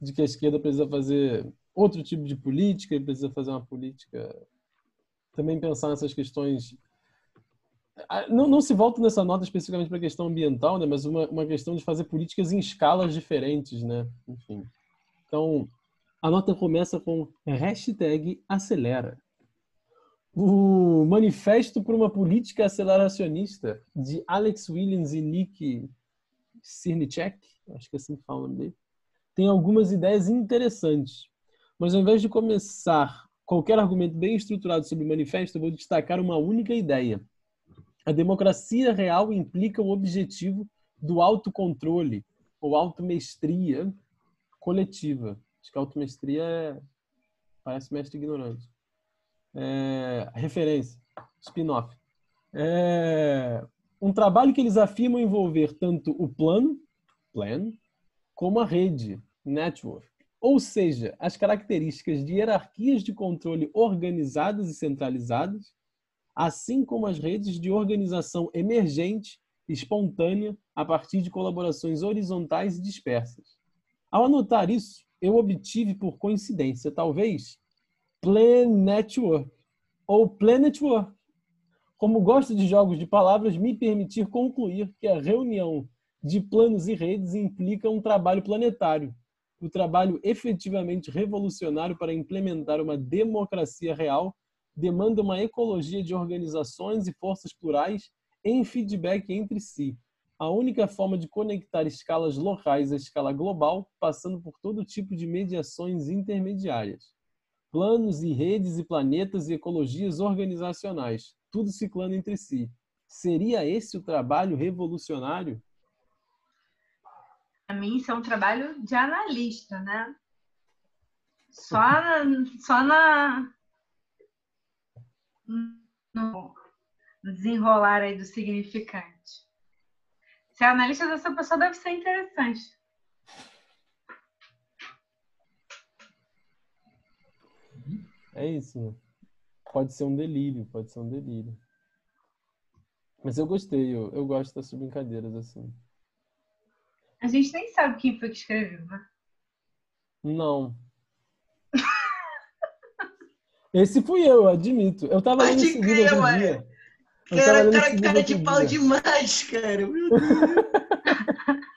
de que a esquerda precisa fazer outro tipo de política, ele precisa fazer uma política. Também pensar nessas questões. Ah, Não, não se volta nessa nota especificamente para a questão ambiental, né? mas uma, uma questão de fazer políticas em escalas diferentes. Né? Enfim. Então, a nota começa com hashtag acelera. O Manifesto por uma Política Aceleracionista, de Alex Williams e Nick Sirnicek, acho que é assim que fala o nome dele, tem algumas ideias interessantes. Mas ao invés de começar qualquer argumento bem estruturado sobre o manifesto, eu vou destacar uma única ideia. A democracia real implica o objetivo do autocontrole ou automestria coletiva. Acho que automestria é... parece mestre ignorante. É... Referência, spin-off. É... Um trabalho que eles afirmam envolver tanto o plano, plan, como a rede, network. Ou seja, as características de hierarquias de controle organizadas e centralizadas, assim como as redes de organização emergente, espontânea, a partir de colaborações horizontais e dispersas. Ao anotar isso, eu obtive por coincidência, talvez, Plan Network ou Planet Work. Como gosto de jogos de palavras, me permitir concluir que a reunião de planos e redes implica um trabalho planetário, o trabalho efetivamente revolucionário para implementar uma democracia real demanda uma ecologia de organizações e forças plurais em feedback entre si. A única forma de conectar escalas locais à escala global, passando por todo tipo de mediações intermediárias. Planos e redes e planetas e ecologias organizacionais, tudo ciclando entre si. Seria esse o trabalho revolucionário? Para mim, isso é um trabalho de analista, né? Só na, [LAUGHS] só na no desenrolar aí do significante. Ser analista dessa pessoa deve ser interessante. É isso. Pode ser um delírio, pode ser um delírio. Mas eu gostei, eu, eu gosto dessas brincadeiras assim. A gente nem sabe quem foi que escreveu, né? Não. Esse fui eu, admito. Eu tava lendo esse livro outro dia. Eu Cara, cara, cara de pau dia. demais, cara. Meu Deus. [LAUGHS]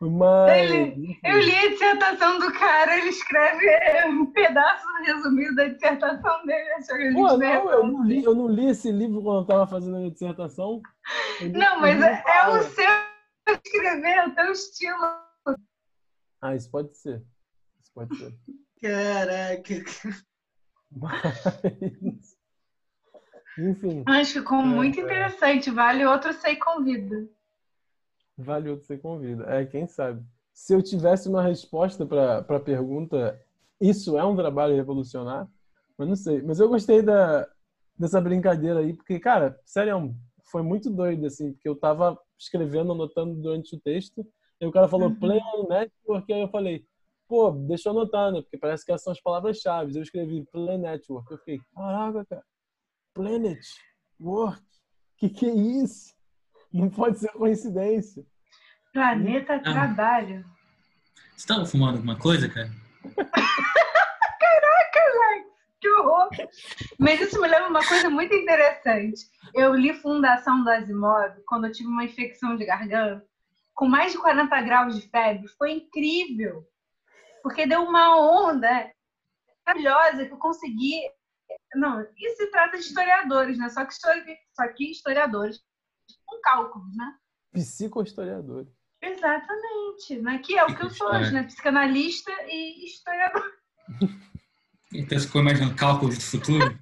Mas. Eu li a dissertação do cara, ele escreve um pedaço resumido da dissertação dele. A gente Pô, não, eu não, li, eu não li esse livro quando eu tava fazendo a minha dissertação. Eu li Não, mas é, é o seu escrever, é o teu estilo. Ah, isso pode ser. Isso pode ser. Caraca. [LAUGHS] Mas. Enfim, Acho que ficou É, muito é. interessante. Vale outro sei convida. vale outro ser convida. É, quem sabe. Se eu tivesse uma resposta para a pergunta, isso é um trabalho revolucionário? Mas não sei. Mas eu gostei da, dessa brincadeira aí, porque, cara, sério, foi muito doido, assim, porque eu tava escrevendo, anotando durante o texto, e o cara falou Uhum. play on network, aí eu falei, pô, deixa eu anotar, né? Porque parece que essas são as palavras-chave. Eu escrevi play network. Eu fiquei, caraca, cara, planet, work, que que é isso? Não pode ser coincidência. Planeta Ah. Trabalho. Você tava fumando alguma coisa, cara? [LAUGHS] Que horror! Mas isso me lembra uma coisa muito interessante. Eu li Fundação do Asimov quando eu tive uma infecção de garganta com mais de 40 graus de febre. Foi incrível. Porque deu uma onda maravilhosa que eu consegui. Não, isso se trata de historiadores, né? Só que, histori- só que historiadores com cálculos, né? Psicohistoriador. Exatamente. Né? Que é o que eu sou hoje, né? Psicanalista e historiador. Então você ficou imaginando cálculos do futuro?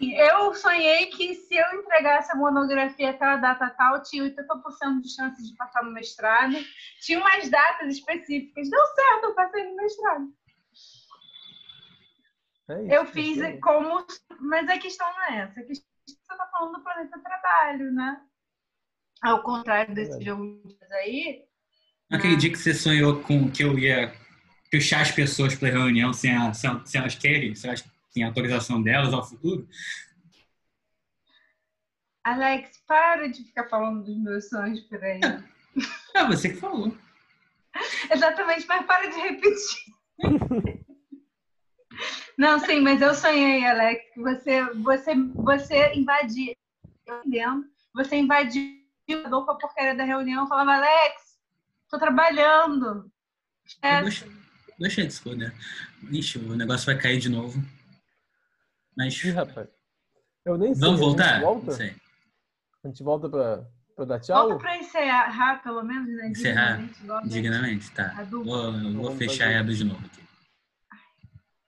Eu sonhei que se eu entregasse a monografia até a data tal, tinha 80% de chance de passar no mestrado. Tinha umas datas específicas. Deu certo, eu passei no mestrado. É isso, Eu fiz é. como. Mas a questão não é essa. A questão é que você está falando do planeta trabalho, né? Ao contrário desse Verdade. jogo aí. Aquele dia que você sonhou com que eu ia puxar as pessoas para reunião sem, a, sem, sem elas querem, sem elas têm autorização delas ao futuro? Alex, para de ficar falando dos meus sonhos por aí. É você que falou. [LAUGHS] Exatamente, mas para de repetir. [LAUGHS] Não, sim, mas eu sonhei, Alex, que você, você, você invadia, eu entendo, você invadiu com a porcaria da reunião, falava, Alex, tô trabalhando. Eu gostei, gostei disso, né? Ixi, o negócio vai cair de novo. Mas. Ih, rapaz. Eu nem sei. Vamos a gente voltar? volta? Sei. A gente volta pra, pra dar tchau? Volta pra encerrar, pelo menos, né? Encerrar dignamente, dignamente, tá. Vou, vou fechar fazer. a do de novo aqui.